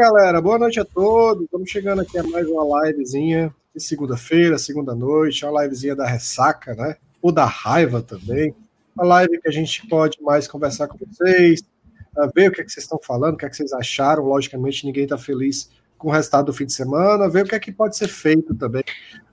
galera, boa noite a todos. Estamos chegando aqui a mais uma livezinha de segunda-feira, segunda noite, uma livezinha da ressaca, né? Ou da raiva também. Uma live que a gente pode mais conversar com vocês, ver o que, é que vocês estão falando, o que, é que vocês acharam. Logicamente, ninguém está feliz com o resultado do fim de semana, ver o que é que pode ser feito também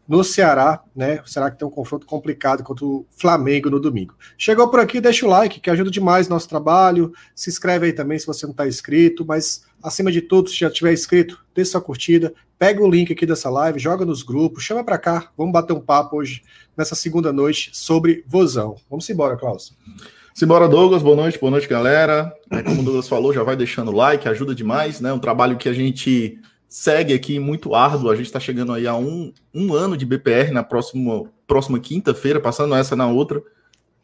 no Ceará, né? Será que tem um confronto complicado contra o Flamengo no domingo? Chegou por aqui, deixa o like, que ajuda demais nosso trabalho. Se inscreve aí também se você não está inscrito, mas acima de tudo, se já tiver inscrito, deixa sua curtida, pega o link aqui dessa live, joga nos grupos, chama para cá, vamos bater um papo hoje, nessa segunda noite, sobre Vozão. Vamos embora, Klaus. Simbora, Douglas. Boa noite, boa noite, galera. É, como o Douglas falou, já vai deixando o like, ajuda demais, né? Um trabalho que a gente segue aqui muito árduo. A gente está chegando aí a um, um ano de BPR na próxima, próxima quinta-feira, passando essa na outra.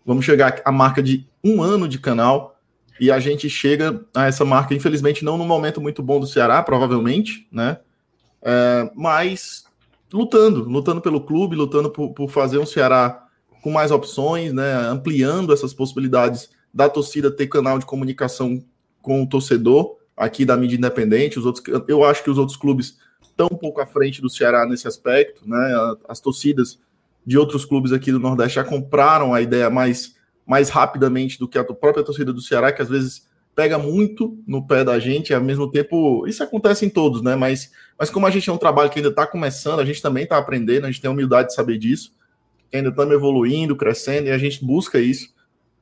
Vamos chegar à marca de um ano de canal. E a gente chega a essa marca, infelizmente, não num momento muito bom do Ceará, provavelmente, né? É, mas lutando, lutando pelo clube, lutando por, por fazer um Ceará com mais opções, né, ampliando essas possibilidades da torcida ter canal de comunicação com o torcedor aqui da mídia independente. Os outros, eu acho que os outros clubes estão um pouco à frente do Ceará nesse aspecto, né? As torcidas de outros clubes aqui do Nordeste já compraram a ideia mais, mais rapidamente do que a própria torcida do Ceará, que às vezes pega muito no pé da gente, ao mesmo tempo, isso acontece em todos, né? Mas, mas como a gente é um trabalho que ainda está começando, a gente também está aprendendo, a gente tem a humildade de saber disso ainda estamos evoluindo, crescendo, e a gente busca isso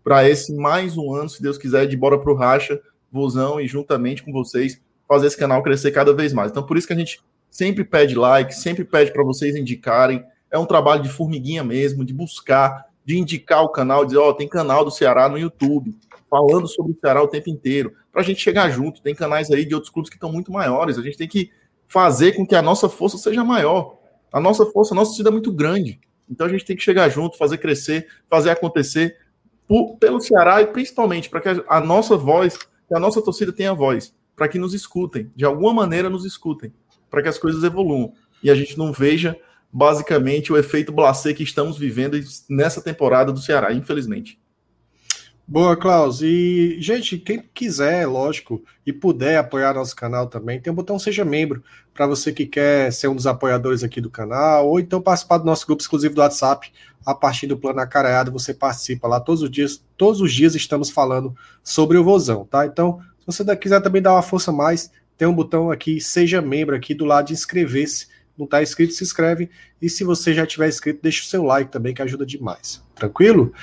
para esse mais um ano, se Deus quiser, de bora pro racha, vozão e juntamente com vocês fazer esse canal crescer cada vez mais. Então, por isso que a gente sempre pede like, sempre pede para vocês indicarem. É um trabalho de formiguinha mesmo, de buscar, de indicar o canal, dizer, ó, oh, tem canal do Ceará no YouTube, falando sobre o Ceará o tempo inteiro, para a gente chegar junto. Tem canais aí de outros clubes que estão muito maiores. A gente tem que fazer com que a nossa força seja maior. A nossa força, a nossa torcida é muito grande. Então a gente tem que chegar junto, fazer crescer, fazer acontecer pelo Ceará e principalmente para que a, nossa voz, que a nossa torcida tenha voz, para que nos escutem, de alguma maneira nos escutem, para que as coisas evoluam e a gente não veja basicamente o efeito Blacê que estamos vivendo nessa temporada do Ceará, infelizmente. Boa, Klaus. E, gente, quem quiser, lógico, e puder apoiar nosso canal também, tem um botão Seja Membro, para você que quer ser um dos apoiadores aqui do canal, ou então participar do nosso grupo exclusivo do WhatsApp, a partir do Plano Acareado, você participa lá todos os dias, todos os dias estamos falando sobre o Vozão, tá? Então, se você quiser também dar uma força mais, tem um botão aqui, Seja Membro, aqui do lado de inscrever-se, não está inscrito, se inscreve. E se você já tiver inscrito, deixa o seu like também, que ajuda demais. Tranquilo?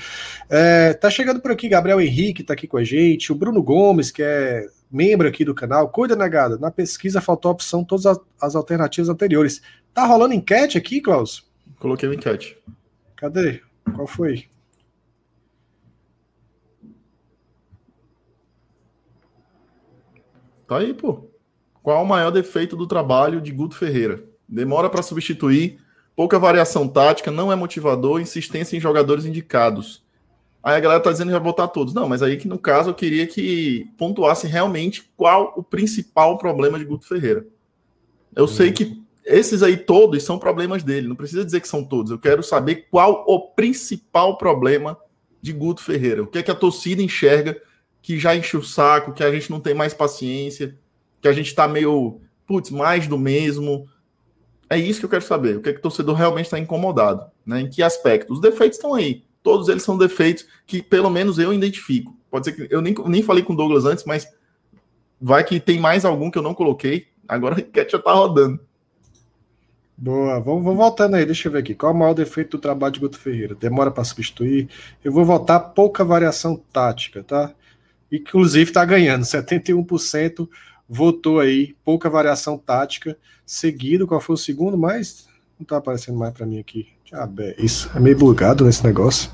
É, tá chegando por aqui Gabriel Henrique, tá aqui com a gente. O Bruno Gomes, que é membro aqui do canal. Cuida, negada. Na pesquisa faltou a opção todas as, as alternativas anteriores. Tá rolando enquete aqui, Klaus? Coloquei uma enquete. Cadê? Qual foi? Tá aí, pô. Qual o maior defeito do trabalho de Guto Ferreira? Demora para substituir, pouca variação tática, não é motivador, insistência em jogadores indicados. Aí a galera tá dizendo que vai botar todos. Não, mas aí que no caso eu queria que pontuasse realmente qual o principal problema de Guto Ferreira. Eu uhum. sei que esses aí todos são problemas dele, não precisa dizer que são todos. Eu quero saber qual o principal problema de Guto Ferreira. O que é que a torcida enxerga que já enche o saco, que a gente não tem mais paciência, que a gente tá meio, putz, mais do mesmo. É isso que eu quero saber. O que, é que o torcedor realmente está incomodado? Né? Em que aspecto? Os defeitos estão aí. Todos eles são defeitos que, pelo menos, eu identifico. Pode ser que eu nem, nem falei com o Douglas antes, mas vai que tem mais algum que eu não coloquei. Agora a enquete já está rodando. Boa, vamos, vamos voltando aí, deixa eu ver aqui. Qual é o maior defeito do trabalho de Guto Ferreira? Demora para substituir. Eu vou votar pouca variação tática, tá? Inclusive está ganhando, 71% votou aí, pouca variação tática, seguido, qual foi o segundo, mas não tá aparecendo mais para mim aqui. é isso é meio bugado nesse negócio.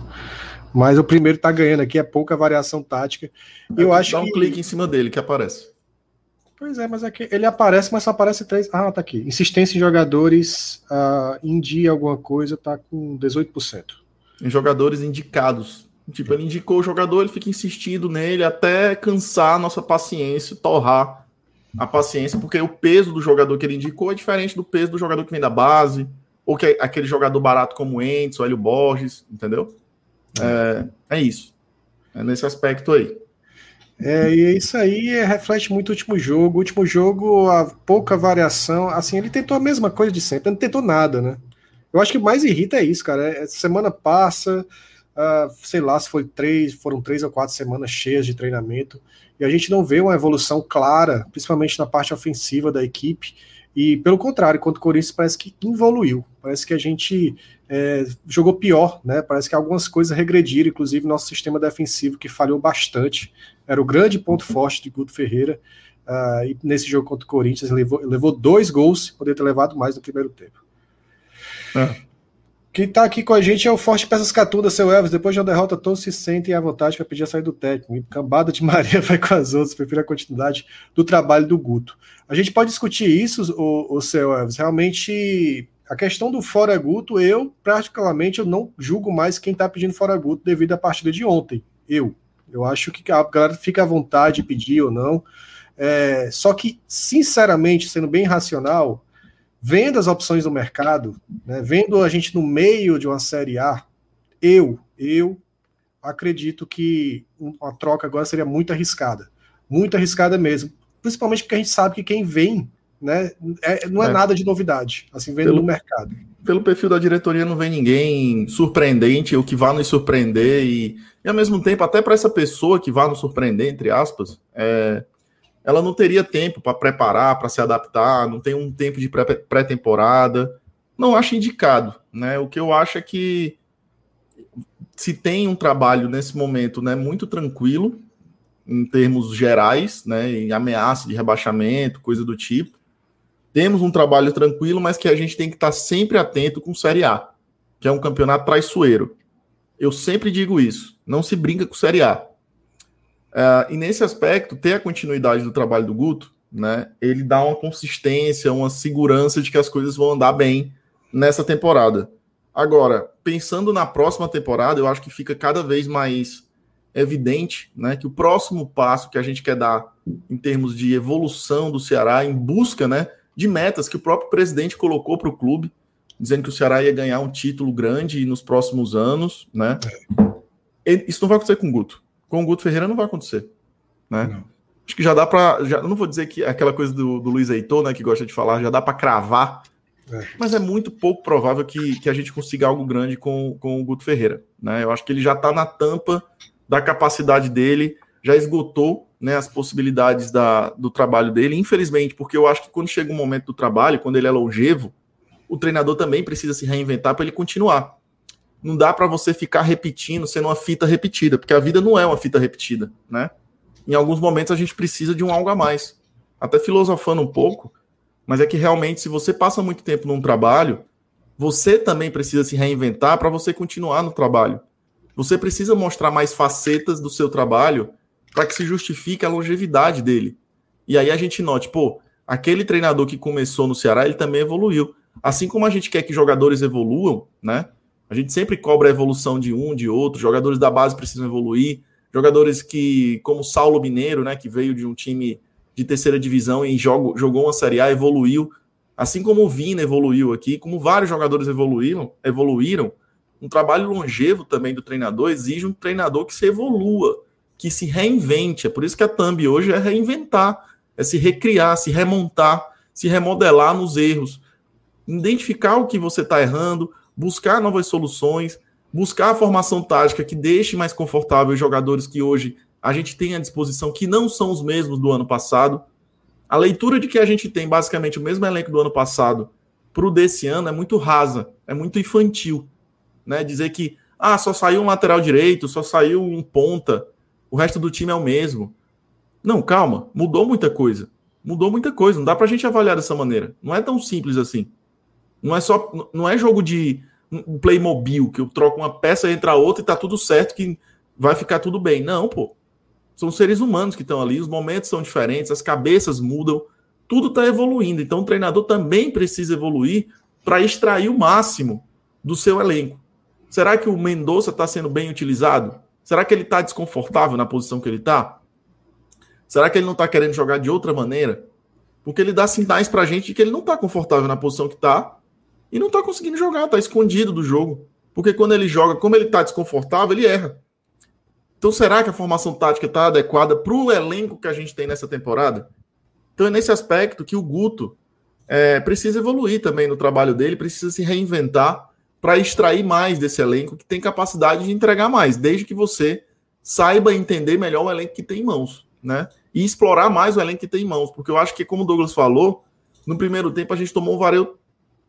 Mas o primeiro tá ganhando aqui, é pouca variação tática. É, eu acho dá um que... clique em cima dele que aparece. Pois é, mas é ele aparece, mas só aparece três. Ah, tá aqui. Insistência em jogadores, uh, em dia alguma coisa, tá com 18%. Em jogadores indicados. Tipo, ele indicou o jogador, ele fica insistindo nele até cansar a nossa paciência, torrar a paciência, porque o peso do jogador que ele indicou é diferente do peso do jogador que vem da base, ou que é aquele jogador barato como Entes, o Hélio Borges, entendeu? É, é isso. É nesse aspecto aí. É, e isso aí reflete muito o último jogo. O último jogo, a pouca variação. Assim, ele tentou a mesma coisa de sempre, não tentou nada, né? Eu acho que mais irrita é isso, cara. É, semana passa, uh, sei lá se foi três, foram três ou quatro semanas cheias de treinamento, e a gente não vê uma evolução clara, principalmente na parte ofensiva da equipe. E pelo contrário, quanto o Corinthians parece que evoluiu. Parece que a gente é, jogou pior, né? Parece que algumas coisas regrediram, inclusive nosso sistema defensivo, que falhou bastante. Era o grande ponto forte de Guto Ferreira. Uh, e nesse jogo contra o Corinthians, levou, levou dois gols, poderia ter levado mais no primeiro tempo. É. Quem está aqui com a gente é o Forte Peças Catunda, seu Elvis. Depois de uma derrota, todos se sentem à vontade para pedir a saída do técnico. cambada de Maria vai com as outras, prefiro a continuidade do trabalho do Guto. A gente pode discutir isso, o, o seu Elvis. Realmente, a questão do fora Guto, eu, praticamente, eu não julgo mais quem está pedindo fora Guto devido à partida de ontem. Eu. Eu acho que a galera fica à vontade de pedir ou não. É, só que, sinceramente, sendo bem racional, vendo as opções do mercado, né, vendo a gente no meio de uma Série A, eu, eu acredito que uma troca agora seria muito arriscada. Muito arriscada mesmo. Principalmente porque a gente sabe que quem vem né, é, não é, é, nada de novidade, assim, vendo pelo, no mercado. Pelo perfil da diretoria não vem ninguém surpreendente, ou que vá nos surpreender, e, e ao mesmo tempo, até para essa pessoa que vá nos surpreender, entre aspas, é, ela não teria tempo para preparar, para se adaptar, não tem um tempo de pré-temporada. Não acho indicado, né? O que eu acho é que se tem um trabalho nesse momento, né, muito tranquilo em termos gerais, né, em ameaça de rebaixamento, coisa do tipo. Temos um trabalho tranquilo, mas que a gente tem que estar sempre atento com Série A, que é um campeonato traiçoeiro. Eu sempre digo isso. Não se brinca com Série A. Uh, e nesse aspecto, ter a continuidade do trabalho do Guto, né, ele dá uma consistência, uma segurança de que as coisas vão andar bem nessa temporada. Agora, pensando na próxima temporada, eu acho que fica cada vez mais evidente né, que o próximo passo que a gente quer dar em termos de evolução do Ceará, em busca né, de metas que o próprio presidente colocou para o clube, dizendo que o Ceará ia ganhar um título grande nos próximos anos. Né? É. Isso não vai acontecer com o Guto. Com o Guto Ferreira não vai acontecer. Né? Não. Acho que já dá para. Já, não vou dizer que aquela coisa do, do Luiz Heitor, né, que gosta de falar, já dá para cravar. É. Mas é muito pouco provável que, que a gente consiga algo grande com, com o Guto Ferreira. Né? Eu acho que ele já está na tampa da capacidade dele, já esgotou né, as possibilidades da, do trabalho dele, infelizmente, porque eu acho que quando chega um momento do trabalho, quando ele é longevo, o treinador também precisa se reinventar para ele continuar não dá para você ficar repetindo, sendo uma fita repetida, porque a vida não é uma fita repetida, né? Em alguns momentos a gente precisa de um algo a mais. Até filosofando um pouco, mas é que realmente se você passa muito tempo num trabalho, você também precisa se reinventar para você continuar no trabalho. Você precisa mostrar mais facetas do seu trabalho para que se justifique a longevidade dele. E aí a gente note, pô, aquele treinador que começou no Ceará, ele também evoluiu. Assim como a gente quer que jogadores evoluam, né? A gente sempre cobra a evolução de um, de outro. Jogadores da base precisam evoluir. Jogadores que, como Saulo Mineiro, né, que veio de um time de terceira divisão e jogou, uma Série A, evoluiu. Assim como o Vina evoluiu aqui, como vários jogadores evoluíram, evoluíram, um trabalho longevo também do treinador exige um treinador que se evolua, que se reinvente. É por isso que a Thumb hoje é reinventar, é se recriar, se remontar, se remodelar nos erros, identificar o que você está errando, buscar novas soluções, buscar a formação tática que deixe mais confortável os jogadores que hoje a gente tem à disposição, que não são os mesmos do ano passado. A leitura de que a gente tem basicamente o mesmo elenco do ano passado para o desse ano é muito rasa, é muito infantil. Né? Dizer que ah, só saiu um lateral direito, só saiu um ponta, o resto do time é o mesmo. Não, calma, mudou muita coisa. Mudou muita coisa, não dá para a gente avaliar dessa maneira. Não é tão simples assim. Não é só, não é jogo de Playmobil que eu troco uma peça entre a outra e tá tudo certo que vai ficar tudo bem. Não, pô. São seres humanos que estão ali, os momentos são diferentes, as cabeças mudam, tudo está evoluindo. Então o treinador também precisa evoluir para extrair o máximo do seu elenco. Será que o Mendonça está sendo bem utilizado? Será que ele está desconfortável na posição que ele está? Será que ele não está querendo jogar de outra maneira? Porque ele dá sinais para a gente de que ele não está confortável na posição que está e não tá conseguindo jogar, tá escondido do jogo. Porque quando ele joga, como ele tá desconfortável, ele erra. Então, será que a formação tática está adequada para o elenco que a gente tem nessa temporada? Então, é nesse aspecto que o Guto é, precisa evoluir também no trabalho dele, precisa se reinventar para extrair mais desse elenco que tem capacidade de entregar mais, desde que você saiba entender melhor o elenco que tem em mãos, né? E explorar mais o elenco que tem em mãos, porque eu acho que, como o Douglas falou, no primeiro tempo a gente tomou um vareio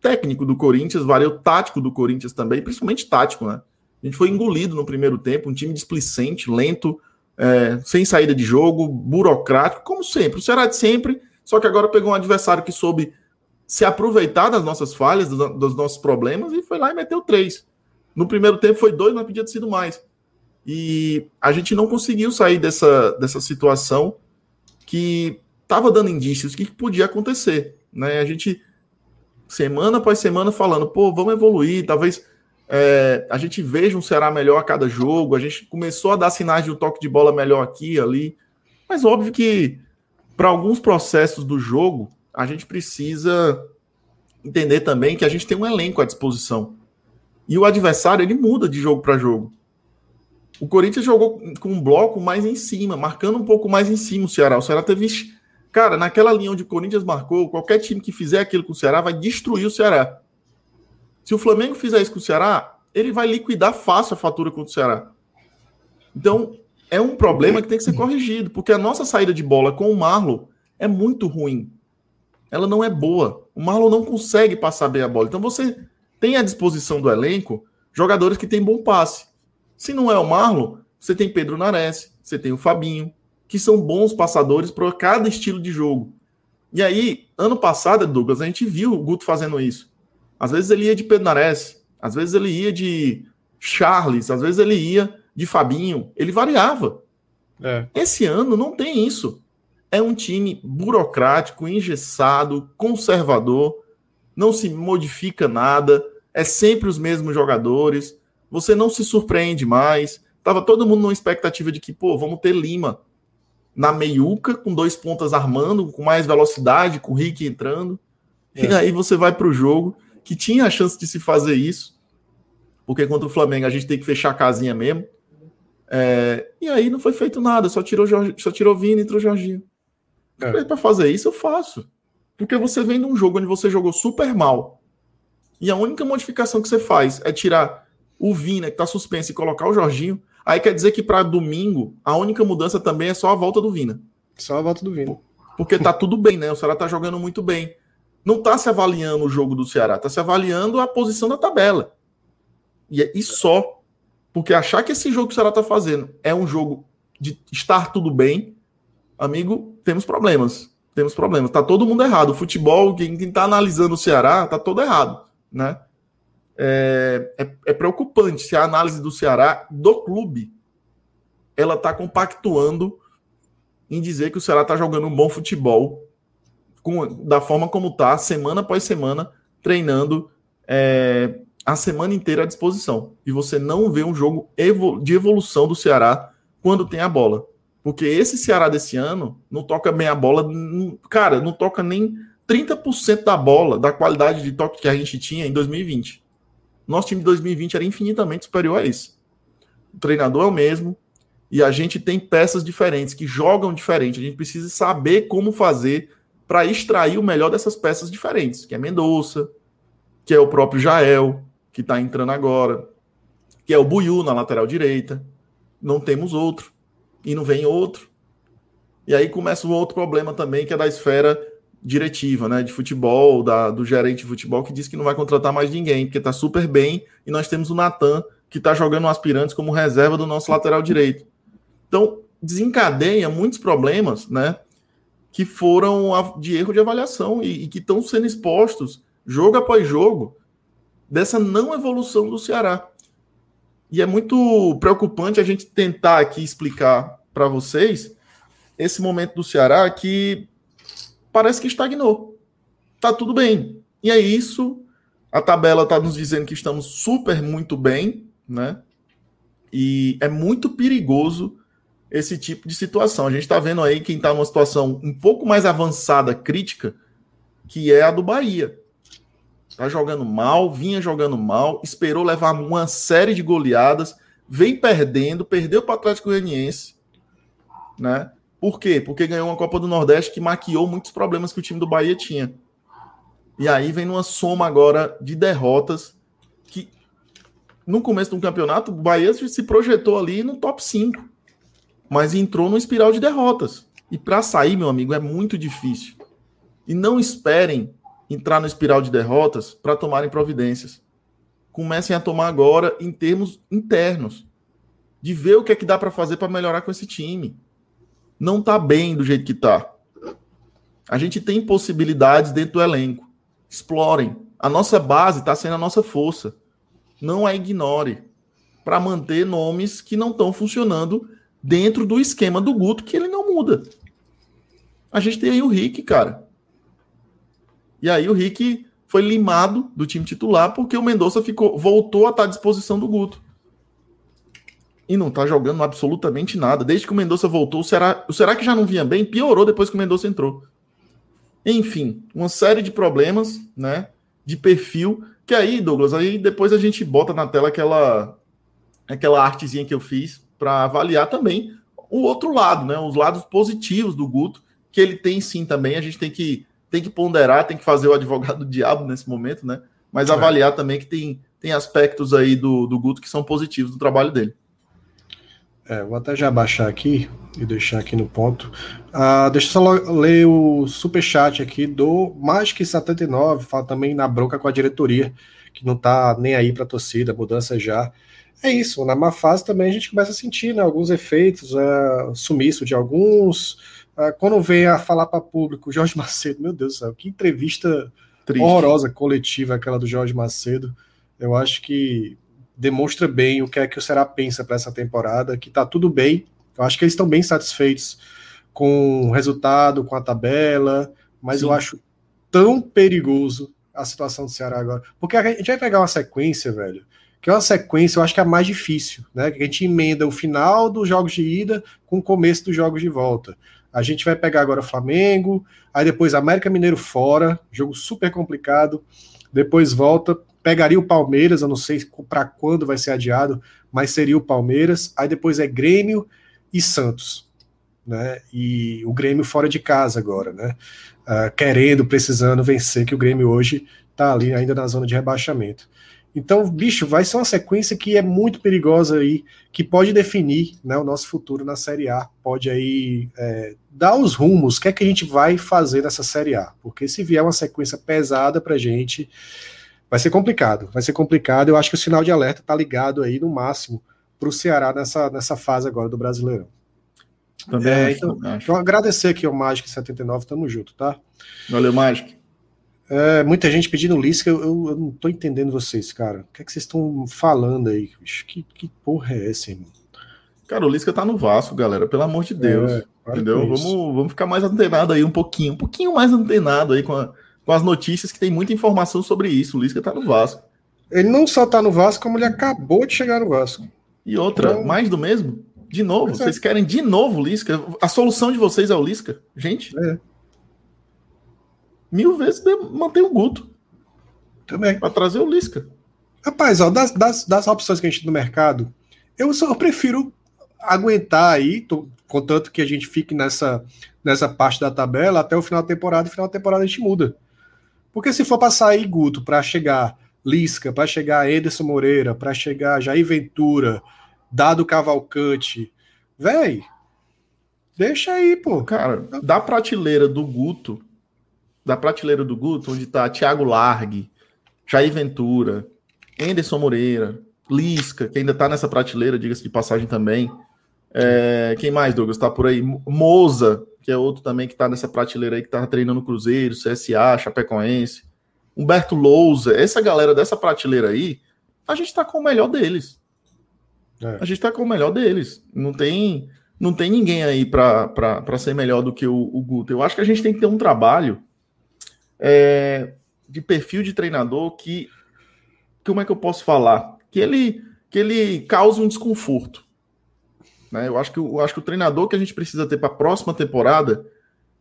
técnico do Corinthians, vareio tático do Corinthians também, principalmente tático, né? A gente foi engolido no primeiro tempo, um time displicente, lento, é, sem saída de jogo, burocrático, como sempre. O Ceará de sempre, só que agora pegou um adversário que soube se aproveitar das nossas falhas, dos, nossos problemas, e foi lá e meteu três. No primeiro tempo foi dois, mas podia ter sido mais. E a gente não conseguiu sair dessa, dessa situação que estava dando indícios que podia acontecer. Né? A gente, semana após semana, falando, pô, vamos evoluir, talvez é, a gente veja um Ceará melhor a cada jogo, a gente começou a dar sinais de um toque de bola melhor aqui ali. Mas óbvio que para alguns processos do jogo, a gente precisa entender também que a gente tem um elenco à disposição. E o adversário ele muda de jogo para jogo. O Corinthians jogou com um bloco mais em cima, marcando um pouco mais em cima o Ceará. O Ceará teve. Cara, naquela linha onde o Corinthians marcou, qualquer time que fizer aquilo com o Ceará vai destruir o Ceará. Se o Flamengo fizer isso com o Ceará, ele vai liquidar fácil a fatura contra o Ceará. Então, é um problema que tem que ser corrigido, porque a nossa saída de bola com o Marlon é muito ruim ela não é boa. O Marlon não consegue passar bem a bola. Então você tem à disposição do elenco jogadores que têm bom passe. Se não é o Marlon, você tem Pedro Nares, você tem o Fabinho, que são bons passadores para cada estilo de jogo. E aí, ano passado, Douglas, a gente viu o Guto fazendo isso. Às vezes ele ia de Pedro Nares, às vezes ele ia de Charles, às vezes ele ia de Fabinho, ele variava. É. Esse ano não tem isso é um time burocrático, engessado, conservador, não se modifica nada, é sempre os mesmos jogadores, você não se surpreende mais. Tava todo mundo numa expectativa de que, pô, vamos ter Lima na meiuca, com dois pontas armando, com mais velocidade, com o Rick entrando. É. E aí você vai para o jogo, que tinha a chance de se fazer isso, porque contra o Flamengo a gente tem que fechar a casinha mesmo. É, e aí não foi feito nada, só tirou, Jorge, só tirou Vini e entrou Jorginho. É. Para fazer isso, eu faço. Porque você vem de um jogo onde você jogou super mal. E a única modificação que você faz é tirar o Vina, que tá suspenso, e colocar o Jorginho. Aí quer dizer que para domingo, a única mudança também é só a volta do Vina. Só a volta do Vina. Porque tá tudo bem, né? O Ceará tá jogando muito bem. Não tá se avaliando o jogo do Ceará, tá se avaliando a posição da tabela. E, e só. Porque achar que esse jogo que o Ceará tá fazendo é um jogo de estar tudo bem, amigo, temos problemas. Temos problemas. Tá todo mundo errado. O futebol, quem, quem tá analisando o Ceará, tá todo errado, né? É, é, é, preocupante se a análise do Ceará, do clube, ela tá compactuando em dizer que o Ceará tá jogando um bom futebol com, da forma como tá, semana após semana, treinando é, a semana inteira à disposição. E você não vê um jogo de evolução do Ceará quando tem a bola. Porque esse Ceará desse ano não toca bem a bola, não, cara, não toca nem 30% da bola, da qualidade de toque que a gente tinha em 2020. Nosso time de 2020 era infinitamente superior a isso. O treinador é o mesmo e a gente tem peças diferentes que jogam diferente. A gente precisa saber como fazer para extrair o melhor dessas peças diferentes, que é Mendonça, que é o próprio Jael, que está entrando agora, que é o Buiu na lateral direita. Não temos outro e não vem outro. E aí começa um outro problema também, que é da esfera diretiva, né, de futebol, da, do gerente de futebol, que diz que não vai contratar mais ninguém, porque está super bem, e nós temos o Natan, que está jogando aspirantes como reserva do nosso lateral direito. Então, desencadeia muitos problemas, né, que foram de erro de avaliação e, e que estão sendo expostos, jogo após jogo, dessa não evolução do Ceará. E é muito preocupante a gente tentar aqui explicar para vocês esse momento do Ceará que parece que estagnou. Tá tudo bem. E é isso. A tabela está nos dizendo que estamos super muito bem, né? E é muito perigoso esse tipo de situação. A gente está vendo aí quem está numa situação um pouco mais avançada, crítica, que é a do Bahia. Tá jogando mal, vinha jogando mal, esperou levar uma série de goleadas, vem perdendo, perdeu para o Atlético Goianiense, né? Por quê? Porque ganhou uma Copa do Nordeste que maquiou muitos problemas que o time do Bahia tinha. E aí vem numa soma agora de derrotas que no começo do campeonato o Bahia se projetou ali no top 5, mas entrou numa espiral de derrotas. E para sair, meu amigo, é muito difícil. E não esperem entrar no espiral de derrotas para tomarem providências. Comecem a tomar agora em termos internos, de ver o que é que dá para fazer para melhorar com esse time. Não tá bem do jeito que tá. A gente tem possibilidades dentro do elenco. Explorem. A nossa base está sendo a nossa força. Não a ignore. Para manter nomes que não estão funcionando dentro do esquema do Guto, que ele não muda. A gente tem aí o Rick, cara. E aí o Rick foi limado do time titular porque o Mendonça ficou, voltou a estar à disposição do Guto. E não está jogando absolutamente nada. Desde que o Mendonça voltou, o Será, o Será que já não vinha bem? Piorou depois que o Mendonça entrou. Enfim, uma série de problemas, né? De perfil. Que aí, Douglas, aí depois a gente bota na tela aquela, aquela artezinha que eu fiz para avaliar também o outro lado, né? Os lados positivos do Guto, que ele tem sim também. A gente tem que tem que ponderar, tem que fazer o advogado do diabo nesse momento, né? Mas é. avaliar também que tem, tem aspectos aí do, do Guto que são positivos do trabalho dele. É, vou até já baixar aqui e deixar aqui no ponto. Uh, deixa eu só ler o super chat aqui do Magic79, fala também na bronca com a diretoria, que não tá nem aí para a torcida, mudança já. É isso, na má fase também a gente começa a sentir né, alguns efeitos, uh, sumiço de alguns, ah, quando vem a falar para público, Jorge Macedo, meu Deus do céu, que entrevista Triste. horrorosa coletiva aquela do Jorge Macedo. Eu acho que demonstra bem o que é que o Ceará pensa para essa temporada, que tá tudo bem. Eu acho que eles estão bem satisfeitos com o resultado, com a tabela, mas Sim. eu acho tão perigoso a situação do Ceará agora. Porque a gente vai pegar uma sequência, velho, que é uma sequência, eu acho que é a mais difícil, né? Que a gente emenda o final dos jogos de ida com o começo dos jogos de volta. A gente vai pegar agora o Flamengo, aí depois América Mineiro fora, jogo super complicado. Depois volta, pegaria o Palmeiras, eu não sei para quando vai ser adiado, mas seria o Palmeiras. Aí depois é Grêmio e Santos, né? E o Grêmio fora de casa agora, né? Uh, querendo, precisando vencer, que o Grêmio hoje está ali ainda na zona de rebaixamento. Então, bicho, vai ser uma sequência que é muito perigosa aí, que pode definir né, o nosso futuro na Série A, pode aí é, dar os rumos, o que é que a gente vai fazer nessa Série A, porque se vier uma sequência pesada pra gente, vai ser complicado, vai ser complicado, eu acho que o sinal de alerta tá ligado aí no máximo para o Ceará nessa, nessa fase agora do Brasileirão. Também é, acho, então, então, agradecer aqui ao Magic 79, tamo junto, tá? Valeu, Magic. É, muita gente pedindo Lisca, eu, eu, eu, não tô entendendo vocês, cara. O que é que vocês estão falando aí? Que, que porra é essa, irmão? Cara, o Lisca tá no Vasco, galera, pelo amor de Deus. É, entendeu? Vamos, vamos ficar mais antenado aí um pouquinho, um pouquinho mais antenado aí com, a, com as notícias que tem muita informação sobre isso. O Lisca tá no Vasco. Ele não só tá no Vasco, como ele acabou de chegar no Vasco. E outra, então... mais do mesmo? De novo, é. vocês querem de novo o Lisca? A solução de vocês é o Lisca? Gente? É mil vezes manter o Guto. Também. Para trazer o Lisca. Rapaz, ó, das, das, das opções que a gente tem no mercado, eu só prefiro aguentar aí, tô, contanto que a gente fique nessa, nessa parte da tabela até o final da temporada, e final da temporada a gente muda. Porque se for para sair Guto, para chegar Lisca, para chegar Ederson Moreira, para chegar Jair Ventura, Dado Cavalcante, véi, deixa aí, pô. Cara, da prateleira do Guto, da prateleira do Guto, onde está Thiago Largue, Jair Ventura, Anderson Moreira, Lisca, que ainda está nessa prateleira, diga-se de passagem também. É, quem mais, Douglas? Está por aí. Moza, que é outro também que está nessa prateleira aí, que está treinando Cruzeiro, CSA, Chapecoense. Humberto Lousa, essa galera dessa prateleira aí, a gente está com o melhor deles. É. A gente está com o melhor deles. Não tem, não tem ninguém aí para ser melhor do que o, o Guto. Eu acho que a gente tem que ter um trabalho é, de perfil de treinador que, como é que eu posso falar? Que ele, que ele causa um desconforto. Né? Eu, acho que, eu acho que o treinador que a gente precisa ter para a próxima temporada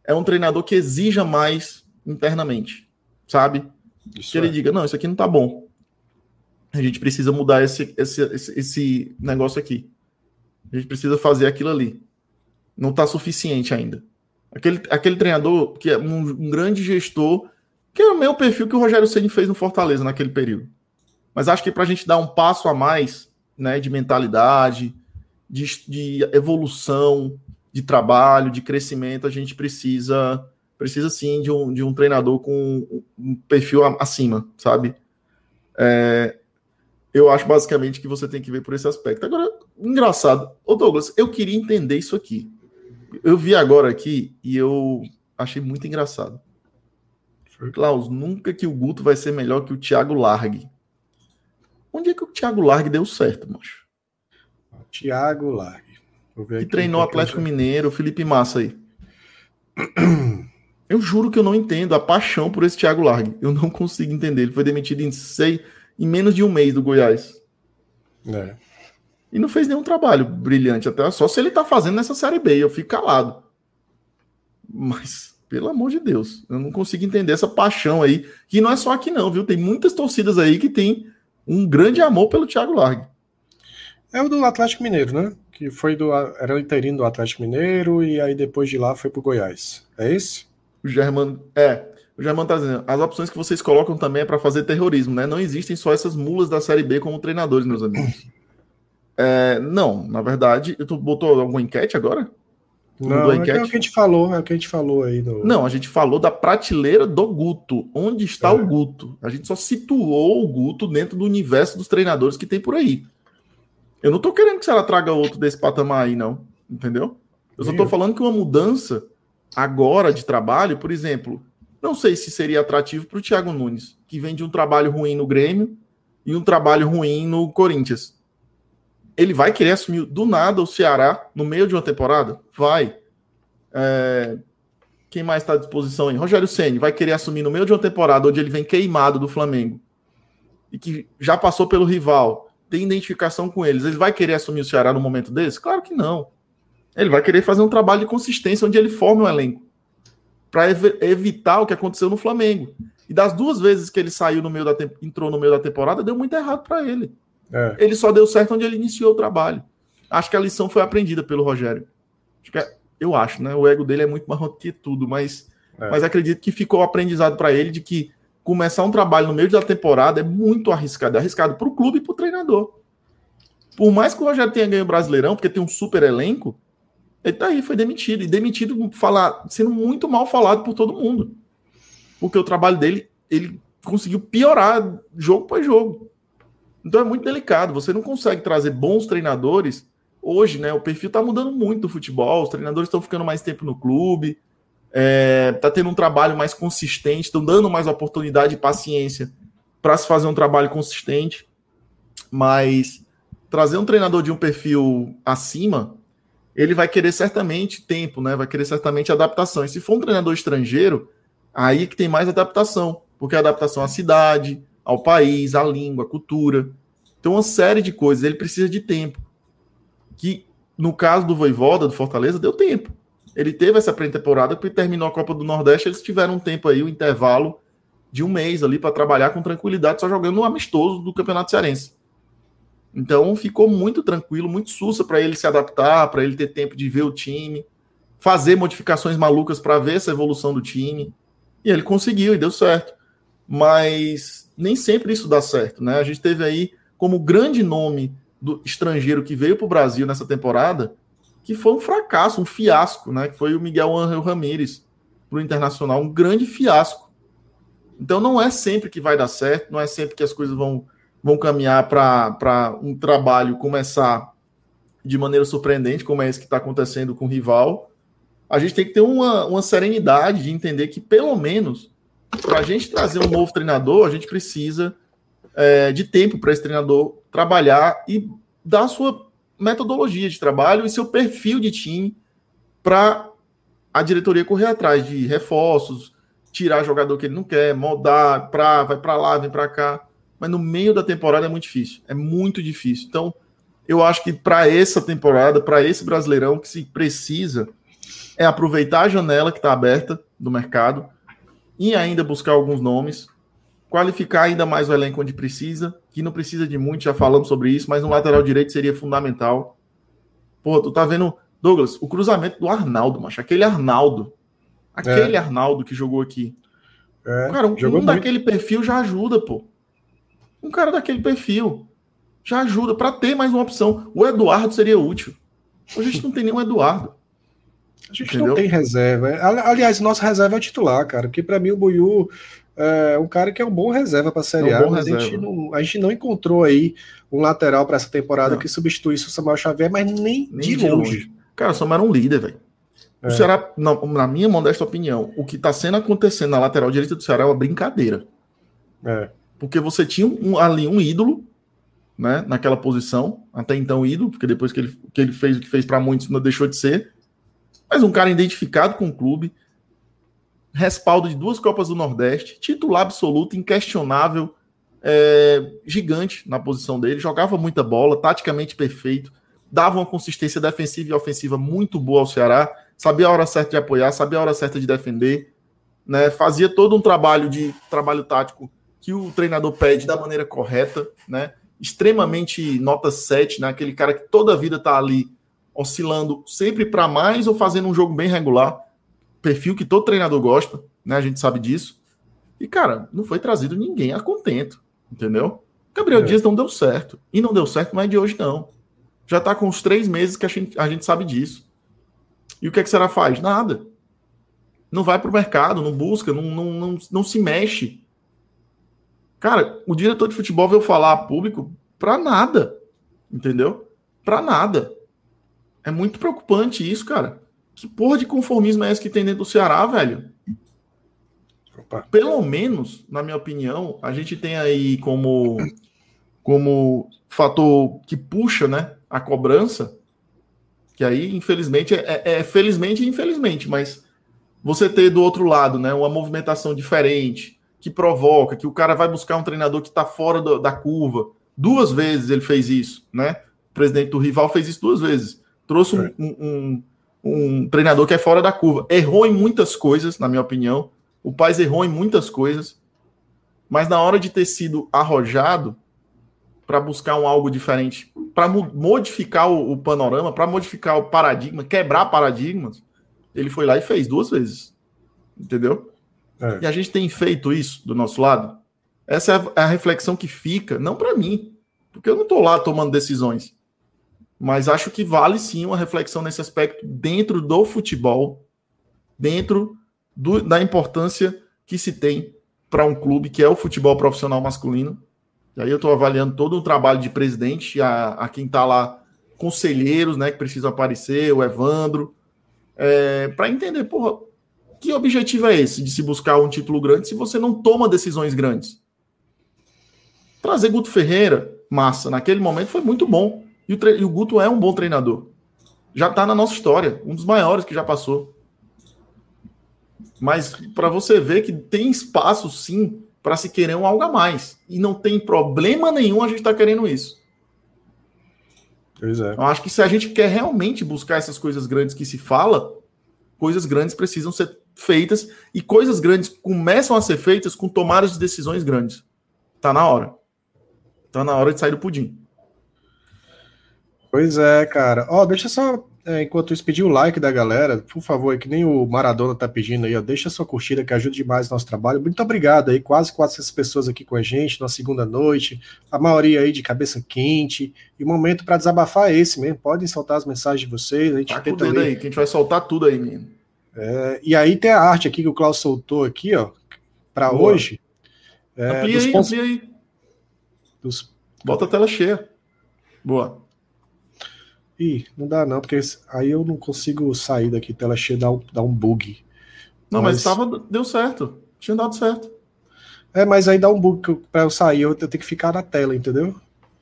é um treinador que exija mais internamente, sabe? Isso que é. ele diga, não, isso aqui não tá bom. A gente precisa mudar esse, esse, esse, esse negócio aqui. A gente precisa fazer aquilo ali. Não está suficiente ainda. Aquele, aquele treinador que é um, um, grande gestor, que é o meu perfil que o Rogério Ceni fez no Fortaleza naquele período. Mas acho que para a gente dar um passo a mais né, de mentalidade, de, de evolução, de trabalho, de crescimento, a gente precisa precisa sim de um, de um treinador com um perfil acima, sabe? É, eu acho basicamente que você tem que ver por esse aspecto. Agora, engraçado, ô Douglas, eu queria entender isso aqui. Eu vi agora aqui e eu achei muito engraçado. Klaus, nunca que o Guto vai ser melhor que o Thiago Largue. Onde é que o Thiago Largue deu certo, macho? Thiago Largue. que treinou o Atlético Mineiro, Felipe Massa aí. Eu juro que eu não entendo a paixão por esse Thiago Largue. Eu não consigo entender. Ele foi demitido em, seis, em menos de um mês do Goiás. É. E não fez nenhum trabalho brilhante até. Só se ele tá fazendo nessa Série B. Eu fico calado. Mas, pelo amor de Deus, eu não consigo entender essa paixão aí. Que não é só aqui, não, viu? Tem muitas torcidas aí que tem um grande amor pelo Thiago Largue. É o do Atlético Mineiro, né? Que foi do. Era o interino do Atlético Mineiro e aí depois de lá foi pro Goiás. É isso? O Germano. É. O Germano tá dizendo. As opções que vocês colocam também é para fazer terrorismo, né? Não existem só essas mulas da Série B como treinadores, meus amigos. É, não, na verdade. Tu botou alguma enquete agora? Não, é, é o que a gente falou, é o que a gente falou aí. No... Não, a gente falou da prateleira do Guto. Onde está é. o Guto? A gente só situou o Guto dentro do universo dos treinadores que tem por aí. Eu não tô querendo que ela traga outro desse patamar aí, não. Entendeu? Eu só tô falando que uma mudança agora de trabalho, por exemplo, não sei se seria atrativo para o Thiago Nunes, que vem de um trabalho ruim no Grêmio e um trabalho ruim no Corinthians. Ele vai querer assumir do nada o Ceará no meio de uma temporada? Vai. É... Quem mais está à disposição aí? Rogério Ceni vai querer assumir no meio de uma temporada onde ele vem queimado do Flamengo e que já passou pelo rival, tem identificação com eles. Ele vai querer assumir o Ceará no momento desse? Claro que não. Ele vai querer fazer um trabalho de consistência onde ele forme um elenco para ev evitar o que aconteceu no Flamengo. E das duas vezes que ele saiu no meio da entrou no meio da temporada, deu muito errado para ele. É. Ele só deu certo onde ele iniciou o trabalho. Acho que a lição foi aprendida pelo Rogério. Acho é, eu acho, né? O ego dele é muito maior que tudo, mas, é. mas acredito que ficou aprendizado para ele de que começar um trabalho no meio da temporada é muito arriscado. É arriscado para o clube e para o treinador. Por mais que o Rogério tenha ganho o Brasileirão, porque tem um super elenco, ele tá aí, foi demitido. E demitido falar, sendo muito mal falado por todo mundo. Porque o trabalho dele, ele conseguiu piorar jogo por jogo. Então é muito delicado. Você não consegue trazer bons treinadores. Hoje, né? O perfil tá mudando muito do futebol. Os treinadores estão ficando mais tempo no clube. É, tá tendo um trabalho mais consistente. Estão dando mais oportunidade e paciência para se fazer um trabalho consistente. Mas trazer um treinador de um perfil acima ele vai querer certamente tempo, né? Vai querer certamente adaptação. E se for um treinador estrangeiro, aí que tem mais adaptação, porque é adaptação à cidade, ao país, à língua, à cultura. Então, uma série de coisas. Ele precisa de tempo. Que, no caso do Voivoda, do Fortaleza, deu tempo. Ele teve essa pré-temporada, porque terminou a Copa do Nordeste, eles tiveram um tempo aí, um intervalo de um mês ali para trabalhar com tranquilidade, só jogando no amistoso do Campeonato Cearense. Então ficou muito tranquilo, muito sussa para ele se adaptar, para ele ter tempo de ver o time, fazer modificações malucas para ver essa evolução do time. E ele conseguiu e deu certo. Mas nem sempre isso dá certo, né? A gente teve aí como grande nome do estrangeiro que veio para o Brasil nessa temporada, que foi um fracasso, um fiasco, né? Que foi o Miguel Angel Ramírez para o Internacional, um grande fiasco. Então não é sempre que vai dar certo, não é sempre que as coisas vão vão caminhar para um trabalho começar de maneira surpreendente, como é esse que está acontecendo com o rival. A gente tem que ter uma, uma serenidade de entender que, pelo menos, para a gente trazer um novo treinador, a gente precisa é, de tempo para esse treinador trabalhar e dar sua metodologia de trabalho e seu perfil de time para a diretoria correr atrás de reforços, tirar jogador que ele não quer, moldar, pra, vai para lá, vem para cá mas no meio da temporada é muito difícil. É muito difícil. Então, eu acho que para essa temporada, para esse Brasileirão, que se precisa é aproveitar a janela que está aberta do mercado e ainda buscar alguns nomes, qualificar ainda mais o elenco onde precisa que não precisa de muito, já falamos sobre isso, mas um lateral direito seria fundamental. Pô, tu tá vendo, Douglas, o cruzamento do Arnaldo, macho. Aquele Arnaldo. Aquele é. Arnaldo que jogou aqui. É, cara, um, um daquele perfil já ajuda, pô. Um cara daquele perfil já ajuda para ter mais uma opção. O Eduardo seria útil. A gente não tem nenhum Eduardo. A gente Entendeu? não tem reserva. Aliás, nossa reserva é o titular, cara. Porque para mim o Buiu é um cara que é um bom reserva para a Série é um A. Mas a gente, não, a gente não encontrou aí um lateral para essa temporada não. que substituísse o Samuel Xavier, mas nem, nem de, de longe. longe. Cara, o Samuel era um líder, velho. É. O Ceará, na, na, minha modesta opinião, o que está sendo acontecendo na lateral direita do Ceará é uma brincadeira. É. Porque você tinha um, ali um ídolo, né, naquela posição, até então ídolo, porque depois que ele, que ele fez o que fez para muitos, não deixou de ser. Mas um cara identificado com o clube, respaldo de duas Copas do Nordeste, titular absoluto, inquestionável, é, gigante na posição dele, jogava muita bola, taticamente perfeito, dava uma consistência defensiva e ofensiva muito boa ao Ceará, sabia a hora certa de apoiar, sabia a hora certa de defender, né, fazia todo um trabalho de trabalho tático que o treinador pede da maneira correta, né, extremamente nota 7, né, aquele cara que toda a vida está ali oscilando sempre para mais ou fazendo um jogo bem regular, perfil que todo treinador gosta, né, a gente sabe disso. E cara, não foi trazido ninguém a contento, entendeu? Gabriel é. Dias não deu certo. E não deu certo não é de hoje, não. Já tá com uns três meses que a gente, a gente sabe disso. E o que é que será faz? Nada. Não vai para o mercado, não busca, não, não, não, não se mexe. Cara, o diretor de futebol veio falar a público para nada. Entendeu? Para nada. É muito preocupante isso, cara. Que porra de conformismo é esse que tem dentro do Ceará, velho? Opa. Pelo menos, na minha opinião, a gente tem aí como, como fator que puxa né, a cobrança que aí, infelizmente, é, é, é felizmente e infelizmente, mas você ter do outro lado, né, uma movimentação diferente, que provoca, que o cara vai buscar um treinador que está fora do, da curva. Duas vezes ele fez isso, né? O presidente do rival fez isso duas vezes. Trouxe um, é. um, um, um treinador que é fora da curva. Errou em muitas coisas, na minha opinião. O Paz errou em muitas coisas. Mas na hora de ter sido arrojado, para buscar um algo diferente, para modificar o, o panorama, para modificar o paradigma, quebrar paradigmas, ele foi lá e fez duas vezes. Entendeu? É. E a gente tem feito isso do nosso lado. Essa é a, é a reflexão que fica, não para mim, porque eu não estou lá tomando decisões. Mas acho que vale sim uma reflexão nesse aspecto dentro do futebol, dentro do, da importância que se tem para um clube que é o futebol profissional masculino e aí eu estou avaliando todo o trabalho de presidente, a, a quem está lá, conselheiros, né, que precisam aparecer, o Evandro, é, para entender, porra, que objetivo é esse de se buscar um título grande se você não toma decisões grandes? Trazer Guto Ferreira, massa, naquele momento foi muito bom. E o, e o Guto é um bom treinador. Já está na nossa história, um dos maiores que já passou. Mas para você ver que tem espaço, sim, para se querer um algo a mais. E não tem problema nenhum a gente estar tá querendo isso. Pois é. Eu acho que se a gente quer realmente buscar essas coisas grandes que se fala, coisas grandes precisam ser feitas e coisas grandes começam a ser feitas com tomadas de decisões grandes. Tá na hora. Tá na hora de sair do pudim. Pois é, cara. Ó, deixa só é, enquanto isso, pedir o like da galera, por favor, que nem o Maradona tá pedindo aí, ó, deixa sua curtida que ajuda demais o nosso trabalho. Muito obrigado aí, quase 400 pessoas aqui com a gente na segunda noite, a maioria aí de cabeça quente. E o momento para desabafar é esse mesmo. Podem soltar as mensagens de vocês, a gente tá tenta ler. aí, que a gente vai soltar tudo aí, menino. É, e aí tem a arte aqui que o Klaus soltou aqui, ó, para hoje. É, amplia aí, pontos... amplia aí. Dos... Bota a tela cheia. Boa. Ih, não dá não, porque aí eu não consigo sair daqui, tela cheia, dá um, dá um bug. Não, mas, mas tava, deu certo. Tinha dado certo. É, mas aí dá um bug para eu sair, eu tenho que ficar na tela, entendeu?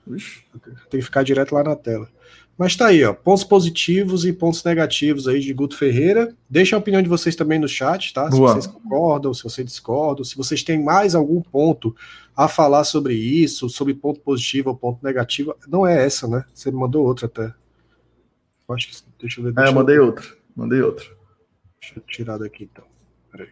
Ixi. Tem que ficar direto lá na tela. Mas tá aí, ó, pontos positivos e pontos negativos aí de Guto Ferreira. Deixa a opinião de vocês também no chat, tá? Boa. Se vocês concordam, se vocês discordam, se vocês têm mais algum ponto a falar sobre isso, sobre ponto positivo ou ponto negativo. Não é essa, né? Você me mandou outra até. Acho que. Deixa eu ver. Deixa é, eu mandei eu... outro. Mandei outro. Deixa eu tirar daqui então. Peraí.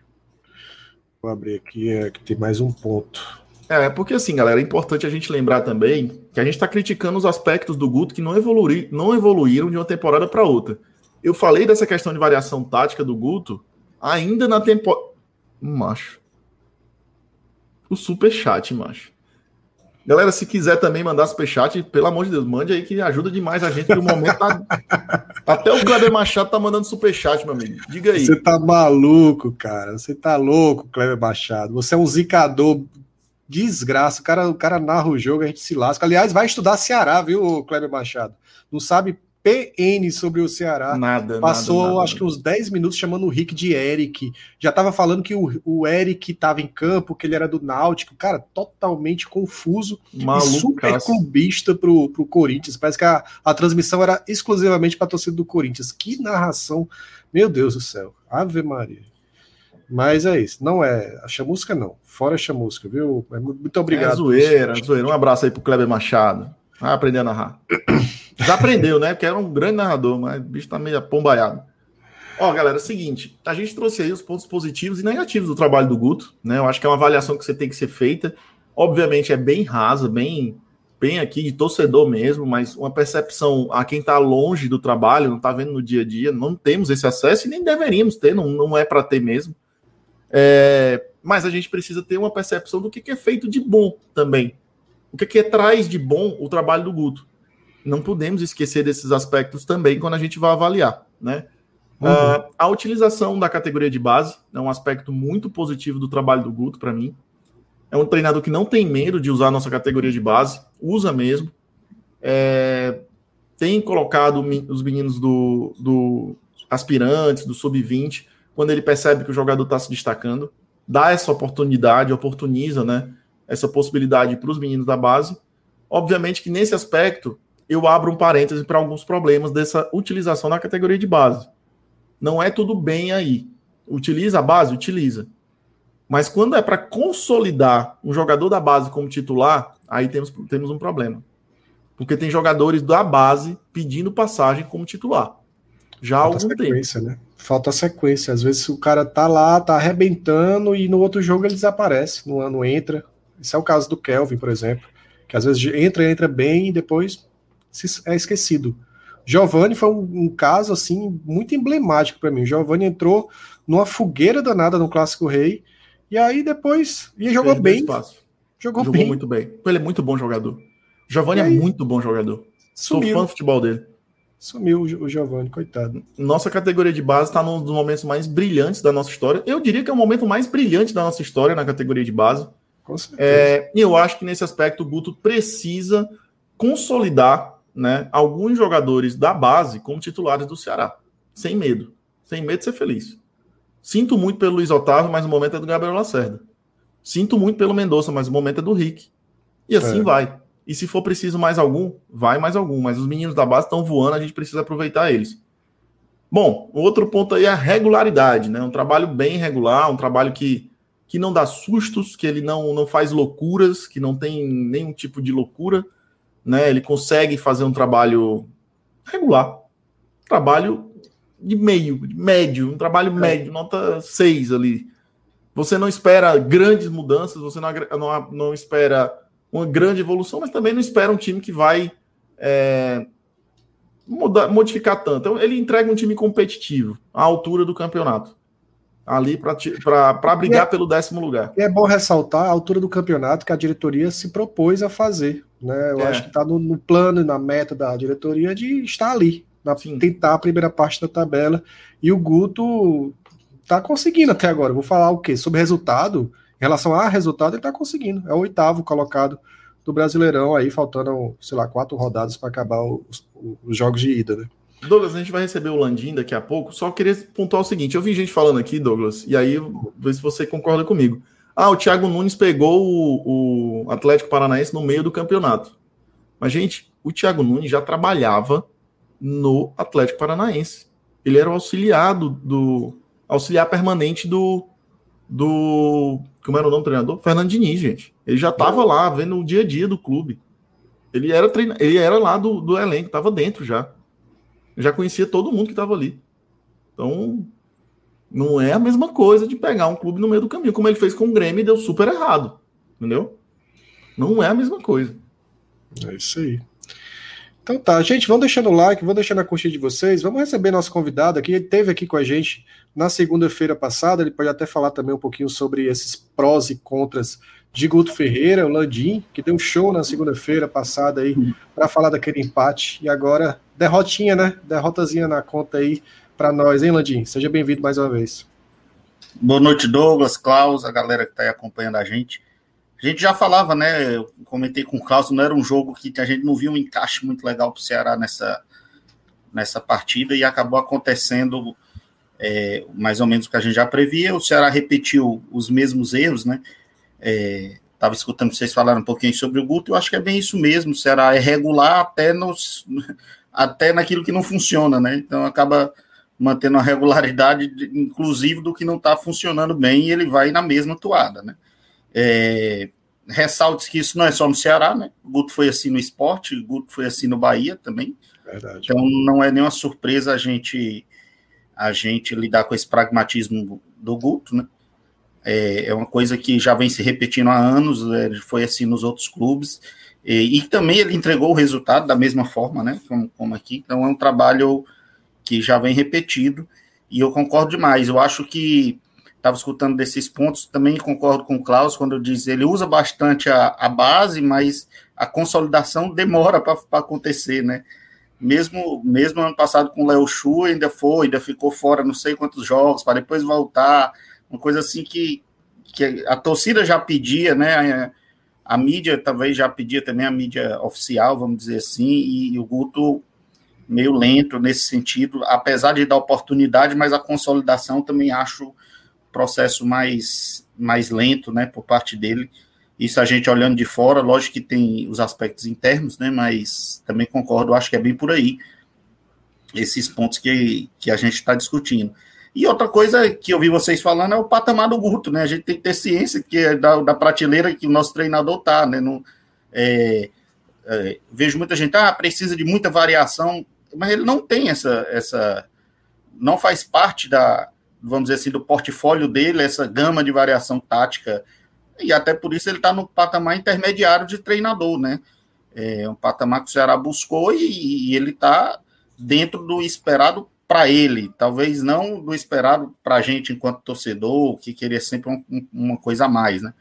Vou abrir aqui, é que tem mais um ponto. É, porque assim, galera, é importante a gente lembrar também que a gente está criticando os aspectos do Guto que não, evoluir, não evoluíram de uma temporada para outra. Eu falei dessa questão de variação tática do Guto ainda na temporada. Macho. O super chat, macho. Galera, se quiser também mandar superchat, pelo amor de Deus, mande aí que ajuda demais a gente, que o momento tá... Até o Kleber Machado tá mandando superchat, meu amigo. Diga aí. Você tá maluco, cara. Você tá louco, Kleber Machado. Você é um zicador desgraça. O cara, o cara narra o jogo, a gente se lasca. Aliás, vai estudar Ceará, viu, Kleber Machado? Não sabe PN sobre o Ceará. Nada. Passou, nada, nada, acho que uns 10 minutos chamando o Rick de Eric. Já estava falando que o, o Eric estava em campo, que ele era do Náutico. Cara, totalmente confuso Malucaço. e super clubista pro, pro Corinthians. Parece que a, a transmissão era exclusivamente para torcida do Corinthians. Que narração. Meu Deus do céu. Ave Maria. Mas é isso. Não é. A chamusca não. Fora a chamusca, viu? Muito obrigado. É zoeira, zoeira. Um abraço aí pro Kleber Machado. Vai aprender a narrar. Já aprendeu, né? Porque era um grande narrador, mas o bicho tá meio apombaiado. Ó, galera, é o seguinte, a gente trouxe aí os pontos positivos e negativos do trabalho do Guto, né? Eu acho que é uma avaliação que você tem que ser feita. Obviamente é bem rasa, bem bem aqui de torcedor mesmo, mas uma percepção a quem está longe do trabalho, não está vendo no dia a dia, não temos esse acesso e nem deveríamos ter, não, não é para ter mesmo. É, mas a gente precisa ter uma percepção do que, que é feito de bom também. O que, que é, traz de bom o trabalho do Guto não podemos esquecer desses aspectos também quando a gente vai avaliar, né? Uhum. Uh, a utilização da categoria de base é um aspecto muito positivo do trabalho do Guto para mim. É um treinador que não tem medo de usar a nossa categoria de base, usa mesmo. É, tem colocado os meninos do, do aspirantes, do sub-20, quando ele percebe que o jogador está se destacando, dá essa oportunidade, oportuniza né, essa possibilidade para os meninos da base. Obviamente que nesse aspecto eu abro um parêntese para alguns problemas dessa utilização da categoria de base. Não é tudo bem aí. Utiliza a base? Utiliza. Mas quando é para consolidar um jogador da base como titular, aí temos, temos um problema. Porque tem jogadores da base pedindo passagem como titular. Já há algum sequência, tempo. Né? Falta sequência. Às vezes o cara tá lá, tá arrebentando e no outro jogo ele desaparece, não, não entra. Esse é o caso do Kelvin, por exemplo. Que às vezes entra, entra bem e depois é esquecido. Giovanni foi um, um caso assim muito emblemático para mim. Giovanni entrou numa fogueira danada no Clássico Rei e aí depois e jogou bem. Espaço. Jogou, jogou bem. muito bem. Ele é muito bom jogador. Giovanni é muito bom jogador. Sumiu. Sou fã do futebol dele. Sumiu o Giovanni, coitado. Nossa categoria de base está num dos momentos mais brilhantes da nossa história. Eu diria que é o momento mais brilhante da nossa história na categoria de base. É, e eu acho que nesse aspecto o Guto precisa consolidar né, alguns jogadores da base como titulares do Ceará. Sem medo. Sem medo de ser feliz. Sinto muito pelo Luiz Otávio, mas o momento é do Gabriel Lacerda. Sinto muito pelo Mendonça, mas o momento é do Rick. E assim é. vai. E se for preciso mais algum, vai mais algum. Mas os meninos da base estão voando, a gente precisa aproveitar eles. Bom, o outro ponto aí é a regularidade, né? Um trabalho bem regular, um trabalho que, que não dá sustos, que ele não, não faz loucuras, que não tem nenhum tipo de loucura né? Ele consegue fazer um trabalho regular, trabalho de meio, de médio, um trabalho é. médio, nota 6 ali. Você não espera grandes mudanças, você não, não, não espera uma grande evolução, mas também não espera um time que vai é, mudar, modificar tanto. Então, ele entrega um time competitivo à altura do campeonato ali para brigar é, pelo décimo lugar. É bom ressaltar a altura do campeonato que a diretoria se propôs a fazer. Né? Eu é. acho que está no, no, plano e na meta da diretoria de estar ali, na, tentar a primeira parte da tabela. E o Guto está conseguindo até agora. Vou falar o quê? Sobre resultado. Em relação a resultado, ele está conseguindo. É o oitavo colocado do Brasileirão aí, faltando, sei lá, quatro rodadas para acabar os, os jogos de ida, né? Douglas, a gente vai receber o Landim daqui a pouco. Só queria pontuar o seguinte: eu vi gente falando aqui, Douglas, e aí ver se você concorda comigo. Ah, o Thiago Nunes pegou o, o, Atlético Paranaense no meio do campeonato. Mas, gente, o Thiago Nunes já trabalhava no Atlético Paranaense. Ele era o auxiliar do, do auxiliar permanente do, do. Como era o nome do treinador? Fernando Diniz, gente. Ele já estava lá vendo o dia a dia do clube. Ele era, treina, ele era lá do, do elenco, estava dentro já. Já conhecia todo mundo que estava ali. Então, não é a mesma coisa de pegar um clube no meio do caminho, como ele fez com o Grêmio e deu super errado. Entendeu? Não é a mesma coisa. É isso aí. Então tá, gente, vão deixando o like, vão deixando a curtida de vocês. Vamos receber nosso convidado aqui. Ele esteve aqui com a gente na segunda-feira passada. Ele pode até falar também um pouquinho sobre esses prós e contras de Guto Ferreira, o Landim, que deu um show na segunda-feira passada aí para falar daquele empate. E agora, derrotinha, né? Derrotazinha na conta aí para nós, hein, Landim? Seja bem-vindo mais uma vez. Boa noite, Douglas, Klaus, a galera que está aí acompanhando a gente. A gente já falava, né? Eu comentei com o Klaus, não era um jogo que a gente não viu um encaixe muito legal para o Ceará nessa, nessa partida e acabou acontecendo é, mais ou menos o que a gente já previa. O Ceará repetiu os mesmos erros, né? Estava é, escutando vocês falar um pouquinho sobre o Guto, eu acho que é bem isso mesmo. O Ceará é regular até, nos, até naquilo que não funciona, né? Então acaba mantendo a regularidade, inclusive do que não está funcionando bem, e ele vai na mesma toada, né? É, que isso não é só no Ceará, né? O Guto foi assim no esporte, o Guto foi assim no Bahia também. Verdade. Então não é nenhuma surpresa a gente a gente lidar com esse pragmatismo do Guto, né? É, é uma coisa que já vem se repetindo há anos, é, foi assim nos outros clubes, e, e, também ele entregou o resultado da mesma forma, né? Como, como aqui. Então é um trabalho que já vem repetido, e eu concordo demais. Eu acho que estava escutando desses pontos, também concordo com o Klaus quando diz ele usa bastante a, a base, mas a consolidação demora para acontecer, né? Mesmo, mesmo ano passado com o Léo Chu ainda foi, ainda ficou fora não sei quantos jogos, para depois voltar, uma coisa assim que, que a torcida já pedia, né? A, a mídia talvez já pedia também, a mídia oficial, vamos dizer assim, e, e o Guto meio lento nesse sentido, apesar de dar oportunidade, mas a consolidação também acho processo mais, mais lento, né, por parte dele. Isso a gente olhando de fora, lógico que tem os aspectos internos, né, mas também concordo, acho que é bem por aí esses pontos que, que a gente está discutindo. E outra coisa que eu vi vocês falando é o patamar do Guto, né? A gente tem que ter ciência que é da, da prateleira que o nosso treinador tá, né? Não, é, é, vejo muita gente, ah, precisa de muita variação mas ele não tem essa, essa não faz parte da, vamos dizer assim, do portfólio dele, essa gama de variação tática, e até por isso ele está no patamar intermediário de treinador, né? É um patamar que o Ceará buscou e, e ele está dentro do esperado para ele, talvez não do esperado para a gente enquanto torcedor, que queria sempre um, uma coisa a mais, né?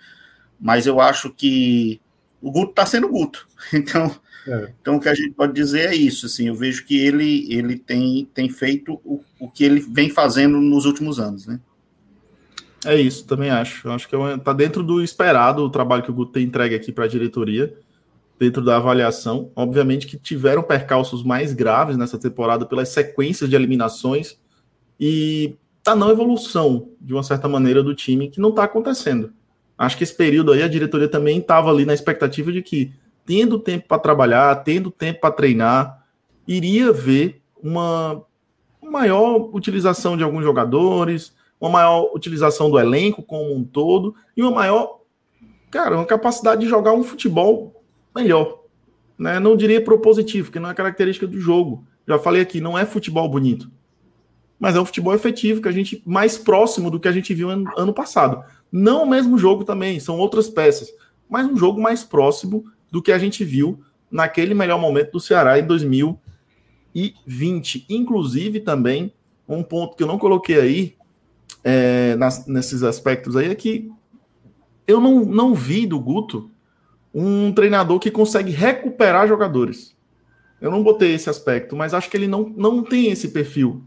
Mas eu acho que o Guto está sendo Guto, então é. Então, o que a gente pode dizer é isso. Assim, eu vejo que ele, ele tem, tem feito o, o que ele vem fazendo nos últimos anos. Né? É isso, também acho. Eu acho que está é dentro do esperado o trabalho que o Guto tem entregue aqui para a diretoria, dentro da avaliação. Obviamente que tiveram percalços mais graves nessa temporada pelas sequências de eliminações e tá não evolução, de uma certa maneira, do time, que não está acontecendo. Acho que esse período aí a diretoria também estava ali na expectativa de que tendo tempo para trabalhar, tendo tempo para treinar, iria ver uma maior utilização de alguns jogadores, uma maior utilização do elenco como um todo e uma maior, cara, uma capacidade de jogar um futebol melhor. Né? Não diria propositivo, que não é característica do jogo. Já falei aqui, não é futebol bonito. Mas é um futebol efetivo, que a gente mais próximo do que a gente viu ano, passado. Não o mesmo jogo também, são outras peças, mas um jogo mais próximo do que a gente viu naquele melhor momento do Ceará em 2020. Inclusive, também, um ponto que eu não coloquei aí, é, nas, nesses aspectos aí, é que eu não, não vi do Guto um treinador que consegue recuperar jogadores. Eu não botei esse aspecto, mas acho que ele não, não tem esse perfil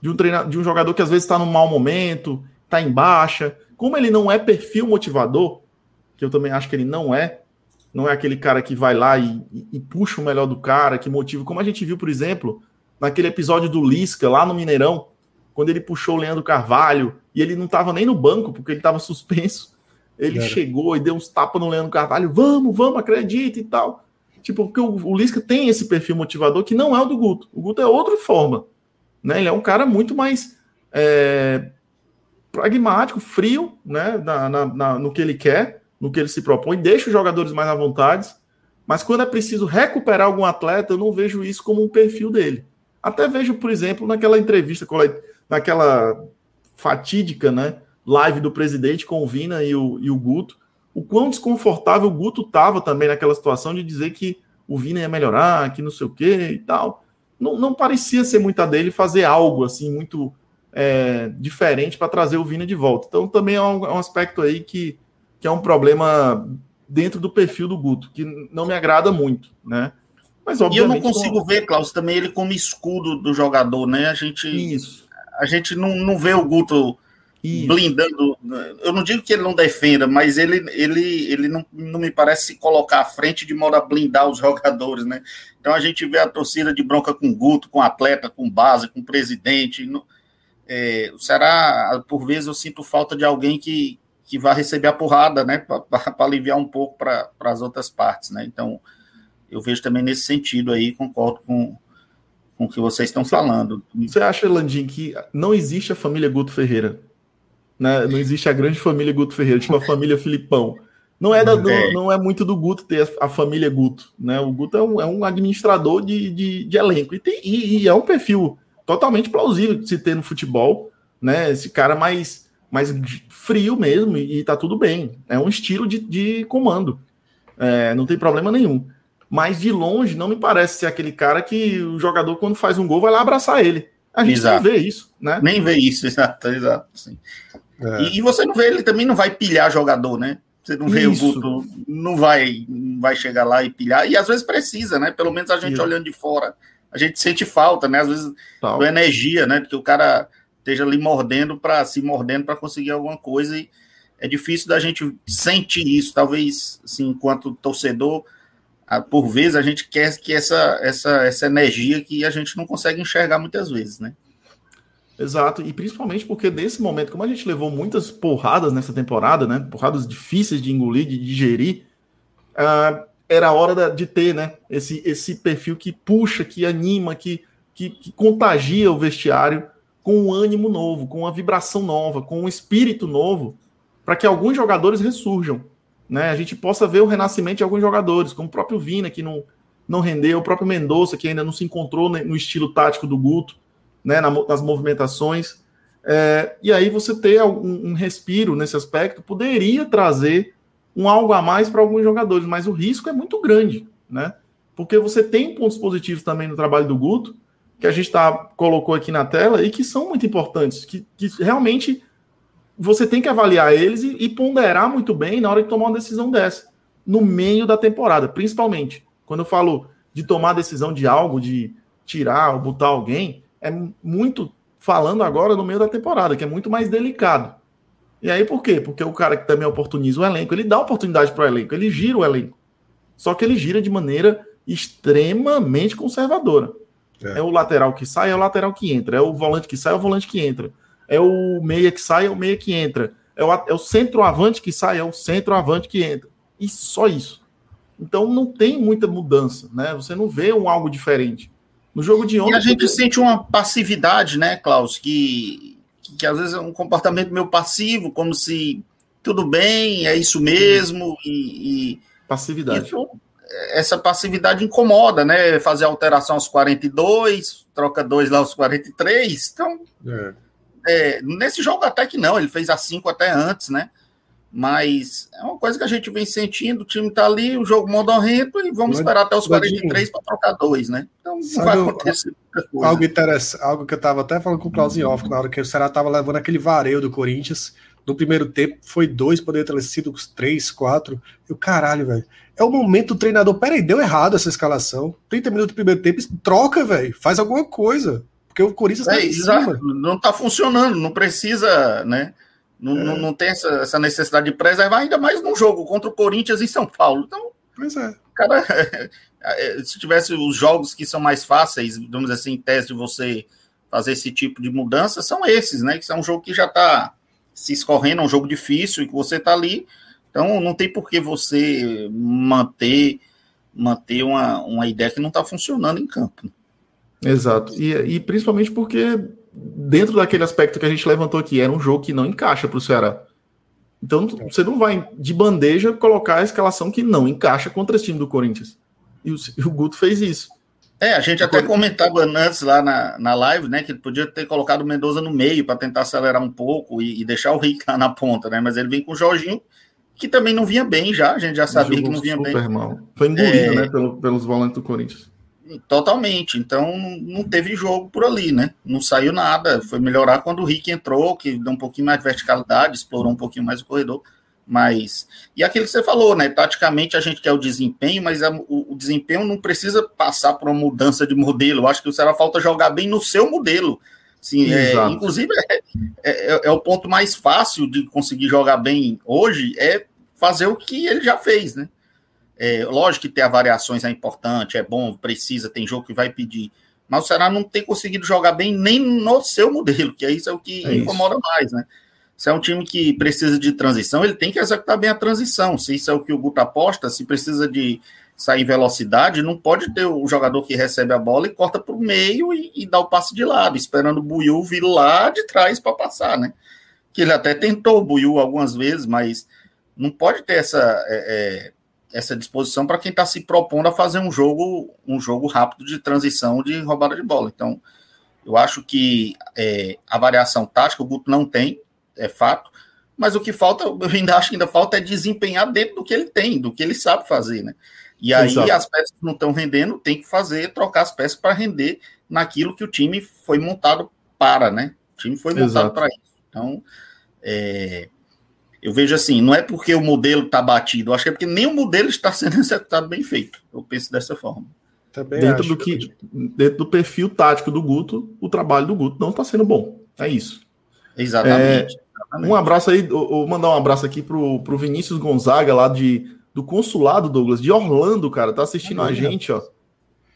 de um, treinador, de um jogador que às vezes está num mau momento, está em baixa. Como ele não é perfil motivador, que eu também acho que ele não é, não é aquele cara que vai lá e, e, e, puxa o melhor do cara, que motiva, como a gente viu, por exemplo, naquele episódio do Lisca, lá no Mineirão, quando ele puxou o Leandro Carvalho, e ele não estava nem no banco, porque ele estava suspenso. Ele chegou e deu uns tapas no Leandro Carvalho, vamos, vamos, acredita e tal. Tipo, porque o, o Lisca tem esse perfil motivador que não é o do Guto. O Guto é outra forma. Né? Ele é um cara muito mais é, pragmático, frio, né? Na, na, na, no que ele quer no que ele se propõe, deixa os jogadores mais à vontade, mas quando é preciso recuperar algum atleta, eu não vejo isso como um perfil dele. Até vejo, por exemplo, naquela entrevista, naquela fatídica né, live do presidente com o Vina e o, e o Guto, o quão desconfortável o Guto estava também naquela situação de dizer que o Vina ia melhorar, que não sei o que e tal. Não, não parecia ser muita dele fazer algo assim muito é, diferente para trazer o Vina de volta. Então também é um, é um, aspecto aí que, que é um problema dentro do perfil do Guto, que não me agrada muito, né? Mas obviamente. E eu não consigo ver, Klaus, também ele como escudo do jogador, né? A gente. Isso. A gente não, não vê o Guto isso. blindando. Eu não digo que ele não defenda, mas ele, ele, ele não, não me parece se colocar à frente de modo a blindar os jogadores, né? Então a gente vê a torcida de bronca com Guto, com atleta, com base, com presidente. No, é, será, por vezes, eu sinto falta de alguém que, que vai receber a porrada, né? Para aliviar um pouco para as outras partes, né? Então eu vejo também nesse sentido aí, concordo com, com o que vocês estão falando. Você acha, Landim, que não existe a família Guto Ferreira? Né? Não existe a grande família Guto Ferreira, tipo a família Filipão. Não é, da, é. Não, é muito do Guto ter a, família Guto. Né? O Guto é um, é um administrador de, de, de elenco. E, tem, e, e, é um perfil totalmente plausível de se ter no futebol. Né? Esse cara mais, mais frio mesmo, e, e tá tudo bem. É um estilo de, de comando. É, não tem problema nenhum. Mas de longe não me parece ser aquele cara que o jogador, quando faz um gol, vai lá abraçar ele. A gente exato. não vê isso, né? Nem vê isso, exato, exato. Sim. É. E, e, você não vê, ele também não vai pilhar jogador, né? Você não vê isso. o Guto, não vai, não vai chegar lá e pilhar. E às vezes precisa, né? Pelo menos a gente isso. olhando de fora, a gente sente falta, né? Às vezes da energia, né? Porque o cara esteja ali mordendo para se mordendo para conseguir alguma coisa e é difícil da gente sentir isso. Talvez, assim, enquanto torcedor, por vezes a gente quer que essa, essa, essa energia que a gente não consegue enxergar muitas vezes, né? Exato, e principalmente porque nesse momento, como a gente levou muitas porradas nessa temporada, né? Porradas difíceis de engolir, de digerir, uh, era a hora de ter, né? Esse, esse perfil que puxa, que anima, que, que, que contagia o vestiário com um ânimo novo, com uma vibração nova, com um espírito novo, para que alguns jogadores ressurjam. Né? A gente possa ver o renascimento de alguns jogadores, como o próprio Vina, que não, não rendeu, o próprio Mendonça, que ainda não se encontrou no estilo tático do Guto né, nas movimentações. É, e aí você ter um, um, respiro nesse aspecto poderia trazer um algo a mais para alguns jogadores, mas o risco é muito grande, né? Porque você tem pontos positivos também no trabalho do Guto, que a gente tá, colocou aqui na tela e que são muito importantes, que, que realmente você tem que avaliar eles e, e ponderar muito bem na hora de tomar uma decisão dessa, no meio da temporada, principalmente. Quando eu falo de tomar decisão de algo, de tirar ou botar alguém, é muito falando agora no meio da temporada, que é muito mais delicado. E aí por quê? Porque o cara que também oportuniza o elenco, ele dá oportunidade para o elenco, ele gira o elenco. Só que ele gira de maneira extremamente conservadora. É. é. o lateral que sai, é o lateral que entra. É o volante que sai, é o volante que entra. É o meia que sai, é o meia que entra. É o, é o centroavante que sai, é o centroavante que entra. E só isso. Então não tem muita mudança, né? Você não vê um algo diferente. No jogo de ontem. E a gente sente uma passividade, né, Klaus? Que, que, que, às vezes é um comportamento meio passivo, como se tudo bem, é isso mesmo. E, e passividade. Isso, essa passividade incomoda, né? Fazer alteração aos 42, troca dois lá aos 43. Então, é. É, nesse jogo até que não, ele fez a 5 até antes, né? Mas é uma coisa que a gente vem sentindo, o time tá ali, o jogo modorrento e vamos esperar até os 43 para trocar dois, né? Então não vai acontecer coisa. Algo interessante, algo que eu tava até falando com o Claudio Off, na hora que o Ceará tava levando aquele vareio do Corinthians, no primeiro tempo foi dois, poderia ter sido três, quatro. E o caralho, velho. É o momento do treinador. Peraí, deu errado essa escalação. 30 minutos do primeiro tempo, troca, velho. Faz alguma coisa. Porque o Corinthians tá é, em cima. Não tá funcionando, não precisa, né? Não, é. não, não, tem essa, essa, necessidade de preservar, ainda mais num jogo contra o Corinthians em São Paulo. Então, pois é. Cara, se tivesse os jogos que são mais fáceis, vamos dizer assim, em tese de você fazer esse tipo de mudança, são esses, né? Que são um jogo que já está se escorrendo, é um jogo difícil e que você está ali. Então, não tem por que você manter, manter uma, uma ideia que não está funcionando em campo. Exato. E, e principalmente porque dentro daquele aspecto que a gente levantou aqui, era um jogo que não encaixa para o Ceará. Então você não vai de bandeja colocar a escalação que não encaixa contra esse time do Corinthians. E o, o Guto fez isso. É, a gente até comentava antes lá na, na live, né, que ele podia ter colocado o Mendoza no meio para tentar acelerar um pouco e, e, deixar o Rick lá na ponta, né? Mas ele vem com o Jorginho, que também não vinha bem já, a gente já sabia que não vinha bem. Mal. Foi engolido, é... né, pelo, pelos volantes do Corinthians. Totalmente. Então não teve jogo por ali, né? Não saiu nada. Foi melhorar quando o Rick entrou, que deu um pouquinho mais de verticalidade, explorou um pouquinho mais o corredor. Mas. E aquilo que você falou, né? Taticamente a gente quer o desempenho, mas a, o, o, desempenho não precisa passar por uma mudança de modelo. Eu acho que o Ceará falta jogar bem no seu modelo. Sim, é, inclusive é, é, é, o ponto mais fácil de conseguir jogar bem hoje é fazer o que ele já fez, né? É, lógico que ter variações é importante, é bom, precisa, tem jogo que vai pedir. Mas o Ceará não tem conseguido jogar bem nem no seu modelo, que é isso é o que é incomoda isso. mais, né? Se é um time que precisa de transição, ele tem que executar bem a transição. Se isso é o que o Guto aposta, se precisa de sair em velocidade, não pode ter o jogador que recebe a bola e corta para o meio e, e, dá o passe de lado, esperando o Buiu vir lá de trás para passar, né? Que ele até tentou o Buiu algumas vezes, mas não pode ter essa. É, é, essa disposição para quem está se propondo a fazer um jogo, um jogo rápido de transição de roubada de bola. Então, eu acho que é, a variação tática o Guto não tem, é fato, mas o que falta, eu ainda acho que ainda falta é desempenhar dentro do que ele tem, do que ele sabe fazer, né? E aí Exato. as peças não estão rendendo, tem que fazer, trocar as peças para render naquilo que o time foi montado para, né? O time foi montado para isso. Então, é, eu vejo assim, não é porque o modelo está batido, acho que é porque nem o modelo está sendo executado bem feito. Eu penso dessa forma. Também dentro do que dentro do perfil tático do Guto, o trabalho do Guto não está sendo bom. É isso. Exatamente. É, exatamente. Um abraço aí, vou mandar um abraço aqui pro, pro Vinícius Gonzaga lá de do consulado Douglas de Orlando, cara, tá assistindo a gente, ó.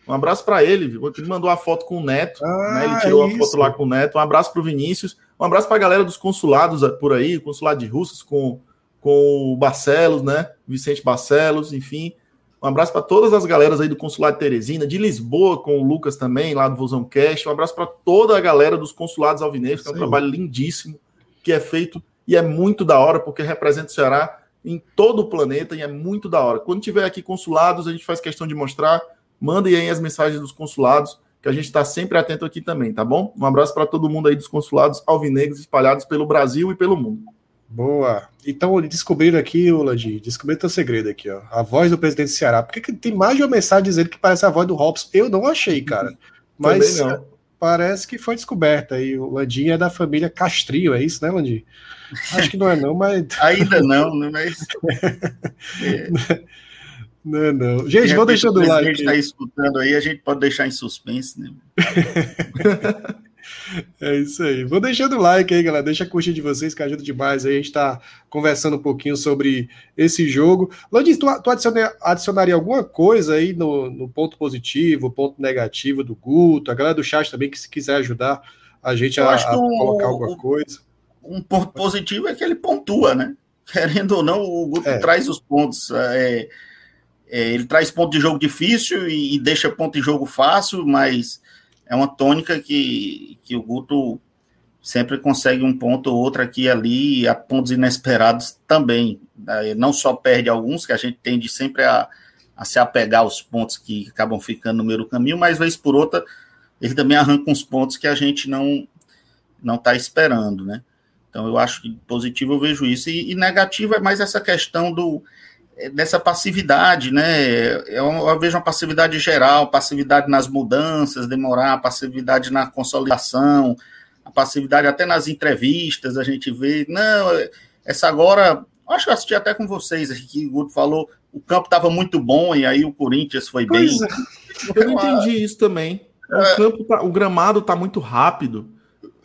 Um abraço para ele, viu? Ele mandou a foto com o Neto, ah, né? Ele tirou é a foto lá com o Neto. Um abraço pro Vinícius. Um abraço para a galera dos consulados por aí, consulado de Russas com, com o Barcelos, né? Vicente Barcelos, enfim. Um abraço para todas as galeras aí do Consulado de Teresina, de Lisboa, com o Lucas também, lá do Vozão Cast. Um abraço para toda a galera dos consulados alvinegros, que é um trabalho lindíssimo que é feito e é muito da hora, porque representa o Ceará em todo o planeta e é muito da hora. Quando tiver aqui consulados, a gente faz questão de mostrar. Mandem aí as mensagens dos consulados que a gente está sempre atento aqui também, tá bom? Um abraço para todo mundo aí dos consulados alvinegros espalhados pelo Brasil e pelo mundo. Boa. Então, descobriram aqui, Uladi, descobriram teu segredo aqui, ó. A voz do presidente do Ceará. Por que tem mais de uma mensagem dizendo que parece a voz do Robson? Eu não achei, cara. Mas parece que foi descoberta. E o Landim é da família Castrio, é isso, né, Landim? Acho que não é não, mas... Ainda não, né, mas... é. Não, não. Gente, vou deixando o like. A gente está escutando aí, a gente pode deixar em suspense, né? é isso aí. Vou deixando o like aí, galera. Deixa a curtir de vocês, que ajuda demais. Aí a gente está conversando um pouquinho sobre esse jogo. Landis, tu, tu adicionaria alguma coisa aí no, no, ponto positivo, ponto negativo do Guto? A galera do chat também, que se quiser ajudar a gente a, a, colocar alguma coisa. Um ponto positivo é que ele pontua, né? Querendo ou não, o Guto é. traz os pontos. É, é, ele traz ponto de jogo difícil e, e, deixa ponto de jogo fácil, mas é uma tônica que, que o Guto sempre consegue um ponto ou outro aqui e ali, e a pontos inesperados também. Né? Não só perde alguns, que a gente tende sempre a, a se apegar aos pontos que acabam ficando no meio do caminho, mas vez por outra ele também arranca uns pontos que a gente não não está esperando, né? Então eu acho que positivo eu vejo isso e, e negativo é mais essa questão do é, dessa passividade, né? Eu, eu, vejo uma passividade geral, passividade nas mudanças, demorar, passividade na consolidação, a passividade até nas entrevistas, a gente vê, não, essa agora, acho que eu assisti até com vocês aqui, o Guto falou, o campo estava muito bom e aí o Corinthians foi pois bem. É. Eu não entendi isso também. O, é. campo tá, o gramado está muito rápido.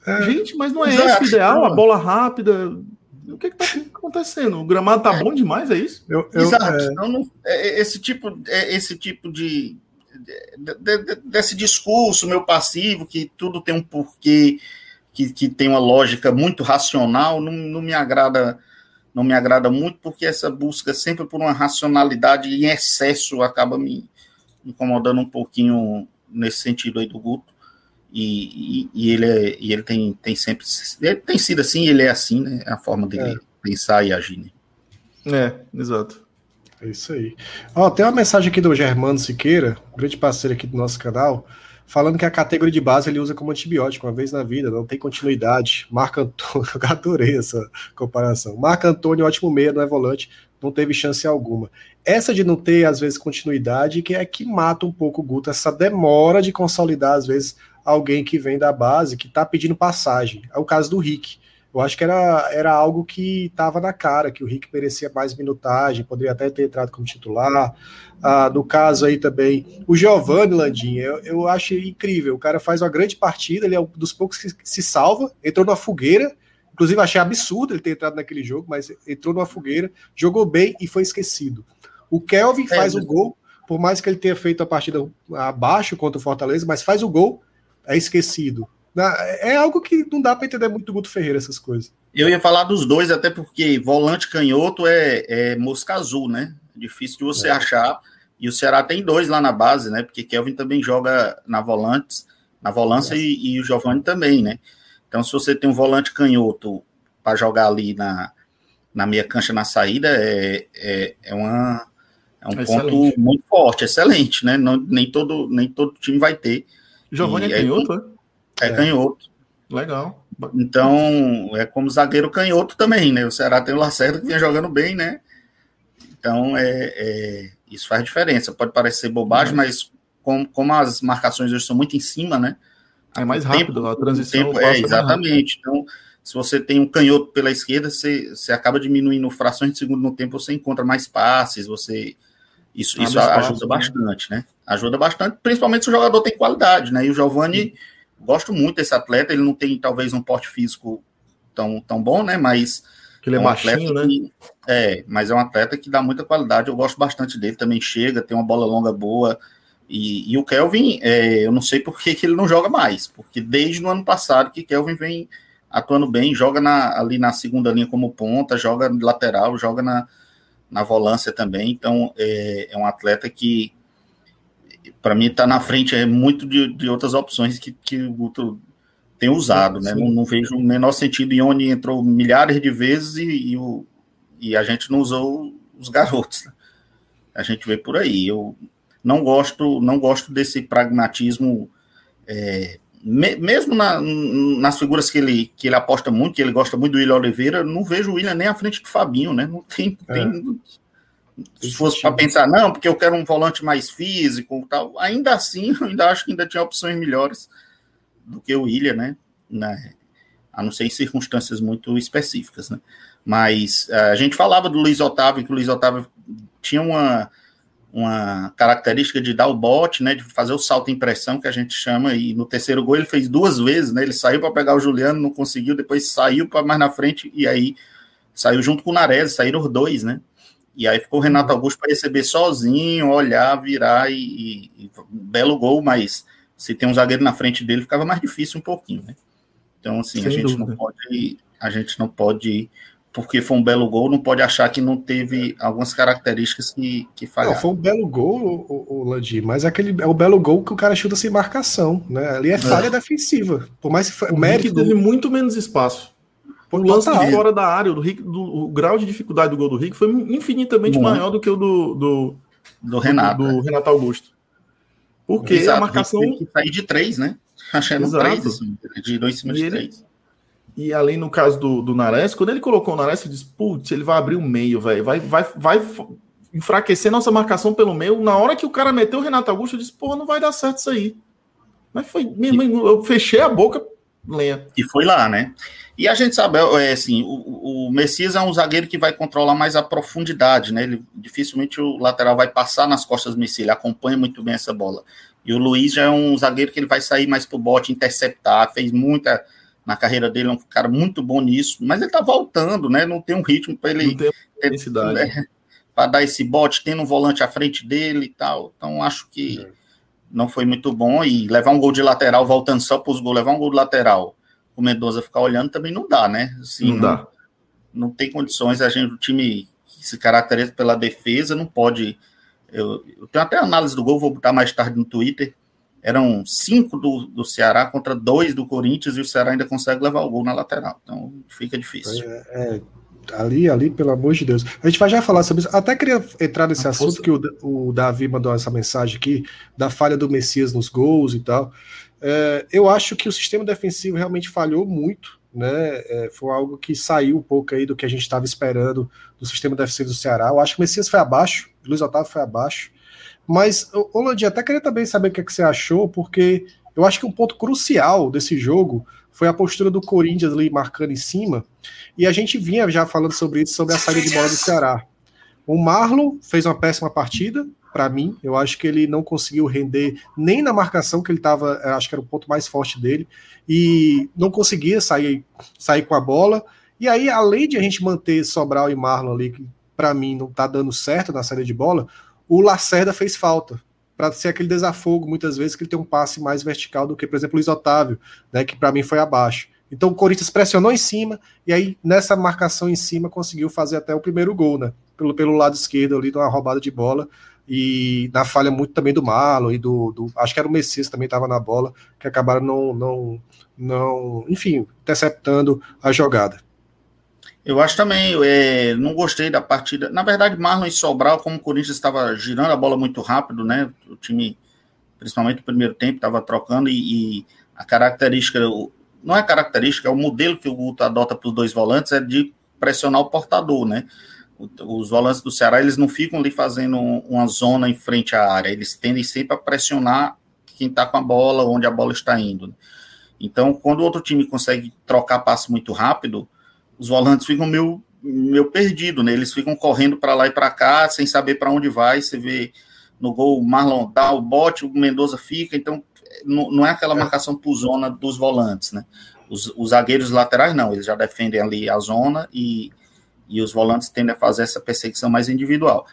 É. Gente, mas não é Exato. esse o ideal, a bola rápida o que está acontecendo? O gramado está bom demais, é isso? Eu, eu, Exato. É... Não, não, é, esse tipo, é, esse tipo de, de, de, desse discurso meu passivo, que tudo tem um porquê, que, que tem uma lógica muito racional, não, não me agrada não me agrada muito, porque essa busca sempre por uma racionalidade em excesso acaba me incomodando um pouquinho nesse sentido aí do Guto. E, e, e, ele, é, e ele tem, tem sempre. Ele tem sido assim, ele é assim, né? É a forma dele é. pensar e agir. Né? É, exato. É isso aí. Ó, tem uma mensagem aqui do Germano Siqueira, grande parceiro aqui do nosso canal, falando que a categoria de base ele usa como antibiótico uma vez na vida, não tem continuidade. Marco Antônio, eu adorei essa comparação. Marco Antônio, ótimo meia, não é volante, não teve chance alguma. Essa de não ter, às vezes, continuidade, que é que mata um pouco o Guto, essa demora de consolidar, às vezes, alguém que vem da base, que está pedindo passagem. É o caso do Rick. Eu acho que era, era algo que estava na cara, que o Rick merecia mais minutagem, poderia até ter entrado como titular. Ah, no caso aí também, o Giovanni Landim, eu, eu acho incrível. O cara faz uma grande partida, ele é um dos poucos que se salva, entrou numa fogueira. Inclusive, achei absurdo ele ter entrado naquele jogo, mas entrou numa fogueira, jogou bem e foi esquecido. O Kelvin é, faz o gol, por mais que ele tenha feito a partida abaixo contra o Fortaleza, mas faz o gol, é esquecido. É algo que não dá para entender muito Guto Ferreira, essas coisas. Eu ia falar dos dois, até porque volante canhoto é, é mosca azul, né? Difícil de você é. achar. E o Ceará tem dois lá na base, né? Porque Kelvin também joga na volantes, na volância é. e, e, o Giovanni também, né? Então, se você tem um volante canhoto para jogar ali na, na meia cancha na saída, é, é, é, uma, é um excelente. ponto muito forte, excelente, né? Não, nem, todo, nem todo time vai ter. Giovanni é canhoto, né? É, é canhoto. Legal. Então, é como zagueiro canhoto também, né? O Ceará tem o Lacerda que vinha jogando bem, né? Então, é, é isso faz diferença. Pode parecer bobagem, mas como, como as marcações hoje são muito em cima, né? É mais rápido, tempo, a transição. Tempo, é, exatamente. Então, se você tem um canhoto pela esquerda, você, você acaba diminuindo frações de segundo no tempo, você encontra mais passes, você. Isso, isso espaço, ajuda né? bastante, né? Ajuda bastante, principalmente se o jogador tem qualidade, né? E o Giovanni. Gosto muito desse atleta, ele não tem talvez um porte físico tão, tão bom, né? Mas. Ele é, é um baixinho, né? Que, é, mas é um atleta que dá muita qualidade. Eu gosto bastante dele, também chega, tem uma bola longa boa. E, e o Kelvin, é, eu não sei por que, que ele não joga mais, porque desde o ano passado que Kelvin vem atuando bem, joga na, ali na segunda linha como ponta, joga lateral, joga na, na volância também. Então é, é um atleta que para mim está na frente é muito de, de outras opções que, que o Guto tem usado, né? Não, não, vejo o menor sentido em onde entrou milhares de vezes e, e, o, e a gente não usou os garotos. Né? A gente vê por aí. Eu não gosto, não gosto desse pragmatismo, é, me, mesmo na, nas figuras que ele, que ele aposta muito, que ele gosta muito do William Oliveira, não vejo o William nem à frente do Fabinho, né? Não tem, é. tem se fosse para pensar, não, porque eu quero um volante mais físico tal, ainda assim, eu ainda acho que ainda tinha opções melhores do que o William, né? né? A não ser em circunstâncias muito específicas, né? Mas eh, a gente falava do Luiz Otávio, que o Luiz Otávio tinha uma, uma característica de dar o bote, né? De fazer o salto em pressão, que a gente chama, e no terceiro gol ele fez duas vezes, né? Ele saiu para pegar o Juliano, não conseguiu, depois saiu para mais na frente, e aí saiu junto com o Nares, saíram os dois, né? E aí ficou o Renato Augusto para receber sozinho, olhar, virar e, e, belo gol, mas se tem um zagueiro na frente dele, ficava mais difícil um pouquinho, né? Então, assim, Sem a gente dúvida. não pode, a gente não pode, porque foi um belo gol, não pode achar que não teve algumas características que, que falharam. Não, foi um belo gol, o, o, Landir, mas aquele é o belo gol que o cara chuta sem marcação, né? Ali é falha é. defensiva. Por mais que o mérito teve muito menos espaço. O lance de fora da área, do Rick, do, o grau de dificuldade do gol do Rick foi infinitamente maior do que o do, do, do Renato. Do, do é. Renato Augusto. Porque Exato, a marcação. Tem que sair de três, né? Achando Exato. três, assim, de dois em cima e de ele, três. E além no caso do, do Nares, quando ele colocou o Nares, eu disse, putz, ele vai abrir o meio, velho. Vai, vai, vai enfraquecer nossa marcação pelo meio. Na hora que o cara meteu o Renato Augusto, eu disse, porra, não vai dar certo isso aí. Mas foi, eu fechei a boca, lenha. E foi lá, né? E a gente sabe, é, assim, o, o, Messias é um zagueiro que vai controlar mais a profundidade, né? Ele, dificilmente o lateral vai passar nas costas do Messias, ele acompanha muito bem essa bola. E o Luiz já é um zagueiro que ele vai sair mais pro bote, interceptar, fez muita na carreira dele, é um cara muito bom nisso, mas ele tá voltando, né? Não tem um ritmo para ele. Não tem intensidade. Né? para dar esse bote, tendo um volante à frente dele e tal. Então, acho que é. não foi muito bom. E levar um gol de lateral, voltando só para os gols, levar um gol de lateral o Mendoza ficar olhando também não dá, né? Assim, não, não, dá. Não tem condições. A gente, o time que se caracteriza pela defesa não pode. Eu, eu tenho até análise do gol, vou botar mais tarde no Twitter. Eram cinco do, do Ceará contra dois do Corinthians e o Ceará ainda consegue levar o gol na lateral. Então fica difícil. É, é, ali, ali, pelo amor de Deus. A gente vai já falar sobre isso. Até queria entrar nesse assunto que o, o Davi mandou essa mensagem aqui, da falha do Messias nos gols e tal. É, eu acho que o sistema defensivo realmente falhou muito. né? É, foi algo que saiu um pouco aí do que a gente estava esperando do sistema defensivo do Ceará. Eu acho que o Messias foi abaixo, o Luiz Otávio foi abaixo. Mas, ô Landim, até queria também saber o que, é que você achou, porque eu acho que um ponto crucial desse jogo foi a postura do Corinthians ali marcando em cima. E a gente vinha já falando sobre isso, sobre a saída de bola do Ceará. O Marlon fez uma péssima partida, para mim. Eu acho que ele não conseguiu render nem na marcação que ele estava, acho que era o ponto mais forte dele, e não conseguia sair, sair com a bola. E aí, além de a gente manter Sobral e Marlon ali, que para mim não tá dando certo na saída de bola, o Lacerda fez falta para ser aquele desafogo, muitas vezes, que ele tem um passe mais vertical do que, por exemplo, o Luiz Otávio, né, que para mim foi abaixo. Então o Corinthians pressionou em cima, e aí nessa marcação em cima conseguiu fazer até o primeiro gol, né? Pelo, pelo lado esquerdo ali, numa roubada de bola, e na falha muito também do Malo e do, do acho que era o Messias também estava na bola, que acabaram não, não, não, enfim, interceptando a jogada. Eu acho também, é, não gostei da partida. Na verdade, Marlon e Sobral, como o Corinthians estava girando a bola muito rápido, né? O time, principalmente no primeiro tempo, estava trocando e, e, a característica, não é característica, é o modelo que o Guto adota para os dois volantes é de pressionar o portador, né? Os volantes do Ceará, eles não ficam ali fazendo uma zona em frente à área, eles tendem sempre a pressionar quem está com a bola, onde a bola está indo. Então, quando o outro time consegue trocar passe muito rápido, os volantes ficam meio, meio perdidos, né? Eles ficam correndo para lá e para cá, sem saber para onde vai. Você vê no gol o Marlon dá o bote, o Mendoza fica, então não, não é aquela é. marcação por zona dos volantes, né? Os, os, zagueiros laterais não, eles já defendem ali a zona e, e os volantes tendem a fazer essa perseguição mais individual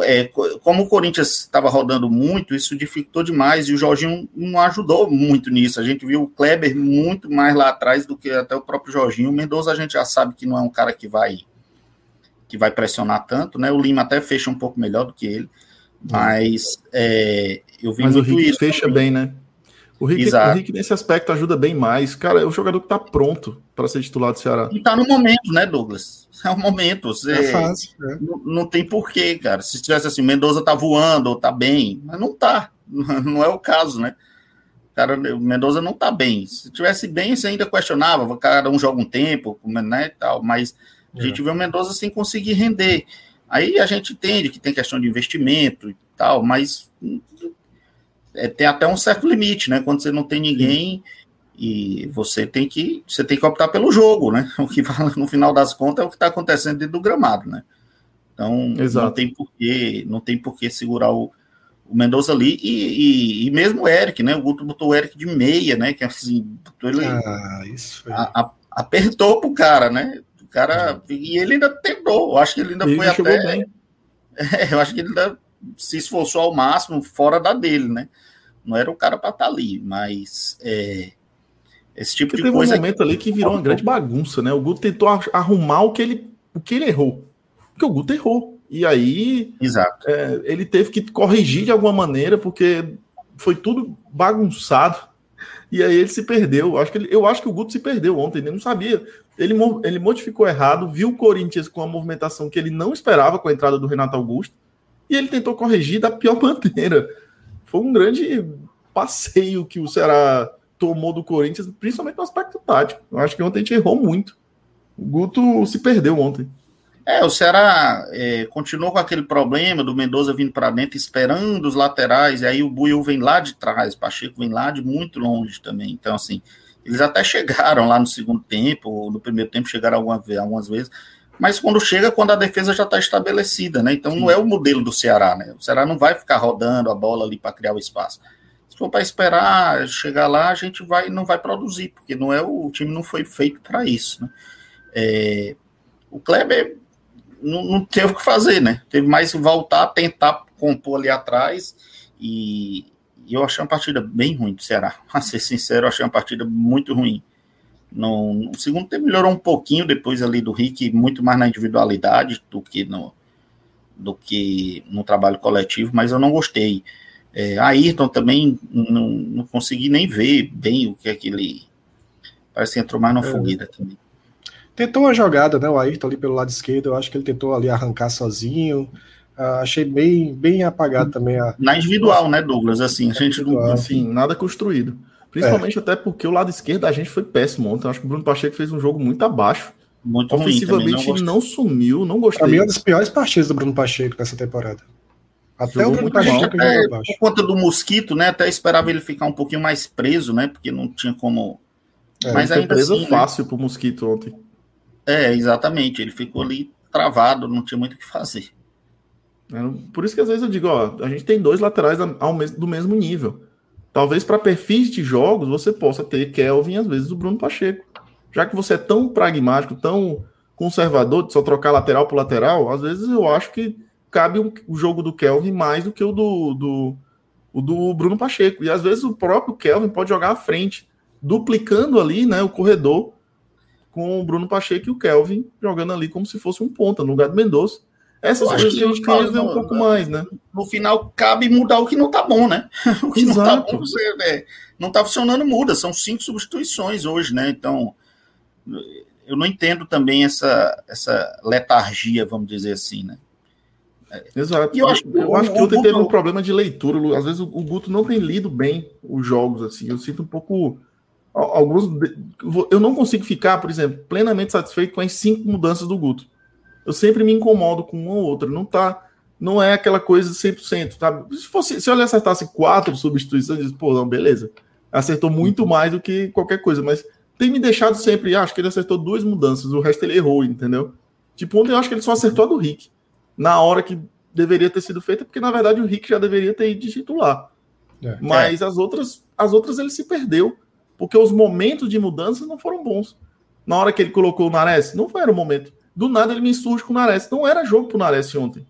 é, como o Corinthians estava rodando muito, isso dificultou demais e o Jorginho não ajudou muito nisso. A gente viu o Kleber muito mais lá atrás do que até o próprio Jorginho. O Mendoza a gente já sabe que não é um cara que vai que vai pressionar tanto, né? O Lima até fecha um pouco melhor do que ele, mas é, eu vi mas muito o Rick isso. fecha bem, né? O Rick, o Rick, nesse aspecto, ajuda bem mais. Cara, é o jogador que tá pronto para ser titular do Ceará. E tá no momento, né, Douglas? É o momento. Você, é fácil. É. Não, não, tem porquê, cara. Se tivesse assim, Mendoza tá voando ou tá bem, mas não tá. Não é o caso, né? Cara, o Mendoza não tá bem. Se tivesse bem, você ainda questionava. Cada um joga um tempo, né, tal. Mas a gente é. vê o Mendoza sem conseguir render. Aí a gente entende que tem questão de investimento e tal, mas é, tem até um certo limite, né? Quando você não tem ninguém e você tem que você tem que optar pelo jogo, né? O que no final das contas é o que está acontecendo dentro do gramado, né? Então Exato. não tem porquê, não tem porquê segurar o, o Mendonça ali e, e, e, mesmo o Eric, né? O Guto botou o Eric de meia, né? Que assim, ele ah, isso a, a, apertou pro cara, né? O cara e ele ainda tentou. Eu acho que ele ainda ele foi até. Bem. É, eu acho que ele ainda se esforçou ao máximo fora da dele, né? Não era o cara para estar tá ali, mas é, esse tipo Porque de coisa. Teve um momento ali que virou uma grande bagunça, né? O Guto tentou arrumar o que ele, o que ele errou. Porque o Guto errou. E aí Exato. É, ele teve que corrigir de alguma maneira, porque foi tudo bagunçado. E aí ele se perdeu. Eu acho que, ele, eu acho que o Guto se perdeu ontem, ele não sabia. Ele, ele modificou errado, viu o Corinthians com a movimentação que ele não esperava com a entrada do Renato Augusto, e ele tentou corrigir da pior maneira foi um grande passeio que o Ceará tomou do Corinthians, principalmente no aspecto tático. Eu acho que ontem a gente errou muito. O Guto se perdeu ontem. É, o Ceará é, continuou com aquele problema do Mendoza vindo para dentro, esperando os laterais, e aí o Buiu vem lá de trás, Pacheco vem lá de muito longe também. Então, assim, eles até chegaram lá no segundo tempo, no primeiro tempo chegaram algumas vezes, mas quando chega, quando a defesa já está estabelecida, né? Então não é o modelo do Ceará, né? O Ceará não vai ficar rodando a bola ali para criar o espaço. Se for para esperar chegar lá, a gente vai não vai produzir, porque não é o, o time não foi feito para isso, né? É, o Kleber não, não, teve o que fazer, né? Teve mais voltar, tentar compor ali atrás e, e eu achei uma partida bem ruim do Ceará. Para ser sincero, eu achei uma partida muito ruim. No, no, segundo tempo melhorou um pouquinho depois ali do Rick, muito mais na individualidade do que no, do que no trabalho coletivo, mas eu não gostei. É, Ayrton também não, não consegui nem ver bem o que é que ele. Parece que entrou mais na é. fogueira também. Tentou uma jogada, né? O Ayrton ali pelo lado esquerdo, eu acho que ele tentou ali arrancar sozinho. Uh, achei bem, bem apagado também. A... Na individual, né, Douglas? Assim, a gente não. Assim, nada construído. Principalmente é. até porque o lado esquerdo da gente foi péssimo ontem. Acho que o Bruno Pacheco fez um jogo muito abaixo. Muito Ofensivamente ruim, não, não sumiu, não gostei. Pra mim é uma das piores partidas do Bruno Pacheco nessa temporada. Até Jogou o Bruno Pacheco é, Por conta do mosquito, né? Até esperava ele ficar um pouquinho mais preso, né? Porque não tinha como. É, Mas ainda preso assim, né? fácil né? pro mosquito ontem. É, exatamente. Ele ficou ali travado, não tinha muito o que fazer. É, por isso que às vezes eu digo, ó, a gente tem dois laterais ao mesmo, do mesmo nível. Talvez para perfis de jogos você possa ter Kelvin às vezes o Bruno Pacheco. Já que você é tão pragmático, tão conservador de só trocar lateral por lateral, às vezes eu acho que cabe um, o jogo do Kelvin mais do que o do, do, o do Bruno Pacheco. E às vezes o próprio Kelvin pode jogar à frente, duplicando ali né, o corredor com o Bruno Pacheco e o Kelvin jogando ali como se fosse um ponta no lugar do Mendonça. Essas coisas que a gente queria ver um pouco mais, né? No final, cabe mudar o que não tá bom, né? O que Exato. não tá bom, você, é, não tá funcionando, muda. São cinco substituições hoje, né? Então, eu não entendo também essa, essa letargia, vamos dizer assim, né? Exato. E eu acho, eu acho que ontem teve um problema de leitura. Às vezes o Guto não tem lido bem os jogos, assim. Eu sinto um pouco alguns. Eu não consigo ficar, por exemplo, plenamente satisfeito com as cinco mudanças do Guto. Eu sempre me incomodo com uma ou outra. Não tá. Não é aquela coisa 100%, sabe? Se, fosse, se ele acertasse quatro substituições, eu diz, pô, não, beleza. Acertou muito mais do que qualquer coisa, mas tem me deixado sempre. Acho que ele acertou duas mudanças, o resto ele errou, entendeu? Tipo, ontem eu acho que ele só acertou a do Rick. Na hora que deveria ter sido feita, porque na verdade o Rick já deveria ter ido de titular. É. Mas é. as outras, as outras ele se perdeu porque os momentos de mudança não foram bons. Na hora que ele colocou o Nares, não foi o momento. Do nada ele me surge com o Nares. Não era jogo pro Nares ontem.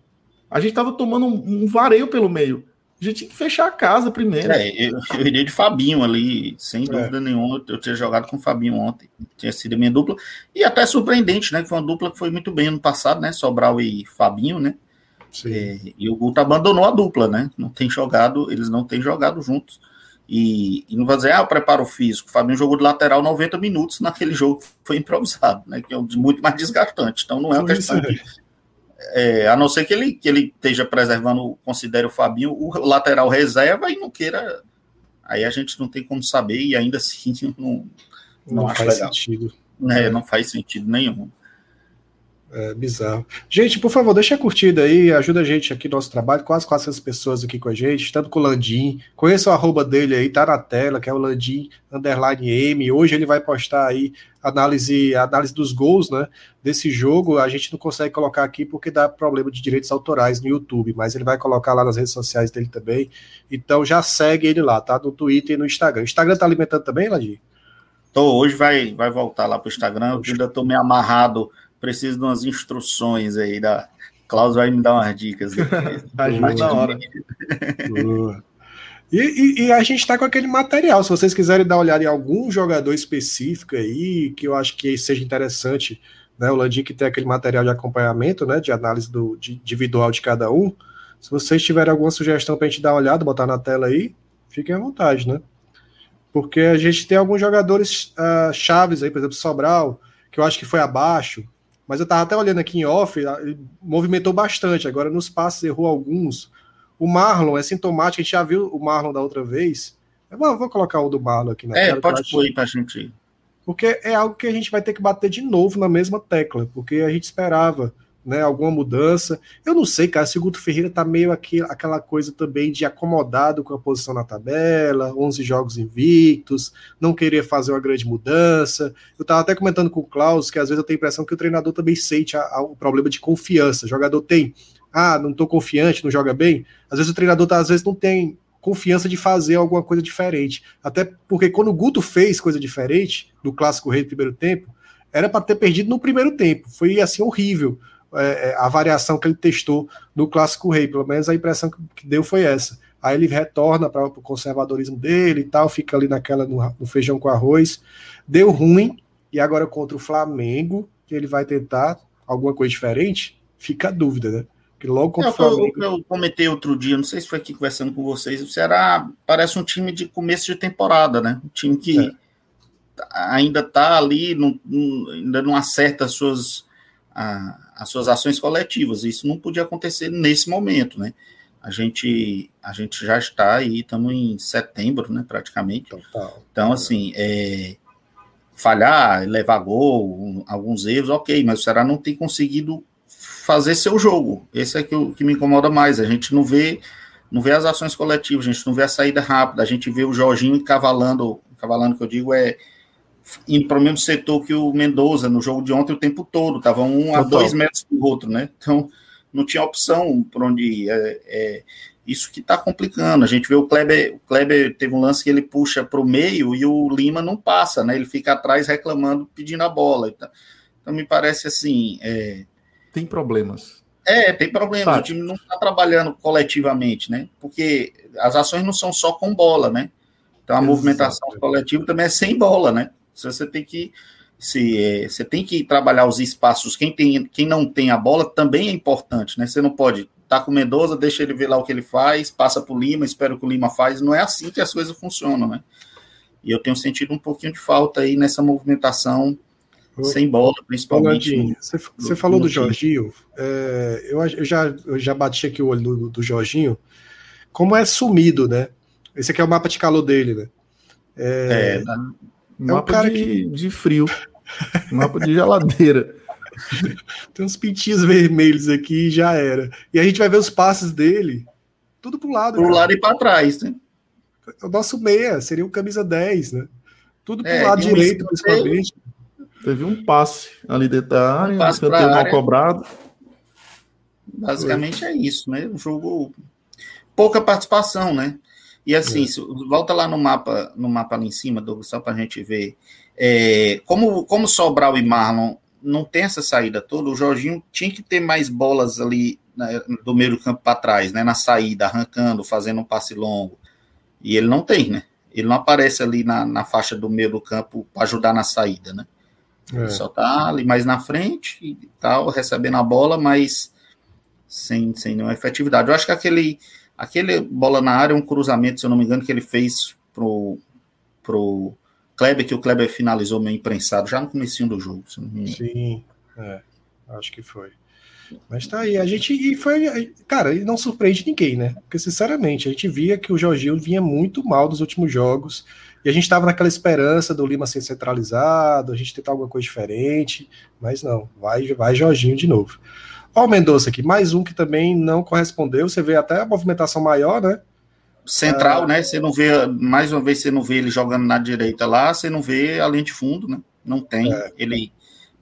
A gente tava tomando um, um, vareio pelo meio. A gente tinha que fechar a casa primeiro. É, eu, eu iria de Fabinho ali, sem é. dúvida nenhuma. Eu tinha jogado com o Fabinho ontem. Tinha sido a minha dupla. E até surpreendente, né? Que foi uma dupla que foi muito bem ano passado, né? Sobral e Fabinho, né? É, e o Guto abandonou a dupla, né? Não tem jogado, eles não têm jogado juntos. E, e, não vai dizer, ah, o preparo físico. O Fabinho jogou de lateral 90 minutos naquele jogo que foi improvisado, né? Que é muito mais desgastante. Então não é uma questão de, é, a não ser que ele, que ele esteja preservando, considere o Fabinho o lateral reserva e não queira. Aí a gente não tem como saber, e ainda assim não, não, não faz legal. sentido. É, não faz sentido nenhum. É bizarro. Gente, por favor, deixa a curtida aí, ajuda a gente aqui no nosso trabalho, quase 400 pessoas aqui com a gente, tanto com o Landim, conheça o arroba dele aí, tá na tela, que é o Landim underline M, hoje ele vai postar aí análise, análise dos gols, né, desse jogo, a gente não consegue colocar aqui porque dá problema de direitos autorais no YouTube, mas ele vai colocar lá nas redes sociais dele também, então já segue ele lá, tá, no Twitter e no Instagram. O Instagram tá alimentando também, Landim? Tô, hoje vai, vai voltar lá pro Instagram, eu ainda tô meio amarrado preciso de umas instruções aí da. Klaus vai me dar umas dicas. Ajuda na hora. E, e, e, a gente está com aquele material. Se vocês quiserem dar uma olhada em algum jogador específico aí, que eu acho que seja interessante, né? O Landim que tem aquele material de acompanhamento, né? De análise do, de, individual de cada um. Se vocês tiverem alguma sugestão para a gente dar uma olhada, botar na tela aí, fiquem à vontade, né? Porque a gente tem alguns jogadores uh, chaves aí, por exemplo, Sobral, que eu acho que foi abaixo, mas eu estava até olhando aqui em off, ele movimentou bastante. Agora nos passes errou alguns. O Marlon é sintomático, a gente já viu o Marlon da outra vez. Eu vou, vou colocar o do Marlon aqui na É, tela, pode pôr aí pra gente. Porque é algo que a gente vai ter que bater de novo na mesma tecla, porque a gente esperava né, alguma mudança. Eu não sei, cara, se o Guto Ferreira tá meio aqui, aquela coisa também de acomodado com a posição na tabela, 11 jogos invictos, não queria fazer uma grande mudança. Eu tava até comentando com o Klaus que às vezes eu tenho a impressão que o treinador também sente a, a, o problema de confiança. O jogador tem, ah, não tô confiante, não joga bem. Às vezes o treinador tá, às vezes não tem confiança de fazer alguma coisa diferente. Até porque quando o Guto fez coisa diferente do clássico rei do primeiro tempo, era para ter perdido no primeiro tempo. Foi assim horrível é, é, a variação que ele testou no Clássico Rei, pelo menos a impressão que deu foi essa. Aí ele retorna para o conservadorismo dele e tal, fica ali naquela no, no, feijão com arroz. Deu ruim, e agora contra o Flamengo, que ele vai tentar alguma coisa diferente, fica a dúvida, né? Que logo contra é, o Flamengo. Eu, eu comentei outro dia, não sei se foi aqui conversando com vocês, o Ceará parece um time de começo de temporada, né? Um time que é. ainda está ali, não, ainda não acerta as suas. A, as suas ações coletivas. Isso não podia acontecer nesse momento, né? a gente, a gente já está aí, estamos em setembro, né, praticamente. Total. Então, assim, é, falhar, levar gol, alguns erros, ok, mas o Ceará não tem conseguido fazer seu jogo. Esse é que, o, que me incomoda mais. A gente não vê não vê as ações coletivas, a gente não vê a saída rápida, a gente vê o Jorginho cavalando, cavalando que eu digo é indo para o mesmo setor que o Mendoza no jogo de ontem o tempo todo, tava um Total. a dois metros do outro, né? Então não tinha opção por onde ir. É, é isso que está complicando. A gente vê o Kleber, o Kleber teve um lance que ele puxa para o meio e o Lima não passa, né? Ele fica atrás reclamando, pedindo a bola. Então, então me parece assim. É... Tem problemas. É, tem problemas. Tá. O time não está trabalhando coletivamente, né? Porque as ações não são só com bola, né? Então a Exato. movimentação coletiva também é sem bola, né? Você tem que se é, você tem que trabalhar os espaços. Quem, tem, quem não tem a bola também é importante, né? Você não pode tá com Mendoza, deixa ele ver lá o que ele faz, passa para o Lima, espera que o Lima faz. Não é assim que as coisas funcionam, né? E eu tenho sentido um pouquinho de falta aí nessa movimentação sem bola, principalmente. você, você falou do Jorginho, é, eu, eu, já, eu já bati aqui o olho do, do Jorginho, como é sumido, né? Esse aqui é o mapa de calor dele, né? É, é, é um cara de, que... de frio. Mapa de geladeira. Tem uns pintinhos vermelhos aqui e já era. E a gente vai ver os passes dele, tudo pro lado. Pro cara. lado e para trás, né? O nosso meia seria o camisa 10, né? Tudo pro é, lado direito, principalmente. Teve um passe ali dentro da área, um passe um mal cobrado. Basicamente Foi. é isso, né? Um jogo pouca participação, né? E assim, é. volta lá no mapa, no mapa ali em cima, Douglas, só para a gente ver. É, como, como Sobral e Marlon não tem essa saída toda, o Jorginho tinha que ter mais bolas ali né, do meio do campo para trás, né? Na saída, arrancando, fazendo um passe longo. E ele não tem, né? Ele não aparece ali na, na faixa do meio do campo para ajudar na saída, né? É. Ele só tá ali mais na frente e tal, recebendo a bola, mas sem, sem nenhuma efetividade. Eu acho que aquele Aquele bola na área, um cruzamento, se eu não me engano, que ele fez pro, pro Kleber, que o Kleber finalizou meio imprensado já no começo do jogo. Sim, é, acho que foi. Mas tá aí, a gente e foi, cara, e não surpreende ninguém, né? Porque sinceramente, a gente via que o Jorginho vinha muito mal dos últimos jogos, e a gente tava naquela esperança do Lima ser centralizado, a gente tentar alguma coisa diferente, mas não, vai vai Jorginho de novo. Olha o Mendonça aqui, mais um que também não correspondeu. Você vê até a movimentação maior, né? Central, ah, né? Você não vê, mais uma vez, você não vê ele jogando na direita lá, você não vê a linha de fundo, né? Não tem. É. Ele,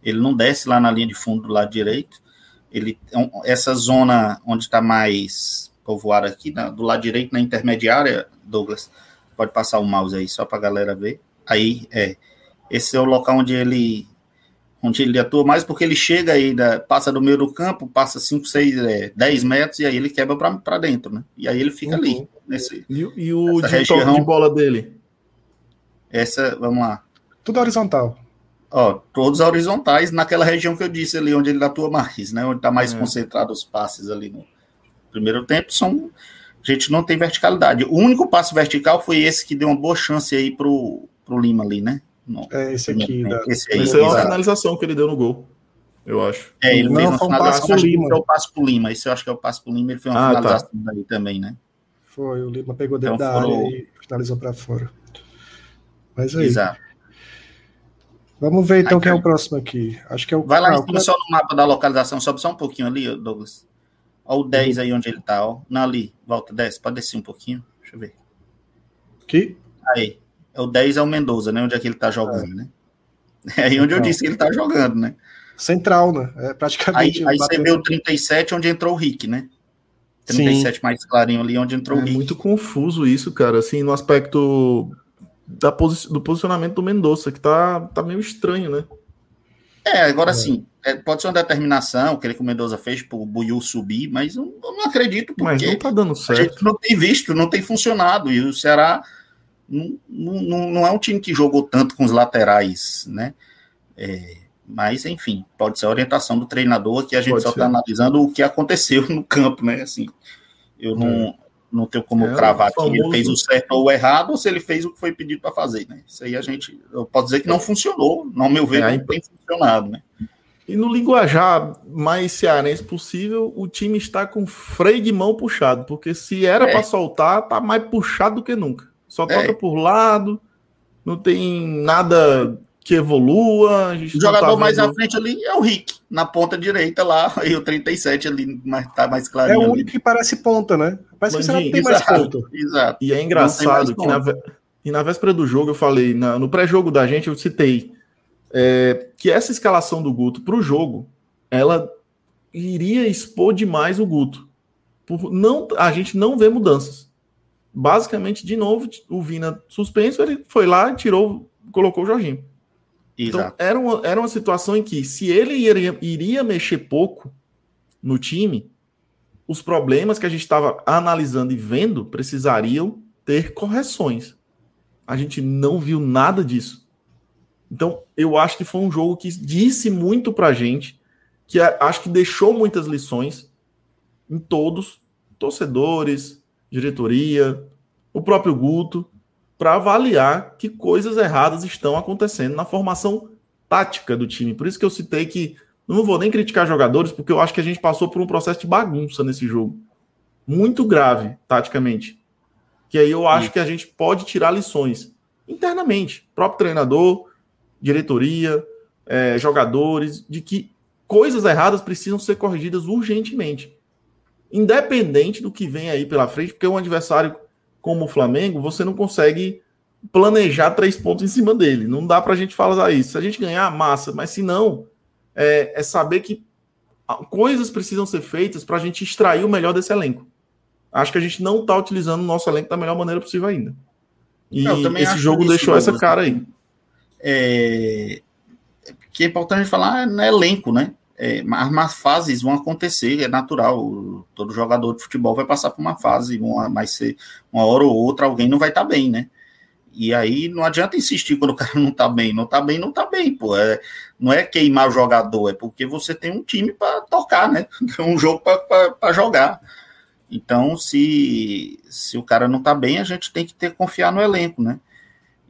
ele não desce lá na linha de fundo do lado direito. Ele, é essa zona onde está mais povoada aqui, né? do lado direito, na intermediária, Douglas, pode passar o mouse aí só para a galera ver. Aí, é. Esse é o local onde ele onde ele atua mais, porque ele chega aí, passa do meio do campo, passa 5, 6, 10 metros, e aí ele quebra para dentro, né? E aí ele fica uhum. ali. Nesse, e, e o de, região, de bola dele? Essa, vamos lá. Tudo horizontal. Ó, todos horizontais, naquela região que eu disse ali, onde ele atua mais, né? Onde está mais é. concentrado os passes ali no primeiro tempo, são. A gente não tem verticalidade. O único passo vertical foi esse que deu uma boa chance aí pro, pro Lima ali, né? Não. É esse aqui. Da... Esse, aí, esse é uma finalização que ele deu no gol. Eu acho. É, ele não, fez uma finalização. Um Lima. é o passo pro Lima. Esse eu acho que é o passo pro Lima. Ele fez uma ah, tá. finalização tá. também, né? Foi, o Lima pegou dentro então, da foram... área e finalizou para fora. Mas aí. Exato. Vamos ver então aí, quem é o próximo aqui. Acho que é o. Vai lá em cima só no mapa da localização, sobe só um pouquinho ali, Douglas. Olha o 10 aí onde ele tá, ó. Não, ali, volta 10, pode descer um pouquinho. Deixa eu ver. Aqui? Aí. É o 10 é o Mendoza, né? Onde é que ele tá jogando, é. né? É aí onde eu disse que ele tá jogando, né? Central, né? É praticamente. Aí, aí você vê o 37, onde entrou o Rick, né? 37 Sim. mais clarinho ali, onde entrou é o Rick. É muito confuso isso, cara, assim, no aspecto da posi do posicionamento do Mendoza, que tá, tá meio estranho, né? É, agora é. sim, é, pode ser uma determinação que ele que o Mendoza fez pro Buiu subir, mas eu, eu não acredito porque mas não tá dando certo. a gente não tem visto, não tem funcionado, e o Ceará não, não, não é um time que jogou tanto com os laterais, né? É, mas, enfim, pode ser a orientação do treinador que a gente pode só está analisando o que aconteceu no campo, né? Assim, eu não, é. não tenho como é, cravar que ele fez o certo ou o errado, ou se ele fez o que foi pedido para fazer, né? Isso aí a gente, eu posso dizer que não funcionou, não meu ver, é, não tem funcionado, né? E no linguajar mais cearense possível, o time está com freio de mão puxado, porque se era é. para soltar, tá mais puxado do que nunca. Só é. toca por lado, não tem nada que evolua. o jogador tá mais à frente ali é o Rick, na ponta direita lá, e o 37 ali mas tá mais claro. É o único que parece ponta, né? Parece Bandinho, que você não tem exato, mais ponta. Exato. E é engraçado que na, e na véspera do jogo eu falei, na, no pré-jogo da gente eu citei é, que essa escalação do Guto para o jogo, ela iria expor demais o Guto. Por não, a gente não vê mudanças. Basicamente, de novo, o Vina suspenso, ele foi lá, tirou, colocou o Jorginho. Então, Exato. Então, era uma, era uma situação em que, se ele iria, iria mexer pouco no time, os problemas que a gente estava analisando e vendo precisariam ter correções. A gente não viu nada disso. Então, eu acho que foi um jogo que disse muito pra gente, que acho que deixou muitas lições em todos, torcedores, diretoria, o próprio Guto, para avaliar que coisas erradas estão acontecendo na formação tática do time. Por isso que eu citei que não vou nem criticar jogadores, porque eu acho que a gente passou por um processo de bagunça nesse jogo. Muito grave, taticamente. Que aí eu acho que a gente pode tirar lições internamente. Próprio treinador, diretoria, é, jogadores, de que coisas erradas precisam ser corrigidas urgentemente. Independente do que vem aí pela frente, porque um adversário como o Flamengo, você não consegue planejar três pontos em cima dele. Não dá para a gente falar isso. Se a gente ganhar, massa, mas se não, é, é saber que coisas precisam ser feitas para a gente extrair o melhor desse elenco. Acho que a gente não está utilizando o nosso elenco da melhor maneira possível ainda. E esse jogo deixou essa cara aí. É, que é importante falar no elenco, né? É, as fases vão acontecer, é natural. Todo jogador de futebol vai passar por uma fase, uma, vai ser uma hora ou outra, alguém não vai estar tá bem, né? E aí não adianta insistir quando o cara não tá bem. Não tá bem, não tá bem, pô. É, não é queimar o jogador, é porque você tem um time para tocar, né? um jogo para jogar. Então, se, se o cara não tá bem, a gente tem que ter confiar no elenco, né?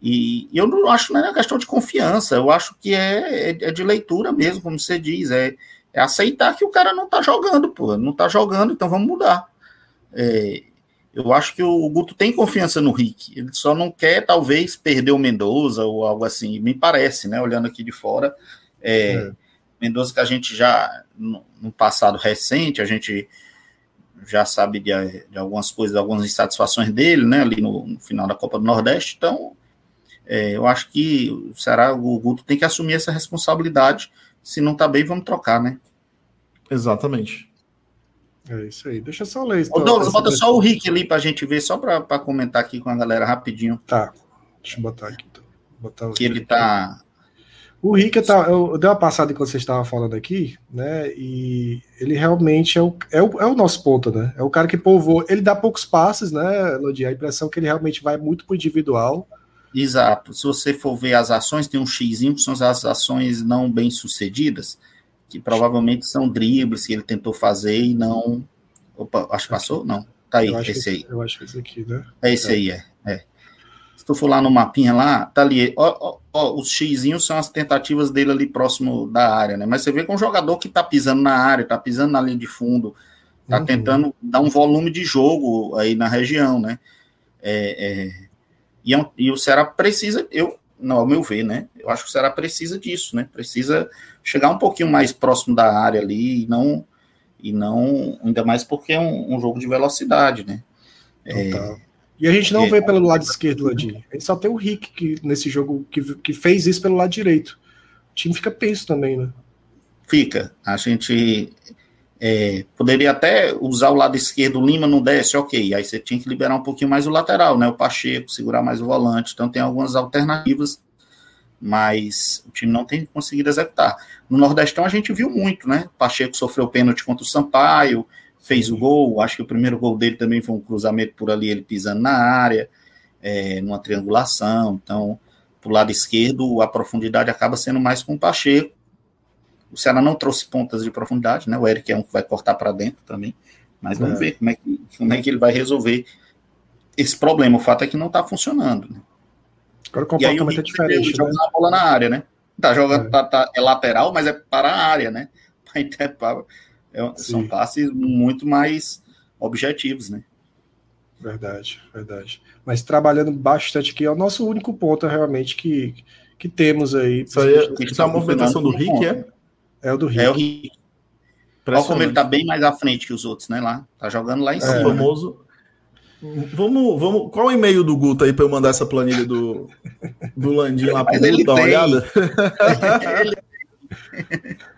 E, eu não acho que não é questão de confiança, eu acho que é, é, é, de leitura mesmo, como você diz, é, é aceitar que o cara não tá jogando, pô, não tá jogando, então vamos mudar. É, eu acho que o Guto tem confiança no Rick, ele só não quer, talvez, perder o Mendoza ou algo assim, me parece, né, olhando aqui de fora. É. Mendoza que a gente já, no, no, passado recente, a gente já sabe de, de algumas coisas, algumas insatisfações dele, né, ali no, no final da Copa do Nordeste, então é, eu acho que o Ceará, o Guto tem que assumir essa responsabilidade. Se não tá bem, vamos trocar, né? Exatamente. É isso aí. Deixa eu só ler. Ô, Douglas, bota só o Rick ali pra gente ver, só pra, pra comentar aqui com a galera rapidinho. Tá. Deixa eu botar aqui. Então. Botar que ele tá. O Rick, tá, eu, eu dei uma passada enquanto você estava falando aqui, né? E ele realmente é o, é, o, é o nosso ponto, né? É o cara que povoou. Ele dá poucos passes, né, Lodi? A impressão é que ele realmente vai muito pro individual. Exato. Se você for ver as ações, tem um X, que são as ações não bem sucedidas, que provavelmente são dribles que ele tentou fazer e não. Opa, acho que passou? Não. Tá aí, esse aí. Eu acho que esse aqui, né? É esse é. aí, é. é. Se tu for lá no mapinha lá, tá ali. Ó, ó, ó, os X são as tentativas dele ali próximo da área, né? Mas você vê que é um jogador que tá pisando na área, tá pisando na linha de fundo, tá uhum. tentando dar um volume de jogo aí na região, né? É, é, e, é um, e o Ceará precisa, eu, não, ao meu ver, né? Eu acho que o Ceará precisa disso, né? Precisa chegar um pouquinho mais próximo da área ali e não, e não ainda mais porque é um, um jogo de velocidade, né? É, e a gente não é, vê pelo lado esquerdo, Ladir. A gente só tem o Rick que, nesse jogo que, que fez isso pelo lado direito. O time fica penso também, né? Fica. A gente é, poderia até usar o lado esquerdo, o Lima não desce, ok. Aí você tinha que liberar um pouquinho mais o lateral, né? O Pacheco, segurar mais o volante. Então tem algumas alternativas, mas o time não tem conseguido executar. No Nordestão a gente viu muito, né? O Pacheco sofreu pênalti contra o Sampaio, fez o gol. Acho que o primeiro gol dele também foi um cruzamento por ali, ele pisando na área, é, numa triangulação. Então, pro lado esquerdo, a profundidade acaba sendo mais com o Pacheco o Ceará não trouxe pontas de profundidade, né? O Eric é um que vai cortar para dentro também. Mas vamos é. ver como é, que, como é que ele vai resolver esse problema. O fato é que não está funcionando. Né? Agora o comportamento é diferente. Né? a bola na área, né? Tá jogando, é. Tá, tá, é lateral, mas é para a área, né? É, são passes muito mais objetivos, né? Verdade, verdade. Mas trabalhando bastante aqui, é o nosso único ponto realmente que, que temos aí. Isso aí é, isso é a movimentação do Rick, é? É o do Rick. É o Rick. Olha como ele tá bem mais à frente que os outros, né? Lá. Tá jogando lá em é. cima. É. famoso. Vamos, vamos. Qual é o e-mail do Guto aí para eu mandar essa planilha do, do Landim lá para ele dar uma olhada? ele...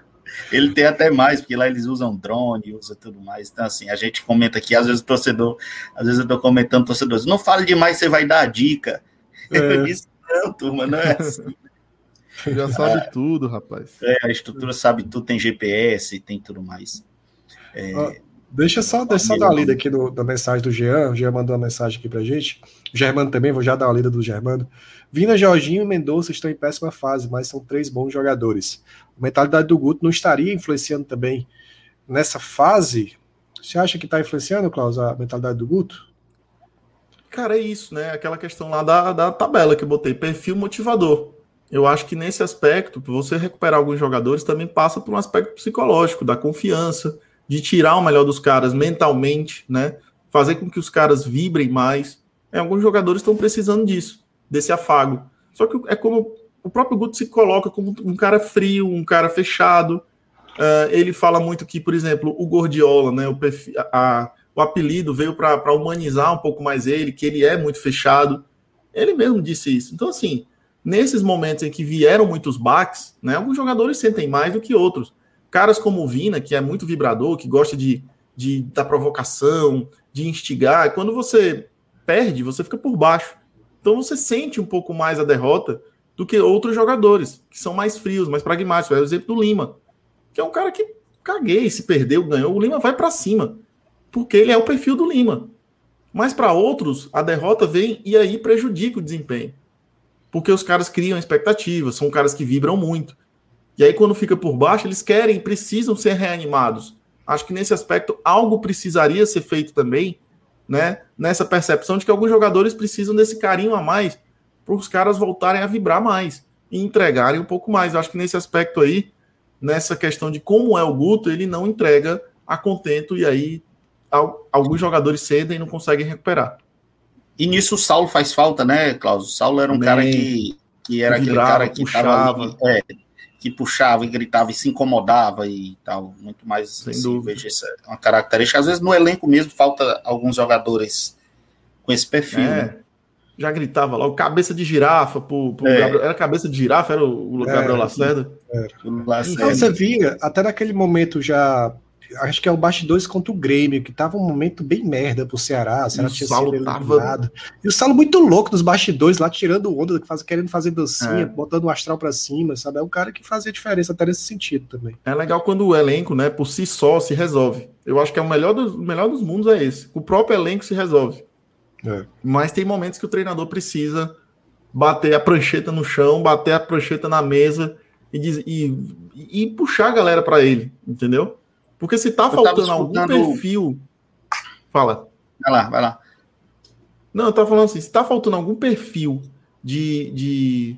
ele tem até mais, porque lá eles usam drone, usa tudo mais. Então, assim, a gente comenta aqui, às vezes o torcedor, às vezes eu tô comentando torcedores, não fale demais, você vai dar a dica. É. Eu disse, não, turma, não é assim. Já sabe ah, tudo, rapaz. É, a estrutura sabe tudo, tem GPS, tem tudo mais. É, ah, deixa só, deixa só dar uma lida aqui do, da mensagem do Jean. O Jean mandou uma mensagem aqui pra gente. O Germano também, vou já dar uma lida do Germano. Vina, Jorginho e Mendonça estão em péssima fase, mas são três bons jogadores. A mentalidade do Guto não estaria influenciando também nessa fase? Você acha que está influenciando, Klaus, a mentalidade do Guto? Cara, é isso, né? Aquela questão lá da, da tabela que eu botei, perfil motivador. Eu acho que nesse aspecto, você recuperar alguns jogadores, também passa por um aspecto psicológico, da confiança, de tirar o melhor dos caras mentalmente, né? Fazer com que os caras vibrem mais. É, alguns jogadores estão precisando disso, desse afago. Só que é como o próprio Guto se coloca como um cara frio, um cara fechado. Uh, ele fala muito que, por exemplo, o Gordiola, né, o, perfil, a, o apelido veio para humanizar um pouco mais ele, que ele é muito fechado. Ele mesmo disse isso. Então, assim, nesses momentos em que vieram muitos baques, né, alguns jogadores sentem mais do que outros. Caras como o Vina, que é muito vibrador, que gosta de, de da provocação, de instigar, quando você perde, você fica por baixo. Então você sente um pouco mais a derrota do que outros jogadores, que são mais frios, mais pragmáticos. É o exemplo do Lima, que é um cara que caguei, se perdeu, ganhou, o Lima vai para cima, porque ele é o perfil do Lima. Mas para outros, a derrota vem e aí prejudica o desempenho. Porque os caras criam expectativas, são caras que vibram muito. E aí, quando fica por baixo, eles querem, precisam ser reanimados. Acho que nesse aspecto, algo precisaria ser feito também, né? Nessa percepção de que alguns jogadores precisam desse carinho a mais para os caras voltarem a vibrar mais e entregarem um pouco mais. Acho que nesse aspecto aí, nessa questão de como é o Guto, ele não entrega a contento e aí alguns jogadores cedem e não conseguem recuperar. E nisso o Saulo faz falta, né, Klaus? O Saulo era um cara que, que era aquele cara que puxava. Ali, é, que puxava e gritava e se incomodava e tal. Muito mais Sem assim, vejo essa, uma característica. Às vezes no elenco mesmo falta alguns jogadores com esse perfil. É. Né? já gritava lá, o cabeça de girafa pro, pro é. Gabriel, era cabeça de girafa, era o, o Gabriel é, Lacerda. Era. Então você via, até naquele momento já, acho que é o bastidores contra o Grêmio, que tava um momento bem merda pro Ceará, o Ceará o tinha Saulo tava... E o Salo muito louco nos bastidores lá, tirando onda, faz, querendo fazer dancinha, é. botando o astral pra cima, sabe? É um cara que fazia diferença até nesse sentido também. É legal quando o elenco, né, por si só, se resolve. Eu acho que é o melhor dos, o melhor dos mundos é esse. O próprio elenco se resolve. É. Mas tem momentos que o treinador precisa bater a prancheta no chão, bater a prancheta na mesa e, diz, e, e puxar a galera para ele, entendeu? Porque se tá faltando algum perfil. Fala. Vai lá, vai lá. Não, eu tava falando assim, se tá faltando algum perfil de, de,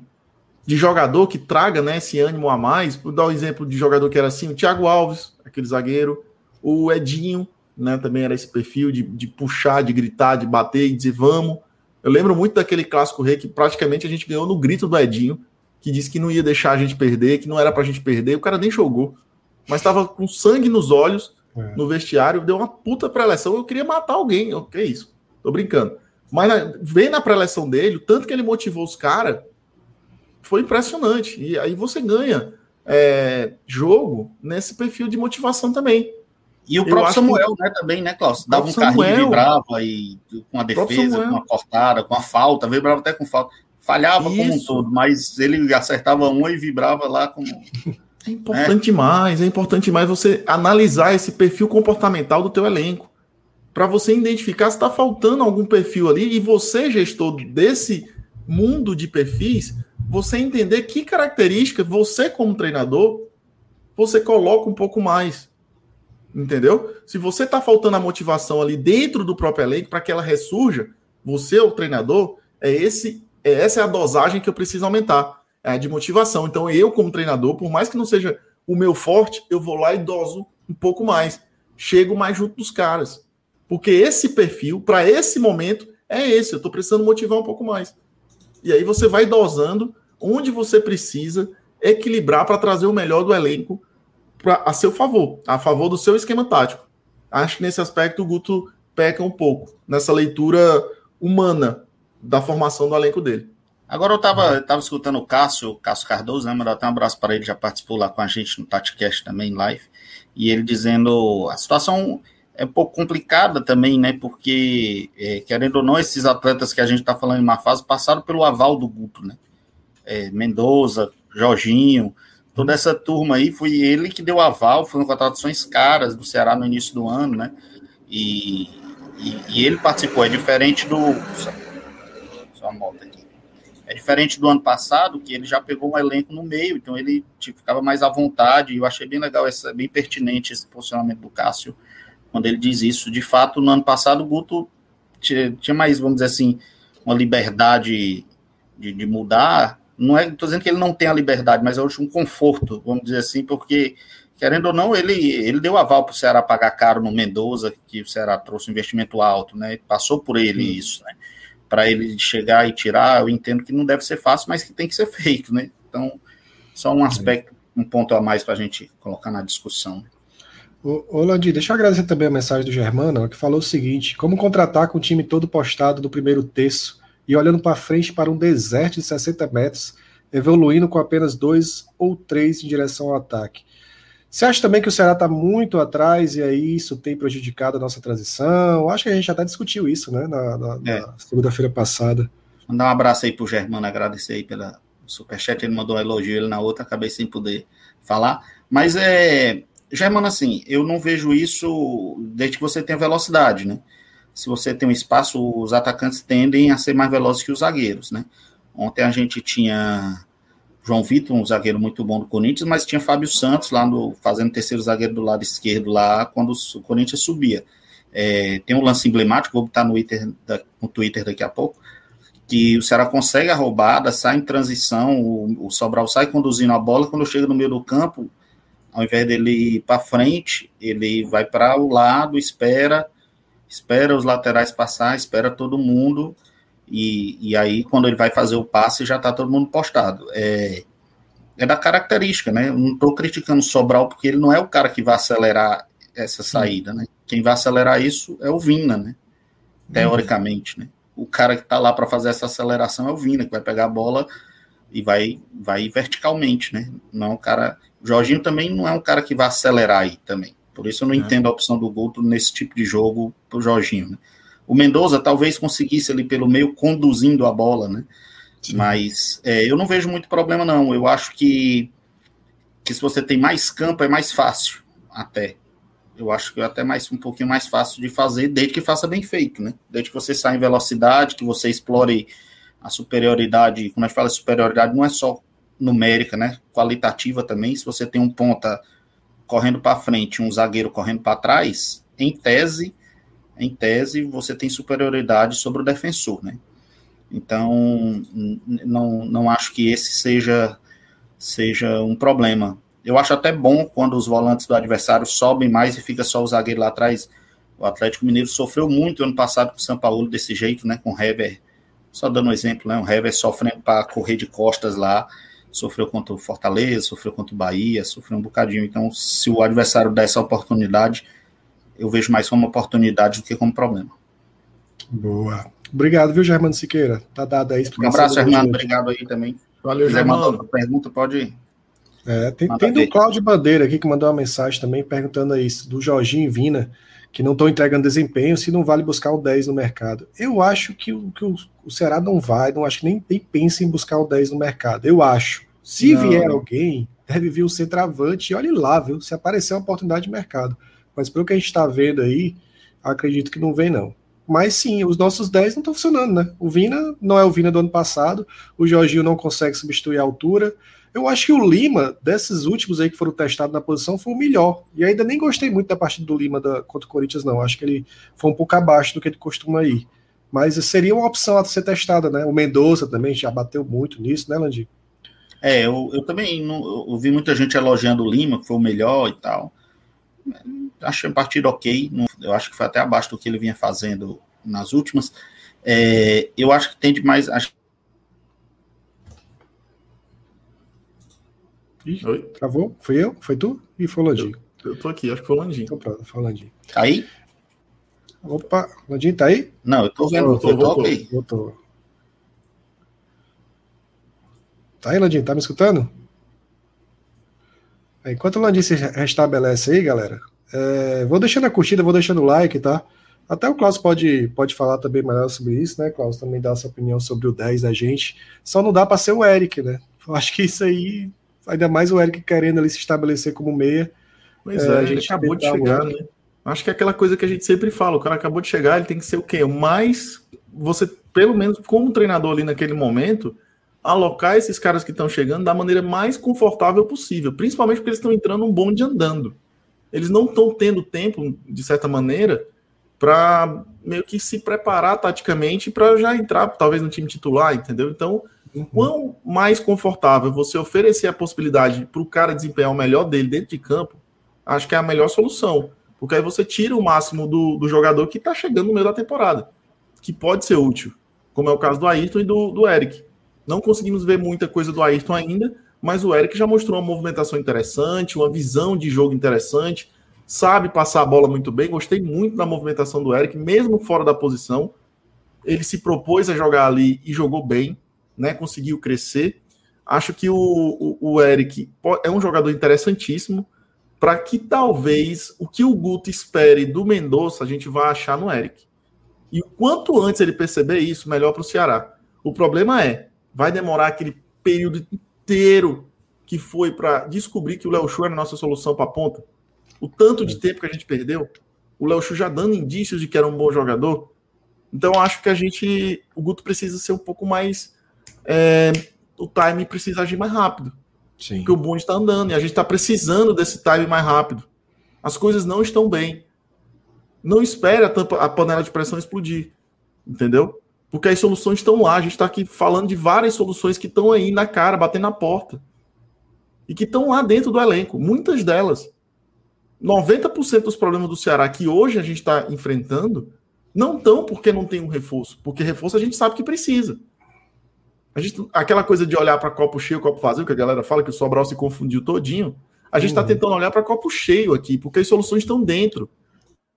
de jogador que traga né, esse ânimo a mais, vou dar o um exemplo de jogador que era assim, o Thiago Alves, aquele zagueiro, o Edinho, né? Também era esse perfil de, de puxar, de gritar, de bater e dizer vamos. Eu lembro muito daquele clássico rei que praticamente a gente ganhou no grito do Edinho, que disse que não ia deixar a gente perder, que não era pra gente perder. O cara nem jogou, mas estava com sangue nos olhos é. no vestiário, deu uma puta pré-eleção. Eu queria matar alguém. O que é isso? Tô brincando. Mas na, vem na pré-eleção dele, o tanto que ele motivou os caras foi impressionante. E aí você ganha é, jogo nesse perfil de motivação também. E o próprio Samuel, que... né, também, né, Klaus? Dava um Samuel, carrinho, vibrava e com a defesa, com a cortada, com a falta, vibrava até com falta. Falhava Isso. como um todo, mas ele acertava uma e vibrava lá como. É importante né? demais, é importante demais você analisar esse perfil comportamental do teu elenco. Para você identificar se está faltando algum perfil ali e você, gestor desse mundo de perfis, você entender que característica você, como treinador, você coloca um pouco mais. Entendeu? Se você tá faltando a motivação ali dentro do próprio elenco para que ela ressurja, você, o treinador, é esse, é essa é a dosagem que eu preciso aumentar. É de motivação. Então, eu, como treinador, por mais que não seja o meu forte, eu vou lá e doso um pouco mais. Chego mais junto dos caras. Porque esse perfil, para esse momento, é esse. Eu estou precisando motivar um pouco mais. E aí você vai dosando onde você precisa equilibrar para trazer o melhor do elenco pra, a seu favor, a favor do seu esquema tático. Acho que nesse aspecto o Guto peca um pouco, nessa leitura humana da formação do elenco dele. Agora eu estava tava escutando o Cássio, Cássio Cardoso, né? Mandar até um abraço para ele, já participou lá com a gente no TatiCast também, live. E ele dizendo a situação é um pouco complicada também, né? Porque, é, querendo ou não, esses atletas que a gente está falando em uma fase passaram pelo aval do Guto, né? É, Mendoza, Jorginho, toda essa turma aí, foi ele que deu aval, foram contratações caras do Ceará no início do ano, né? E, e, e ele participou, é diferente do. Só, só a moto aqui. É diferente do ano passado, que ele já pegou um elenco no meio, então ele tipo, ficava mais à vontade, e eu achei bem legal, essa, bem pertinente esse posicionamento do Cássio, quando ele diz isso. De fato, no ano passado, o Guto tinha, tinha mais, vamos dizer assim, uma liberdade de, de mudar, não é, estou dizendo que ele não tem a liberdade, mas eu acho um conforto, vamos dizer assim, porque, querendo ou não, ele, ele deu aval para o Ceará pagar caro no Mendoza, que o Ceará trouxe um investimento alto, né? Passou por ele isso, né? Para ele chegar e tirar, eu entendo que não deve ser fácil, mas que tem que ser feito, né? Então, só um aspecto, um ponto a mais para a gente colocar na discussão. Ô, ô Landir, deixa eu agradecer também a mensagem do Germano, que falou o seguinte: como contratar com o time todo postado do primeiro terço e olhando para frente para um deserto de 60 metros, evoluindo com apenas dois ou três em direção ao ataque. Você acha também que o Ceará está muito atrás e aí isso tem prejudicado a nossa transição? Acho que a gente até discutiu isso, né, na, na, é. na segunda-feira passada. Mandar um abraço aí pro Germano, agradecer aí pela superchat, ele mandou um elogio, ele na outra, acabei sem poder falar. Mas é, Germano, assim, eu não vejo isso desde que você tenha velocidade, né? se você tem um espaço, os atacantes tendem a ser mais velozes que os zagueiros, né? Ontem a gente tinha João Vitor, um zagueiro muito bom do Corinthians, mas tinha Fábio Santos lá no, fazendo terceiro zagueiro do lado esquerdo lá quando o Corinthians subia. É, tem um lance emblemático, vou botar no Twitter, no Twitter daqui a pouco, que o Ceará consegue a roubada, sai em transição, o, o Sobral sai conduzindo a bola, quando chega no meio do campo, ao invés dele ir para frente, ele vai para o lado, espera, espera os laterais passar, espera todo mundo, e, e aí quando ele vai fazer o passe já está todo mundo postado. É, é da característica, né? Eu não estou criticando o Sobral porque ele não é o cara que vai acelerar essa saída, né? Quem vai acelerar isso é o Vina, né? Teoricamente, né? O cara que está lá para fazer essa aceleração é o Vina, que vai pegar a bola e vai, vai verticalmente, né? Não é um cara. O Jorginho também não é um cara que vai acelerar aí também. Por isso eu não é. entendo a opção do Guto nesse tipo de jogo pro Jorginho. Né? O Mendoza talvez conseguisse ali pelo meio conduzindo a bola, né? Sim. Mas é, eu não vejo muito problema, não. Eu acho que, que se você tem mais campo, é mais fácil até. Eu acho que é até mais um pouquinho mais fácil de fazer, desde que faça bem feito, né? Desde que você saia em velocidade, que você explore a superioridade. Quando a gente fala superioridade, não é só numérica, né? Qualitativa também. Se você tem um ponta correndo para frente, um zagueiro correndo para trás, em tese, em tese você tem superioridade sobre o defensor, né? Então, não, não acho que esse seja seja um problema. Eu acho até bom quando os volantes do adversário sobem mais e fica só o zagueiro lá atrás. O Atlético Mineiro sofreu muito ano passado com o São Paulo desse jeito, né? Com o Hever, só dando um exemplo, né? O Hever sofrendo para correr de costas lá sofreu contra o Fortaleza, sofreu contra o Bahia, sofreu um bocadinho. Então, se o adversário der essa oportunidade, eu vejo mais como oportunidade do que como problema. Boa. Obrigado, viu, Germano Siqueira? Tá dado aí. Um abraço, Germano. Obrigado aí também. Valeu, Se Germano. pergunta, pode. É, tem, tem do Cláudio Bandeira aqui que mandou uma mensagem também perguntando isso, do Jorginho Vina, que não estão entregando desempenho, se não vale buscar o 10 no mercado. Eu acho que, o, que o, o Ceará não vai, não acho que nem, nem pensa em buscar o 10 no mercado. Eu acho. Se não. vier alguém, deve vir o centroavante e olhe lá, viu? Se aparecer uma oportunidade de mercado. Mas pelo que a gente está vendo aí, acredito que não vem, não. Mas sim, os nossos 10 não estão funcionando, né? O Vina não é o Vina do ano passado, o Jorginho não consegue substituir a altura. Eu acho que o Lima, desses últimos aí que foram testados na posição, foi o melhor. E ainda nem gostei muito da partida do Lima da, contra o Corinthians, não. Acho que ele foi um pouco abaixo do que ele costuma ir. Mas seria uma opção a ser testada, né? O Mendonça também já bateu muito nisso, né, Landim? É, eu, eu também não, eu vi muita gente elogiando o Lima, que foi o melhor e tal. Achei a partida ok. Não, eu acho que foi até abaixo do que ele vinha fazendo nas últimas. É, eu acho que tem demais. Acho... Ih, Oi? Travou? Foi eu? Foi tu? E foi o Landinho. Eu, eu tô aqui, acho que foi o Landinho. Então pronto, foi o Landinho. Tá aí? Opa, Landinho tá aí? Não, eu tô vendo. Voltou, voltou, voltou. voltou. Tá aí, Landinho? Tá me escutando? Enquanto o Landinho se restabelece aí, galera, é, vou deixando a curtida, vou deixando o like, tá? Até o Klaus pode, pode falar também melhor sobre isso, né, Klaus? Também dar sua opinião sobre o 10 da gente. Só não dá para ser o Eric, né? Eu acho que isso aí, ainda mais o Eric querendo ali se estabelecer como meia. Pois é, é a gente acabou de chegar, né? Acho que é aquela coisa que a gente sempre fala, o cara acabou de chegar, ele tem que ser o quê? Mais você, pelo menos como treinador ali naquele momento, alocar esses caras que estão chegando da maneira mais confortável possível, principalmente porque eles estão entrando um bonde andando. Eles não estão tendo tempo, de certa maneira, para meio que se preparar taticamente para já entrar, talvez, no time titular, entendeu? Então, uhum. quanto mais confortável você oferecer a possibilidade para o cara desempenhar o melhor dele dentro de campo, acho que é a melhor solução. Porque aí você tira o máximo do, do jogador que está chegando no meio da temporada, que pode ser útil, como é o caso do Ayrton e do, do Eric. Não conseguimos ver muita coisa do Ayrton ainda, mas o Eric já mostrou uma movimentação interessante, uma visão de jogo interessante, sabe passar a bola muito bem. Gostei muito da movimentação do Eric, mesmo fora da posição. Ele se propôs a jogar ali e jogou bem, né? Conseguiu crescer. Acho que o, o, o Eric é um jogador interessantíssimo para que talvez o que o Guto espere do Mendonça a gente vá achar no Eric. E o quanto antes ele perceber isso, melhor para o Ceará. O problema é, vai demorar aquele período inteiro que foi para descobrir que o Léo Chu era a nossa solução para a ponta. O tanto de tempo que a gente perdeu, o Léo Chu já dando indícios de que era um bom jogador. Então acho que a gente, o Guto precisa ser um pouco mais, é, o time precisa agir mais rápido. Sim. Porque o bonde está andando e a gente está precisando desse time mais rápido. As coisas não estão bem. Não espere a, tampa, a panela de pressão explodir. Entendeu? Porque as soluções estão lá. A gente está aqui falando de várias soluções que estão aí na cara, batendo na porta. E que estão lá dentro do elenco. Muitas delas. 90% dos problemas do Ceará que hoje a gente está enfrentando não estão porque não tem um reforço. Porque reforço a gente sabe que precisa. A gente, aquela coisa de olhar para copo cheio, copo vazio, que a galera fala que o Sobral se confundiu todinho. A gente está uhum. tentando olhar para copo cheio aqui, porque as soluções estão dentro.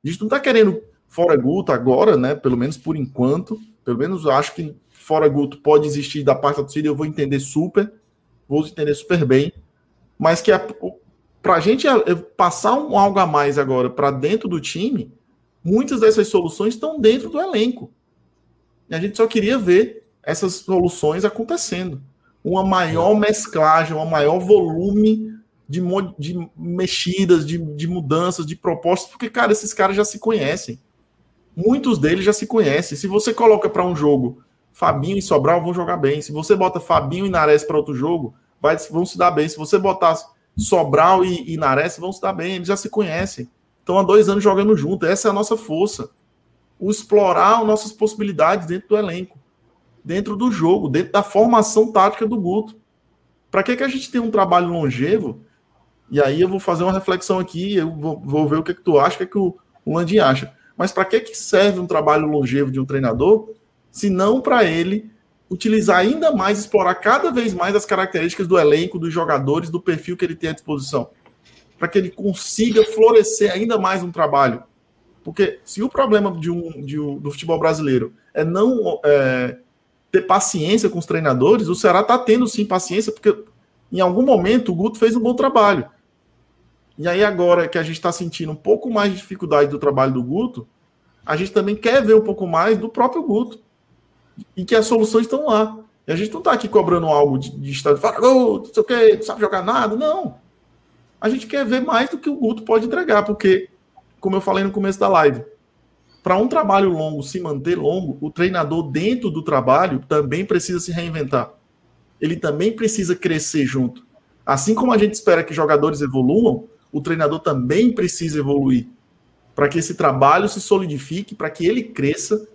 A gente não está querendo fora Guto agora, né? Pelo menos por enquanto. Pelo menos acho que fora Guto pode existir da parte da torcida, eu vou entender super, vou entender super bem. Mas que para a gente passar um algo a mais agora para dentro do time, muitas dessas soluções estão dentro do elenco. E a gente só queria ver essas soluções acontecendo. Uma maior mesclagem, um maior volume de, de mexidas, de, de mudanças, de propostas, porque, cara, esses caras já se conhecem. Muitos deles já se conhecem. Se você coloca para um jogo Fabinho e Sobral, vão jogar bem. Se você bota Fabinho e Nares para outro jogo, vai, vão se dar bem. Se você botar Sobral e, e Nares, vão se dar bem. Eles já se conhecem. Estão há dois anos jogando junto. Essa é a nossa força. O explorar as nossas possibilidades dentro do elenco dentro do jogo, dentro da formação tática do Guto. Para que, que a gente tem um trabalho longevo? E aí eu vou fazer uma reflexão aqui, eu vou, vou ver o que, que tu acha, o que, que o, o Landim acha. Mas para que, que serve um trabalho longevo de um treinador, se não para ele utilizar ainda mais, explorar cada vez mais as características do elenco, dos jogadores, do perfil que ele tem à disposição? Para que ele consiga florescer ainda mais um trabalho. Porque se o problema de um, de um, do futebol brasileiro é não é, ter paciência com os treinadores, o Ceará está tendo sim paciência, porque em algum momento o Guto fez um bom trabalho. E aí, agora que a gente está sentindo um pouco mais de dificuldade do trabalho do Guto, a gente também quer ver um pouco mais do próprio Guto. E que as soluções estão lá. E a gente não está aqui cobrando algo de, de estado, fala, Guto, não sei o quê, não sabe jogar nada. Não. A gente quer ver mais do que o Guto pode entregar, porque, como eu falei no começo da live, para um trabalho longo se manter longo, o treinador dentro do trabalho também precisa se reinventar. Ele também precisa crescer junto. Assim como a gente espera que jogadores evoluam, o treinador também precisa evoluir para que esse trabalho se solidifique, para que ele cresça.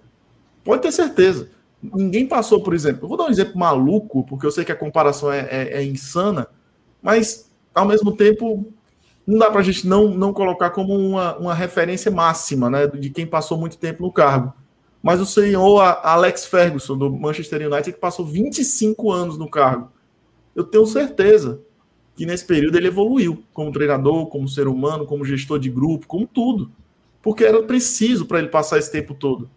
Pode ter certeza. Ninguém passou, por exemplo. Eu vou dar um exemplo maluco, porque eu sei que a comparação é, é, é insana, mas ao mesmo tempo não dá para a gente não, não colocar como uma, uma referência máxima né, de quem passou muito tempo no cargo. Mas o senhor Alex Ferguson, do Manchester United, que passou 25 anos no cargo. Eu tenho certeza que nesse período ele evoluiu como treinador, como ser humano, como gestor de grupo, como tudo. Porque era preciso para ele passar esse tempo todo.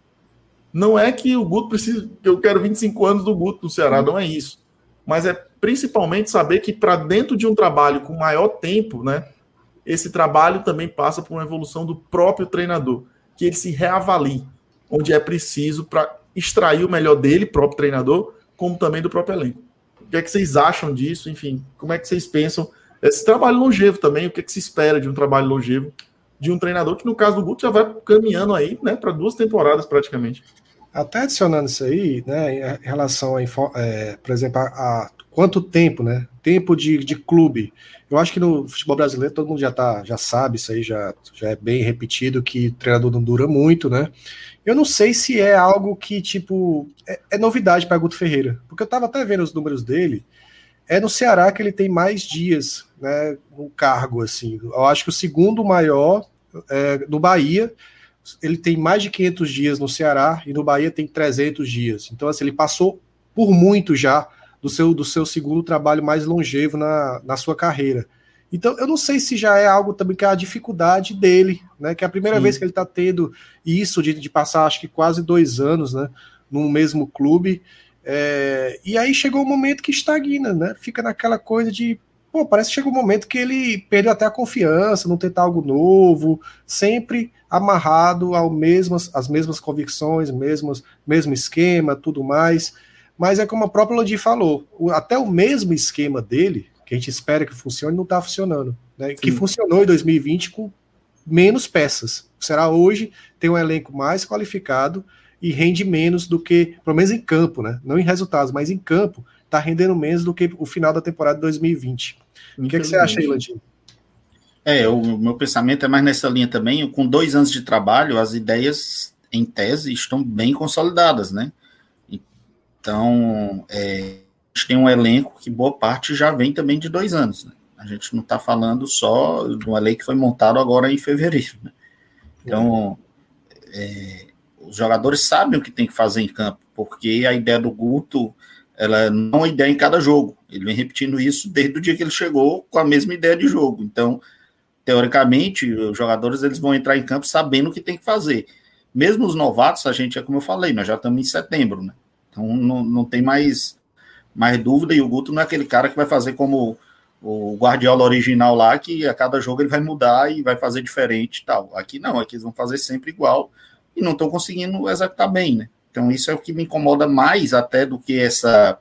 Não é que o Guto precisa, que eu quero 25 anos do Guto no Ceará, não é isso. Mas é principalmente saber que para dentro de um trabalho com maior tempo, né, esse trabalho também passa por uma evolução do próprio treinador, que ele se reavalie, onde é preciso para extrair o melhor dele, próprio treinador, como também do próprio elenco. Que é que vocês acham disso? Enfim, como é que vocês pensam? Esse trabalho longevo também, o que é que se espera de um trabalho longevo de um treinador que, no caso do Guto, já vai caminhando aí né, para duas temporadas praticamente. Até adicionando isso aí, né, em relação a, é, por exemplo, a, a, quanto tempo, né? Tempo de, de clube. Eu acho que no futebol brasileiro todo mundo já tá, já sabe isso aí, já, já é bem repetido que treinador não dura muito, né? Eu não sei se é algo que, tipo, é, é novidade para Guto Ferreira, porque eu tava até vendo os números dele. É no Ceará que ele tem mais dias, né, no cargo, assim. Eu acho que o segundo maior é no Bahia, ele tem mais de 500 dias no Ceará e no Bahia tem 300 dias. Então, assim, ele passou por muito já do seu, do seu segundo trabalho mais longevo na, na sua carreira. Então, eu não sei se já é algo também que é a dificuldade dele, né? Que é a primeira Sim. vez que ele está tendo isso de, de passar, acho que quase dois anos, né? No mesmo clube. É, e aí chegou o um momento que estagna, né? Fica naquela coisa de, pô, parece que chega um momento que ele perdeu até a confiança, não tentar algo novo, sempre amarrado ao mesmas, às mesmas convicções, mesmos, mesmo esquema, tudo mais. Mas é como a própria Lodi falou, o, até o mesmo esquema dele, que a gente espera que funcione, não está funcionando. Né? Que funcionou em 2020 com menos peças. Será hoje tem um elenco mais qualificado e rende menos do que, pelo menos em campo, né? Não em resultados, mas em campo, está rendendo menos do que o final da temporada de 2020. O que, é que você acha aí, Landinho? É, o meu pensamento é mais nessa linha também. Com dois anos de trabalho, as ideias, em tese, estão bem consolidadas, né? Então, é, a gente tem um elenco que boa parte já vem também de dois anos. Né? A gente não está falando só de um elenco que foi montado agora em fevereiro. Né? Então, é, os jogadores sabem o que tem que fazer em campo, porque a ideia do Guto ela não é uma ideia em cada jogo. Ele vem repetindo isso desde o dia que ele chegou com a mesma ideia de jogo. Então, teoricamente, os jogadores eles vão entrar em campo sabendo o que tem que fazer. Mesmo os novatos, a gente é como eu falei, nós já estamos em setembro, né? Então não, não tem mais, mais dúvida, e o Guto não é aquele cara que vai fazer como o Guardiola original lá, que a cada jogo ele vai mudar e vai fazer diferente e tal. Aqui não, aqui eles vão fazer sempre igual e não estão conseguindo executar bem, né? Então isso é o que me incomoda mais até do que essa.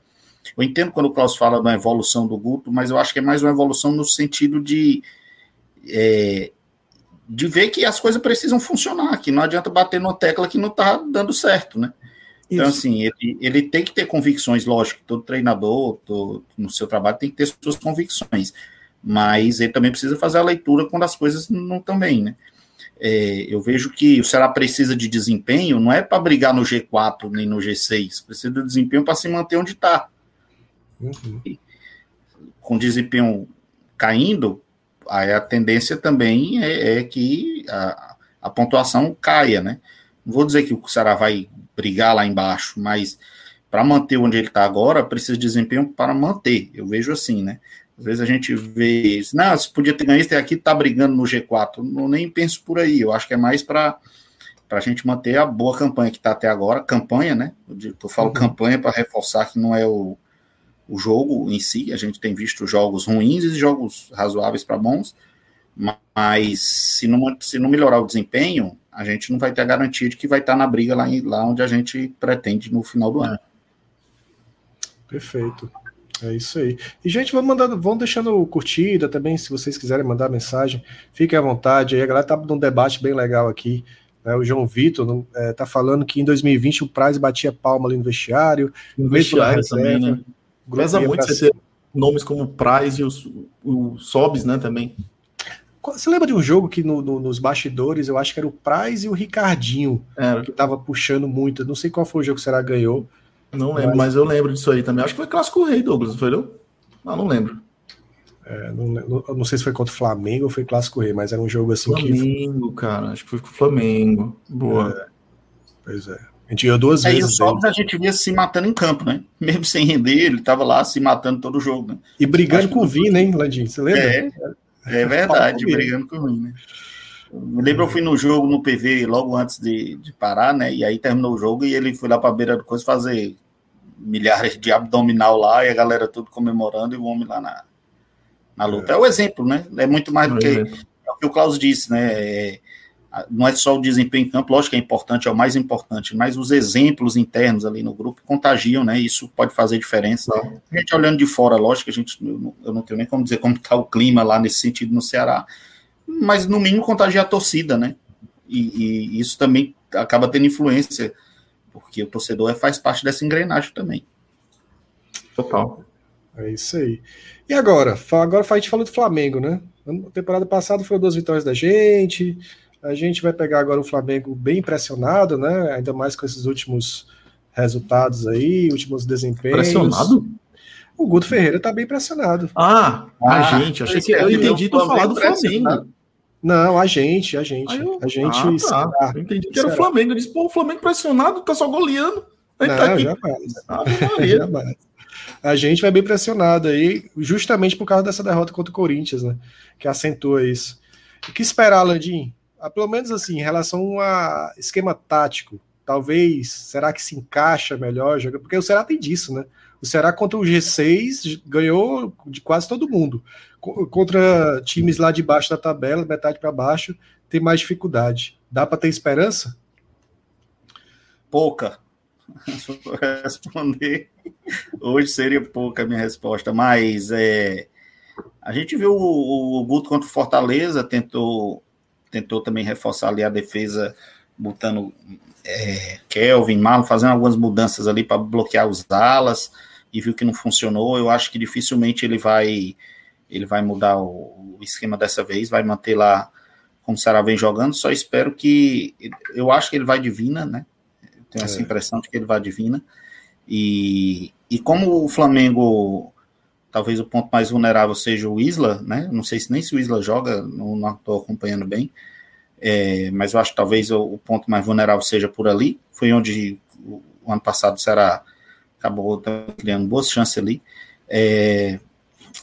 Eu entendo quando o Klaus fala da evolução do Guto, mas eu acho que é mais uma evolução no sentido de. É, de ver que as coisas precisam funcionar, que não adianta bater na tecla que não está dando certo, né? Então, assim, ele, ele tem que ter convicções, lógico, todo treinador todo, no seu trabalho tem que ter suas convicções, mas ele também precisa fazer a leitura quando as coisas não estão bem, né? É, eu vejo que o Ceará precisa de desempenho, não é para brigar no G4 nem no G6, precisa de desempenho para se manter onde está. Uhum. Com desempenho caindo, aí a tendência também é, é que a, a pontuação caia, né? Não vou dizer que o Ceará vai brigar lá embaixo, mas para manter onde ele está agora, precisa de desempenho para manter. Eu vejo assim, né? Às vezes a gente vê isso, não, se podia ter ganho isso aqui, tá brigando no G4. Não nem penso por aí. Eu acho que é mais para para a gente manter a boa campanha que está até agora, campanha, né? Eu falo uhum. campanha para reforçar que não é o, o jogo em si. A gente tem visto jogos ruins e jogos razoáveis para bons, mas se não, se não melhorar o desempenho, a gente não vai ter a garantia de que vai estar na briga lá, lá onde a gente pretende no final do ano. Perfeito. É isso aí. E, gente, vamos mandando, vão deixando curtida também, se vocês quiserem mandar mensagem, fiquem à vontade. Aí a galera tá num debate bem legal aqui. Né? O João Vitor é, tá falando que em 2020 o Price batia palma ali no vestiário. No vestiário também, né? Pesa muito você ter nomes como Price e os, o Sobs, né, também. Você lembra de um jogo que no, no, nos bastidores eu acho que era o Price e o Ricardinho que tava puxando muito. Não sei qual foi o jogo que será ganhou. Não lembro, mas... mas... eu lembro disso aí também. Acho que foi Clássico Rei, Douglas, não foi não? Não, não lembro. É, não, não, não, sei se foi contra o Flamengo ou foi Clássico Rei, mas era um jogo assim Flamengo, que. Flamengo, cara. Acho que foi com o Flamengo. Boa. É, pois é. A gente ganhou duas é, vezes. E o Sobs a gente via se matando em campo, né? Mesmo sem render, ele tava lá se matando todo o jogo, né? E brigando com o Vina, hein, Landim? Você lembra? É, é verdade, brigando com Vina. Né? Me lembro, eu fui no jogo no PV logo antes de, de parar, né? E aí terminou o jogo e ele foi lá para a beira do coisa fazer milhares de abdominal lá e a galera tudo comemorando e o homem lá na, na luta. É, é o exemplo, né? É muito mais do que, é o que o Klaus disse, né? É, não é só o desempenho em campo, lógico que é importante, é o mais importante, mas os exemplos internos ali no grupo contagiam, né? Isso pode fazer diferença. A gente olhando de fora, lógico a gente, eu não tenho nem como dizer como está o clima lá nesse sentido no Ceará, mas no mínimo contagia a torcida, né? E, e isso também acaba tendo influência, porque o torcedor é, faz parte dessa engrenagem também. Total. É isso aí. E agora? Agora a gente falou do Flamengo, né? Na temporada passada foram duas vitórias da gente, a gente vai pegar agora o Flamengo bem impressionado, né? Ainda mais com esses últimos resultados aí, últimos desempenhos. Impressionado? O Guto Ferreira tá bem impressionado. Ah, ah a gente, achei que eu entendi tu falar do Flamengo. Não, a gente, a gente. Eu, a gente. Ah, tá. Eu entendi que era o Flamengo. Eu disse, pô, o Flamengo pressionado, tá só goleando. Não, tá aqui. jamais. Ah, jamais. A gente vai bem pressionado aí, justamente por causa dessa derrota contra o Corinthians, né? Que acentua isso. O que esperar, Landim? Ah, pelo menos assim, em relação a esquema tático, talvez, será que se encaixa melhor? Porque o Ceará tem disso, né? O Ceará contra o G6 ganhou de quase todo mundo. Contra times lá de baixo da tabela, metade para baixo, tem mais dificuldade. Dá para ter esperança? Pouca. responder hoje seria pouca a minha resposta, mas é, a gente viu o, o Guto contra o Fortaleza, tentou tentou também reforçar ali a defesa, botando é, Kelvin, Marlon, fazendo algumas mudanças ali para bloquear os alas, e viu que não funcionou. Eu acho que dificilmente ele vai ele vai mudar o, o esquema dessa vez, vai manter lá como o Ceará vem jogando. Só espero que. Eu acho que ele vai divina, né? tenho essa é. impressão de que ele vai divina. E, e como o Flamengo talvez o ponto mais vulnerável seja o Isla, né? Não sei se nem se o Isla joga, não estou acompanhando bem, é, mas eu acho que talvez o, o, ponto mais vulnerável seja por ali. Foi onde o, o ano passado o Ceará acabou criando boas chances ali. É,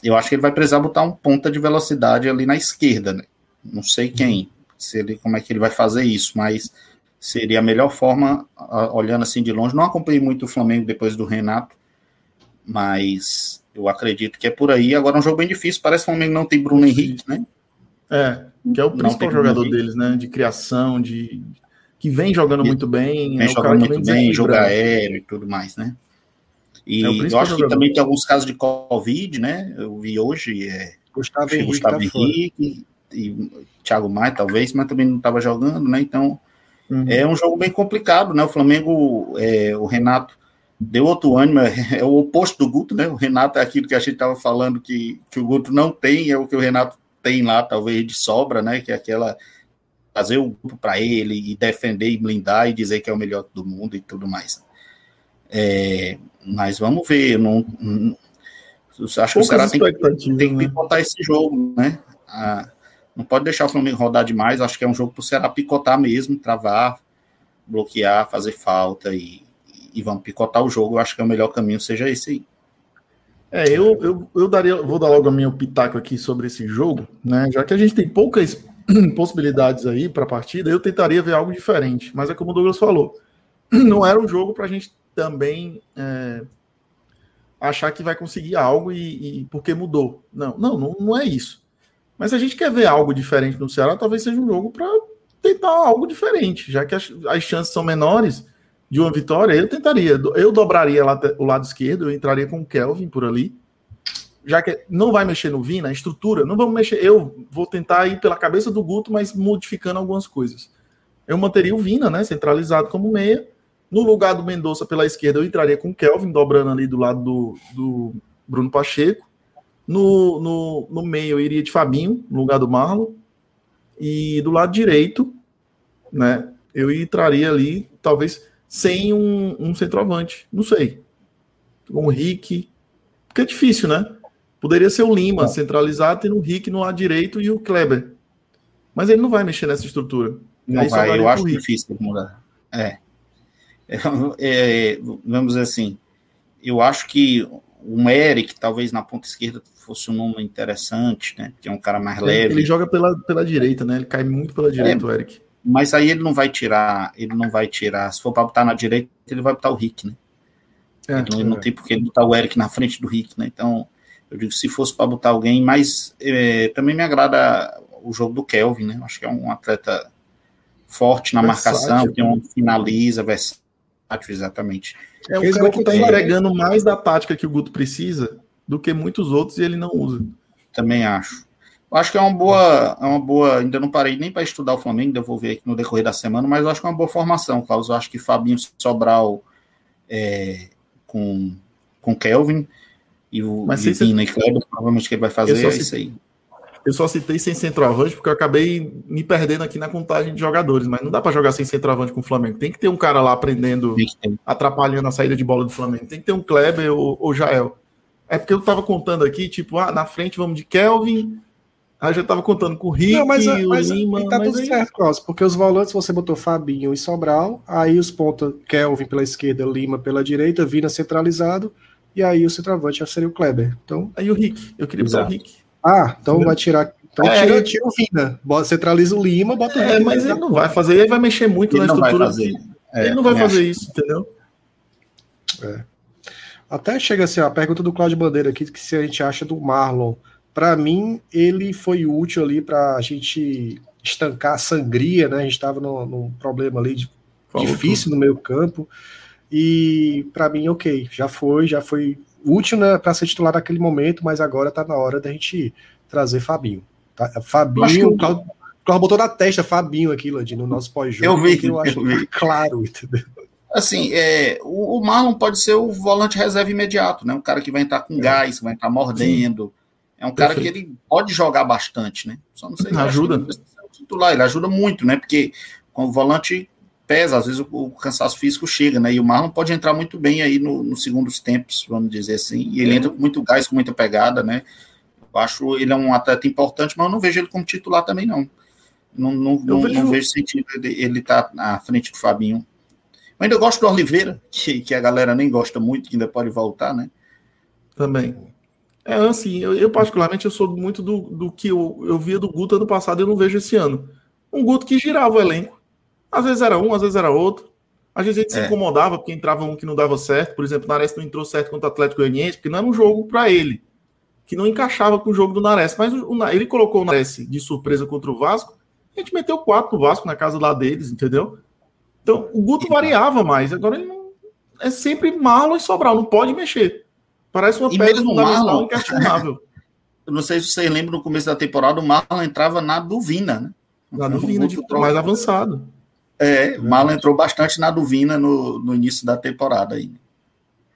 eu acho que ele vai precisar botar um ponta de velocidade ali na esquerda, né? Não sei quem, se ele, como é que ele vai fazer isso, mas seria a melhor forma, olhando assim de longe. Não acompanhei muito o Flamengo depois do Renato, mas eu acredito que é por aí. Agora é um jogo bem difícil. Parece que o Flamengo não tem Bruno Henrique, né? É, que é o principal jogador deles, né? De criação, de que vem jogando muito bem. Vem é jogando muito bem, jogo aéreo e tudo mais, né? E é eu acho jogador. que também tem alguns casos de Covid, né? Eu vi hoje. É, Gustavo Henrique, Gustavo tá Henrique e Thiago Maia, talvez, mas também não estava jogando, né? Então uhum. é um jogo bem complicado, né? O Flamengo, é, o Renato deu outro ânimo, é o oposto do Guto, né? O Renato é aquilo que a gente estava falando que, que o Guto não tem, é o que o Renato tem lá, talvez de sobra, né? Que é aquela fazer o grupo para ele e defender e blindar e dizer que é o melhor do mundo e tudo mais. É, mas vamos ver, não, não acho que o Ceará tem, tem que picotar esse jogo, né? Ah, não pode deixar o Flamengo rodar demais, acho que é um jogo para o Ceará picotar mesmo, travar, bloquear, fazer falta e, e vamos picotar o jogo. Eu acho que é o melhor caminho seja esse aí. É, eu, eu, eu daria, vou dar logo a minha pitaco aqui sobre esse jogo, né? Já que a gente tem poucas possibilidades aí para a partida, eu tentaria ver algo diferente. Mas é como o Douglas falou, não era um jogo para a gente também é, achar que vai conseguir algo e, e, porque mudou. Não, não, não, não é isso. Mas se a gente quer ver algo diferente no Ceará, talvez seja um jogo para tentar algo diferente, já que as, as chances são menores de uma vitória, eu tentaria. Eu dobraria o lado esquerdo, eu entraria com o Kelvin por ali. Já que não vai mexer no Vina, a estrutura, não vamos mexer. Eu vou tentar ir pela cabeça do Guto, mas modificando algumas coisas. Eu manteria o Vina, né? Centralizado como meia. No lugar do Mendonça pela esquerda, eu entraria com o Kelvin, dobrando ali do lado do, do Bruno Pacheco. No, no, no meio, eu iria de Fabinho, no lugar do Marlon. E do lado direito, né? Eu entraria ali, talvez sem um, um centroavante. Não sei. Um Rick. Porque é difícil, né? Poderia ser o Lima, centralizado, tendo o Rick no lado direito e o Kleber. Mas ele não vai mexer nessa estrutura. Não Aí vai, eu acho difícil mudar. É. É, é. Vamos dizer assim, eu acho que um Eric, talvez na ponta esquerda, fosse um nome interessante, né? Que é um cara mais leve. Ele joga pela, pela direita, né? Ele cai muito pela direita, é, o Eric. Mas aí ele não vai tirar, ele não vai tirar. Se for para botar na direita, ele vai botar o Rick, né? É, então, ele não é. tem porque ele botar o Eric na frente do Rick, né? Então, eu digo, se fosse para botar alguém, mas é, também me agrada o jogo do Kelvin, né? Acho que é um atleta forte na versátil, marcação, que um finaliza, versátil, exatamente. É um cara que está entregando mais da tática que o Guto precisa do que muitos outros e ele não usa. Também acho. Acho que é uma boa, é uma boa. Ainda não parei nem para estudar o Flamengo, ainda vou ver aqui no decorrer da semana, mas acho que é uma boa formação, Klaus. Eu acho que Fabinho Sobral é, com, com Kelvin e o mas e Vina e Kleber, provavelmente que ele vai fazer é isso aí. Eu só citei sem centroavante porque eu acabei me perdendo aqui na contagem de jogadores, mas não dá para jogar sem centroavante com o Flamengo. Tem que ter um cara lá aprendendo, atrapalhando a saída de bola do Flamengo. Tem que ter um Kleber ou, ou Jael. É porque eu tava contando aqui, tipo, ah, na frente vamos de Kelvin, Aí já tava contando com o Rick, não, mas, o mas, Lima. Tá tudo aí... certo, Klaus, porque os volantes você botou Fabinho e Sobral, aí os pontos Kelvin pela esquerda, Lima pela direita, Vina centralizado, e aí o centroavante já seria o Kleber. Então... Aí o Rick, eu queria botar o Rick. Ah, então vai tirar. Então é, tira, tira o Vina. Centraliza o Lima, bota o é, Mas ele não vai fazer, ele vai mexer muito ele na estrutura. Fazer. É, ele não vai fazer acho. isso, entendeu? É. Até chega assim, a pergunta do Claudio Bandeira aqui, que se a gente acha do Marlon. Para mim, ele foi útil ali para a gente estancar a sangria, né? A gente estava num, problema ali de, difícil tudo. no meio campo. E para mim, ok, já foi, já foi útil né, para ser titular naquele momento, mas agora está na hora da gente trazer Fabinho. Tá? Fabinho, o Claudio, Claudio botou na testa Fabinho aqui, Landim, no nosso pós-jogo. Eu vi, eu, acho eu vi. claro, entendeu? Assim, é, o, o, Marlon pode ser o volante reserva imediato, né? Um cara que vai entrar com é. gás, vai entrar mordendo. Sim. É um cara Perfeito. que ele pode jogar bastante, né? Só não sei. Ajuda. Titular, ele ajuda muito, né? Porque com o volante pesa, às vezes o, o, cansaço físico chega, né? E o Marlon pode entrar muito bem aí no, nos segundos tempos, vamos dizer assim. E ele é. entra com muito gás, com muita pegada, né? Eu acho ele é um atleta importante, mas eu não vejo ele como titular também, não. Não, não, não, vejo... não vejo sentido ele estar tá à frente do Fabinho. Eu ainda gosto do Oliveira, que, que a galera nem gosta muito, que ainda pode voltar, né? Também. É assim, eu, eu particularmente eu sou muito do, do que eu, eu via do Guto ano passado e eu não vejo esse ano. Um Guto que girava o elenco às vezes era um, às vezes era outro. Às vezes a gente é. se incomodava porque entrava um que não dava certo. Por exemplo, o Nares não entrou certo contra o Atlético Goianiense, porque não era um jogo para ele, que não encaixava com o jogo do Nares. Mas o, o, ele colocou o Nares de surpresa contra o Vasco. A gente meteu quatro pro Vasco na casa lá deles, entendeu? Então o Guto variava mais. Agora ele não. É sempre Marlon e Sobral, não pode mexer. Parece uma e pedra fundamental Marlon, inquestionável. Eu não sei se vocês lembram no começo da temporada, o Marlon entrava na Duvina, né? Na Duvina, de, mais avançado. É, o Marlon entrou bastante na Duvina no, no início da temporada aí.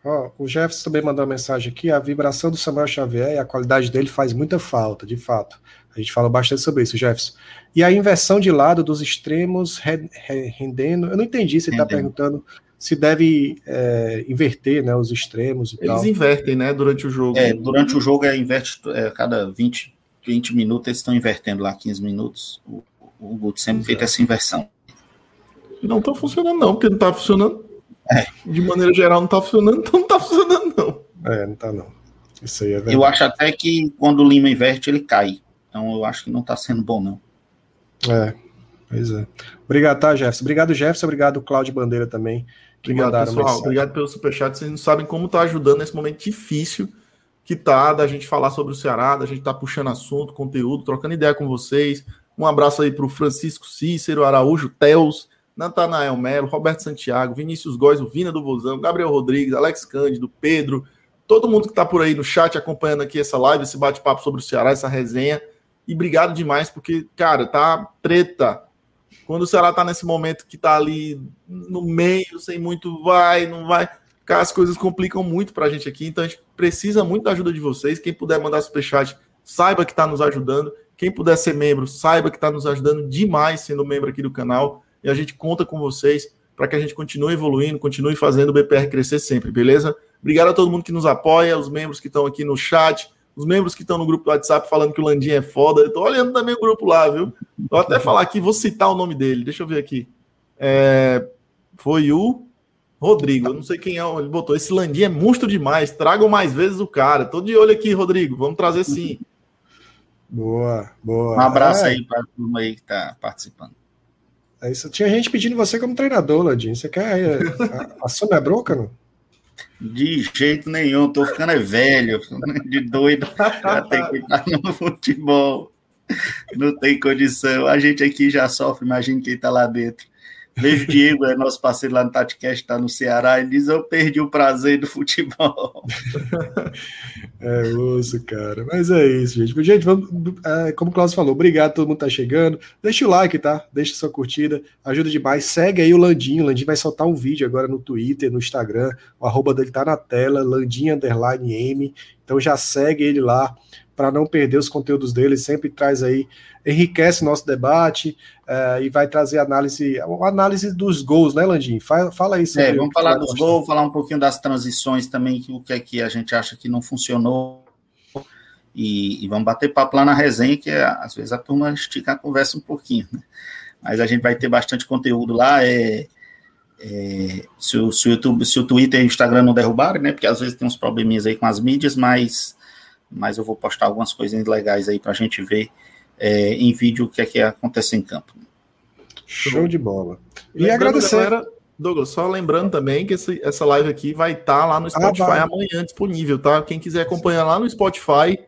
Oh, o Jefferson também mandou uma mensagem aqui. A vibração do Samuel Xavier e a qualidade dele faz muita falta, de fato. A gente fala bastante sobre isso, Jefferson. E a inversão de lado dos extremos rendendo. Eu não entendi se ele está perguntando se deve é, inverter né, os extremos e Eles tal. invertem, né, durante o jogo. É, durante o jogo é inverte é, cada 20, 20 minutos, eles estão invertendo lá 15 minutos. O, o Guto sempre fez essa inversão não tá funcionando, não, porque não tá funcionando. É. De maneira geral, não tá funcionando, então não tá funcionando, não. É, não tá, não. Isso aí é verdade. Eu acho até que quando o Lima inverte, ele cai. Então eu acho que não tá sendo bom, não. É, pois é. Obrigado, tá, Jefferson? Obrigado, Jefferson. Obrigado, Cláudio Bandeira também. Obrigado, pessoal. Mensagem. Obrigado pelo superchat. Vocês não sabem como tá ajudando nesse momento difícil que tá da gente falar sobre o Ceará, da gente tá puxando assunto, conteúdo, trocando ideia com vocês. Um abraço aí pro Francisco Cícero Araújo, Teus, Natanael Melo, Roberto Santiago, Vinícius Góes, o Vina do Vozão, Gabriel Rodrigues, Alex Cândido, Pedro, todo mundo que está por aí no chat acompanhando aqui essa live, esse bate-papo sobre o Ceará, essa resenha. E obrigado demais, porque, cara, tá treta. Quando o Ceará tá nesse momento que tá ali no meio, sem muito vai, não vai, as coisas complicam muito pra gente aqui. Então a gente precisa muito da ajuda de vocês. Quem puder mandar superchat, saiba que tá nos ajudando. Quem puder ser membro, saiba que tá nos ajudando demais sendo membro aqui do canal e a gente conta com vocês para que a gente continue evoluindo, continue fazendo o BPR crescer sempre, beleza? Obrigado a todo mundo que nos apoia, os membros que estão aqui no chat, os membros que estão no grupo do WhatsApp falando que o Landim é foda. Eu tô olhando também o grupo lá, viu? Vou até falar aqui, vou citar o nome dele. Deixa eu ver aqui. É... Foi o Rodrigo. Eu não sei quem é, ele botou. Esse Landim é monstro demais. Tragam mais vezes o cara. Tô de olho aqui, Rodrigo. Vamos trazer sim. Boa, boa. Um abraço é. aí para a turma aí que está participando. É isso. Tinha gente pedindo você como treinador, Landim. Você quer é, assume a bronca, não? De jeito nenhum, tô ficando é velho, de doido, já tem que estar no futebol. Não tem condição. A gente aqui já sofre, imagina quem tá lá dentro. Vejo o Diego, é nosso parceiro lá no TatiCast, está no Ceará, ele diz: Eu perdi o prazer do futebol. é osso, cara. Mas é isso, gente. Gente, vamos, é, como o Klaus falou, obrigado, todo mundo tá chegando. Deixa o like, tá? Deixa sua curtida, ajuda demais. Segue aí o Landinho. O Landinho vai soltar um vídeo agora no Twitter, no Instagram. O arroba dele tá na tela, Landinho M. Então já segue ele lá para não perder os conteúdos dele, sempre traz aí, enriquece nosso debate uh, e vai trazer análise, análise dos gols, né, Landim? Fala, fala aí sobre é, Vamos falar dos gols, falar um pouquinho das transições também, o que é que a gente acha que não funcionou. E, e vamos bater papo lá na resenha, que é, às vezes a turma estica a conversa um pouquinho, né? Mas a gente vai ter bastante conteúdo lá. É, é, se, o, se, o YouTube, se o Twitter e o Instagram não derrubarem, né? Porque às vezes tem uns probleminhas aí com as mídias, mas mas eu vou postar algumas coisinhas legais aí para a gente ver é, em vídeo o que é que acontece em campo. Show de bola. E lembrando, agradecer. Galera, Douglas, só lembrando também que esse, essa live aqui vai estar tá lá no ah, Spotify ah, amanhã disponível, tá? Quem quiser acompanhar lá no Spotify,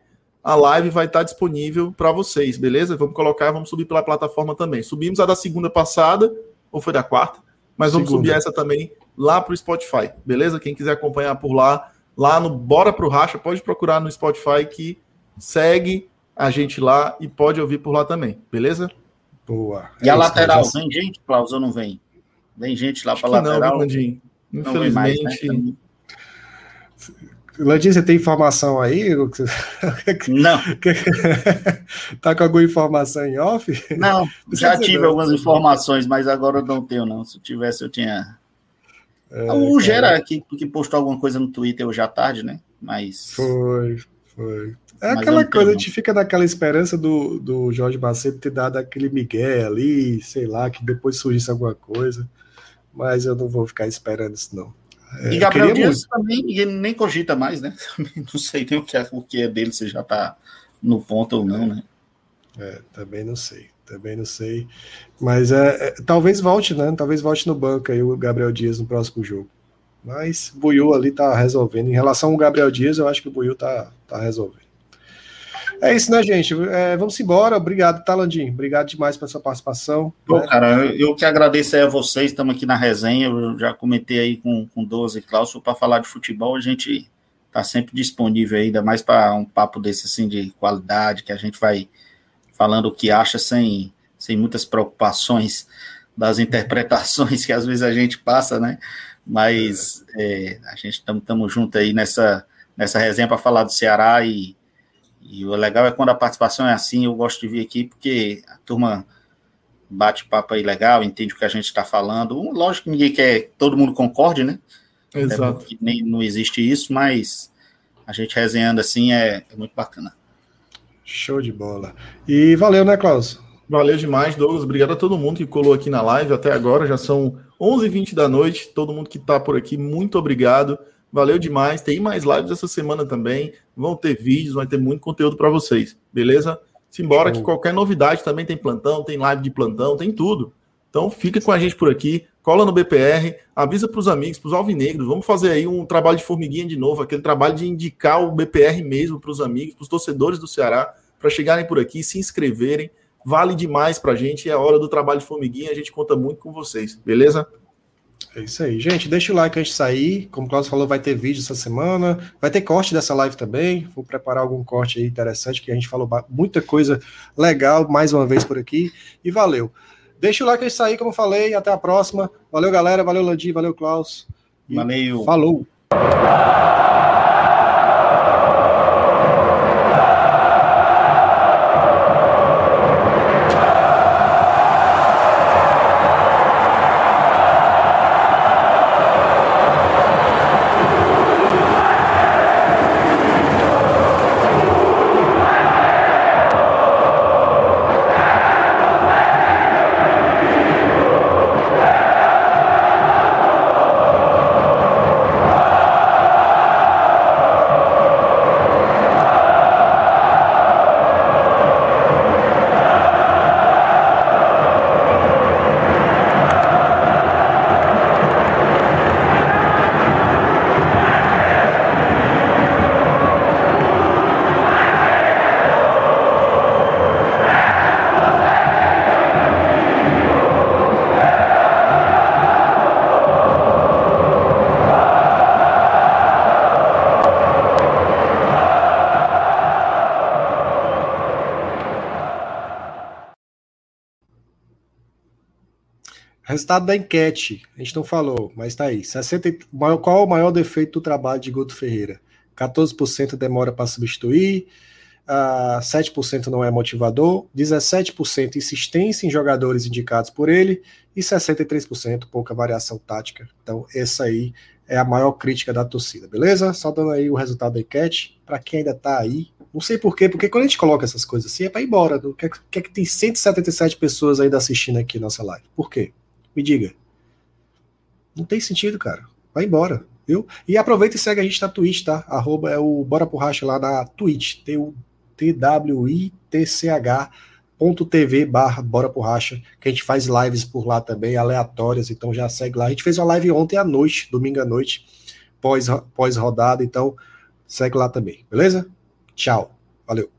a live vai estar tá disponível para vocês, beleza? Vamos colocar, vamos subir pela plataforma também. Subimos a da segunda passada, ou foi da quarta, mas vamos segunda. subir essa também lá para o Spotify, beleza? Quem quiser acompanhar por lá, lá no Bora Pro Racha, pode procurar no Spotify que segue a gente lá e pode ouvir por lá também, beleza? Boa. E é a lateral, já... vem gente, Klaus, ou não vem? Vem gente lá para lateral? Não, viu, Infelizmente. Mais, né? Landim, você tem informação aí? Não. tá com alguma informação em off? Não, já tive não. algumas informações, mas agora eu não tenho, não. Se tivesse, eu tinha é, o Gera que, que postou alguma coisa no Twitter hoje à tarde, né? Mas. Foi, foi. É aquela coisa, a gente fica naquela esperança do, do Jorge Macedo ter dado aquele migué ali, sei lá, que depois surgisse alguma coisa. Mas eu não vou ficar esperando isso, não. É, e Gabriel Dias também ele nem cogita mais, né? Não sei nem o que é, o que é dele, se já tá no ponto ou não, né? É, também não sei. Também não sei. Mas é, é, talvez volte, né? Talvez volte no banco aí o Gabriel Dias no próximo jogo. Mas o Buiu ali tá resolvendo. Em relação ao Gabriel Dias, eu acho que o Buiu tá, tá resolvendo. É isso, né, gente? É, vamos embora. Obrigado, Talandim. Obrigado demais pela sua participação. Pô, né? cara, eu, que agradeço a vocês. Estamos aqui na resenha. Eu já comentei aí com, com 12 Cláudio para falar de futebol. A gente tá sempre disponível ainda mais para um papo desse assim de qualidade que a gente vai falando o que acha sem, sem muitas preocupações das interpretações que às vezes a gente passa, né? Mas é, a gente estamos juntos aí nessa, nessa resenha para falar do Ceará e, e o legal é quando a participação é assim, eu gosto de vir aqui porque a turma bate papo aí legal, entende o que a gente está falando. Lógico que ninguém quer que todo mundo concorde, né? Exato. É, nem, não existe isso, mas a gente resenhando assim é, é muito bacana. Show de bola. E valeu, né, Klaus? Valeu demais, Douglas. Obrigado a todo mundo que colou aqui na live até agora. Já são 11h20 da noite. Todo mundo que está por aqui, muito obrigado. Valeu demais. Tem mais lives essa semana também. Vão ter vídeos, vai ter muito conteúdo para vocês. Beleza? Simbora que qualquer novidade também tem plantão, tem live de plantão, tem tudo. Então fica com a gente por aqui, cola no BPR, avisa para os amigos, para os alvinegros. Vamos fazer aí um trabalho de formiguinha de novo, aquele trabalho de indicar o BPR mesmo para os amigos, para os torcedores do Ceará, para chegarem por aqui, se inscreverem. Vale demais para a gente, é hora do trabalho de formiguinha, a gente conta muito com vocês, beleza? É isso aí, gente. Deixa o like antes de sair. Como o Cláudio falou, vai ter vídeo essa semana. Vai ter corte dessa live também. Vou preparar algum corte aí interessante, que a gente falou muita coisa legal mais uma vez por aqui. E valeu. Deixa o like aí sair, como eu falei. Até a próxima. Valeu, galera. Valeu, Landim. Valeu, Klaus. Valeu. Falou. Resultado da enquete, a gente não falou, mas tá aí. 60, qual o maior defeito do trabalho de Guto Ferreira? 14% demora para substituir, uh, 7% não é motivador, 17% insistência em jogadores indicados por ele e 63% pouca variação tática. Então, essa aí é a maior crítica da torcida, beleza? Só dando aí o resultado da enquete, para quem ainda tá aí. Não sei por quê, porque quando a gente coloca essas coisas assim é para ir embora. Quer que, que tem 177 pessoas ainda assistindo aqui nossa live? Por quê? Me diga. Não tem sentido, cara. Vai embora, viu? E aproveita e segue a gente na Twitch, tá? Arroba é o Bora Porracha lá na Twitch. T-W-I-T-C-H .tv barra Bora Porracha, que a gente faz lives por lá também, aleatórias, então já segue lá. A gente fez uma live ontem à noite, domingo à noite, pós, pós então segue lá também, beleza? Tchau, valeu.